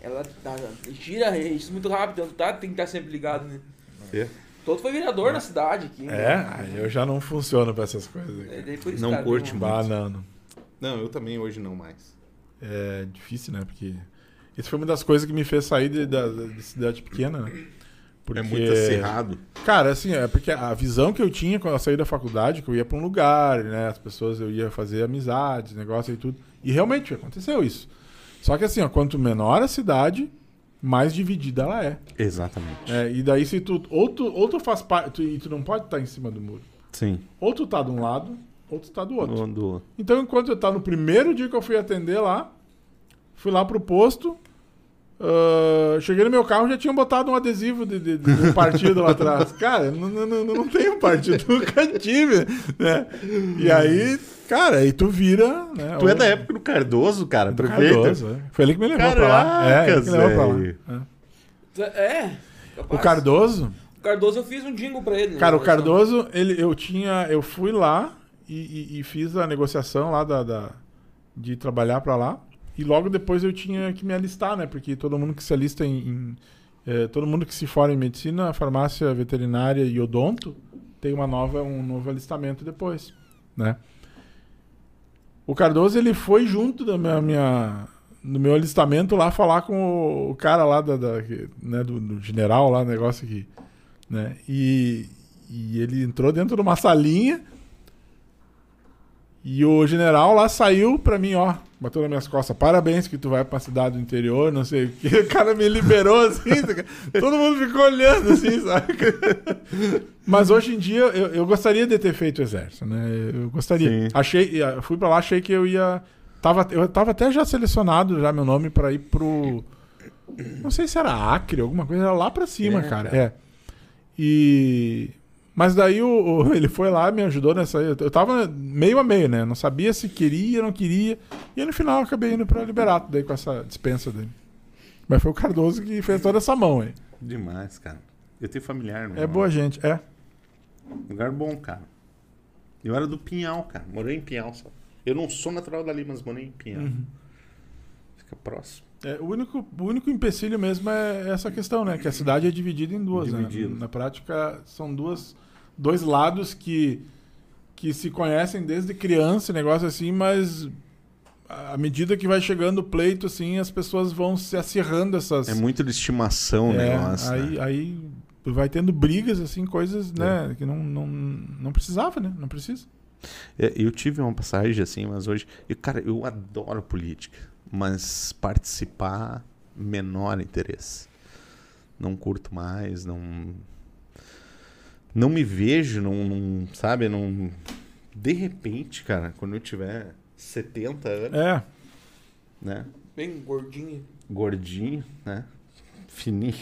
Ela tá- gira isso muito rápido, então tá, tem que estar sempre ligado, né? É. Toto foi vereador na cidade aqui. É, né? eu já não funciono pra essas coisas. É, daí por isso, Não cara, curte tem um- Bah, não, eu também hoje não mais. É difícil, né? Porque isso foi uma das coisas que me fez sair de, de cidade pequena, né? Porque, É muito acirrado. Cara, assim, é porque a visão que eu tinha quando eu saí da faculdade, que eu ia pra um lugar, né? As pessoas, eu ia fazer amizades, negócio e tudo. E realmente aconteceu isso. Só que assim, ó, quanto menor a cidade, mais dividida ela é. Exatamente. É, e daí se tu ou tu, ou tu faz parte, e tu não pode estar em cima do muro. Sim. Ou tu tá de um lado, ou tu tá do outro. Do- do- Então, enquanto eu tava no primeiro dia que eu fui atender lá, fui lá pro posto, ah, cheguei no meu carro já tinham botado um adesivo de, de, de um partido lá atrás. Cara, não, não, não, não tem um partido, nunca tive, né? E aí, cara, aí tu vira, né? Tu é o- da época do Cardoso, cara, do prefeito. Cardoso, é. Foi ele que me levou pra lá. É, ele que me levou pra lá. É. É. O. Cardoso, O Cardoso eu fiz um jingle pra ele. né? Cara, o Cardoso, ele, eu tinha. Eu fui lá e, e- e fiz a negociação lá da, da- de trabalhar pra lá. E logo depois eu tinha que me alistar, né? Porque todo mundo que se alista em. em, eh, todo mundo que se forma em medicina, farmácia veterinária e odonto tem uma nova, um novo alistamento depois, né? O Cardoso, ele foi junto da minha, minha- no meu alistamento lá falar com o, cara lá da, da- né, do, do general lá, negócio aqui, né? E, e ele entrou dentro de uma salinha e o general lá saiu pra mim, ó, bateu nas minhas costas, parabéns que tu vai pra cidade do interior, não sei o que. O cara me liberou assim, saca? todo mundo ficou olhando assim, sabe? Mas hoje em dia eu, eu gostaria de ter feito o exército, né? Eu gostaria. Sim. Achei, eu fui pra lá, achei que eu ia tava eu tava até já selecionado já meu nome pra ir pro não sei se era Acre, alguma coisa, era lá pra cima, É, cara. É. E mas daí o, o- ele foi lá, me ajudou nessa. Eu tava meio a meio, né? Não sabia se queria, não queria. E aí, no final eu acabei indo pra Liberato daí com essa dispensa dele. Mas foi o Cardoso que fez toda essa mão aí. Demais, cara. Eu tenho familiar, no É boa gente, é. Lugar bom, cara. Eu era do Pinhal, cara. Morei em Pinhal só. Eu não sou natural dali, mas morei em Pinhal. Uhum. Fica próximo. É, o, único, o único empecilho mesmo é essa questão, né? Que a cidade é dividida em duas. né? Na prática, são duas, dois lados que, que se conhecem desde criança, negócio assim, mas à medida que vai chegando o pleito, assim, as pessoas vão se acirrando essas. É muito de estimação o É, negócio. aí, né? aí vai tendo brigas, assim, coisas, né? Que não, não, não precisava, né? Não precisa. É, Eu tive uma passagem assim, mas hoje. Eu, cara, eu adoro política. Mas participar, menor interesse. Não curto mais, não. Não me vejo, não. não- sabe? Não. De repente, cara, quando eu tiver 70 anos, É. né? Bem gordinho. Gordinho, né? Fininho.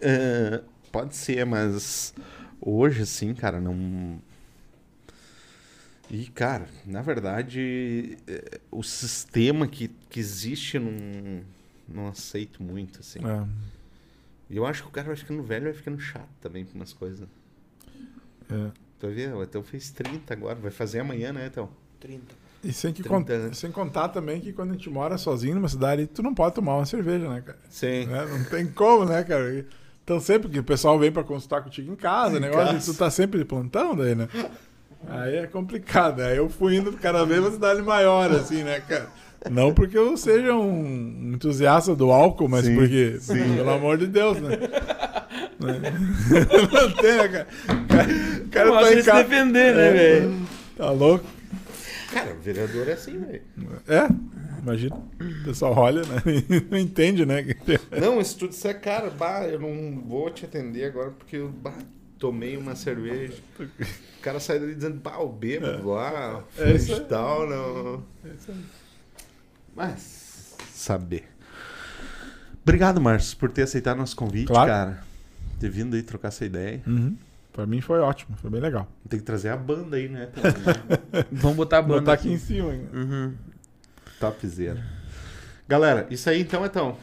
É, pode ser, mas hoje, assim, cara, não. E, cara, na verdade, é, o sistema que, que existe não, não aceito muito, assim. é. E eu acho que o cara vai ficando velho vai ficando chato também com umas coisas. é. Tu vê, o Etão fez 30 agora, vai fazer amanhã, né, Etão? 30. E sem, que 30 con- anos. sem contar também que quando a gente mora sozinho numa cidade, tu não pode tomar uma cerveja, né, cara? Sim. Né? Não tem como, né, cara? Então sempre que o pessoal vem pra consultar contigo em casa, Em negócio, casa. tu tá sempre de plantão daí, né? Aí é complicado. Aí eu fui indo cada vez uma cidade maior, assim, né, cara? Não porque eu seja um entusiasta do álcool, mas Sim, porque, sim. pelo amor de Deus, né? Né? Não tem, né, cara? O cara, o Mostra tá em casa. defender, né, É, velho? Tá louco? Cara, o vereador é assim, velho. É, imagina. O pessoal olha, né? Não entende, né? Não, se tu disser, cara, bah, eu não vou te atender agora porque eu bah, tomei uma cerveja. O cara sai dali dizendo, bah, o bêbado lá, É aí. de tal, não. É isso aí. Mas, saber. Obrigado, Márcio, por ter aceitado nosso convite, Claro. cara. Ter vindo aí trocar essa ideia. Uhum. Pra mim foi ótimo, foi bem legal. Tem que trazer a banda aí, né? Vamos botar a banda botar aqui aqui. em cima. hein? Uhum. Topzera. Galera, isso aí então, então.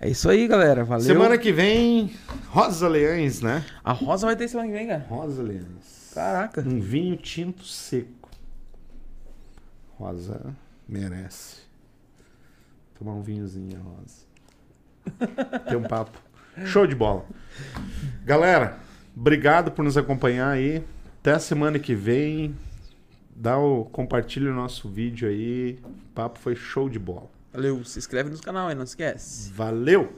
É isso aí, galera. Valeu. Semana que vem, Rosa Leões, né? A Rosa vai ter semana que vem, cara. Rosa Leões. Caraca. Um vinho tinto seco. Rosa merece. Tomar um vinhozinho, Rosa. Ter um papo. Show de bola. Galera, obrigado por nos acompanhar aí. Até a semana que vem. Dá o compartilha o nosso vídeo aí. O papo foi show de bola. Valeu. Se inscreve no canal aí, não esquece. Valeu!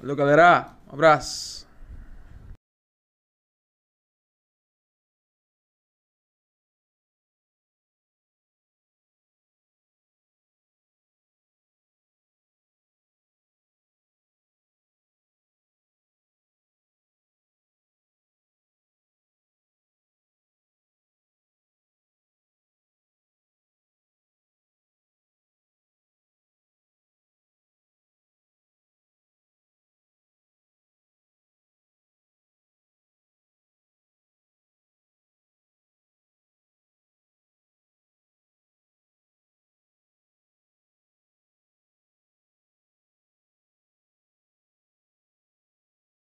Valeu, galera. Um abraço.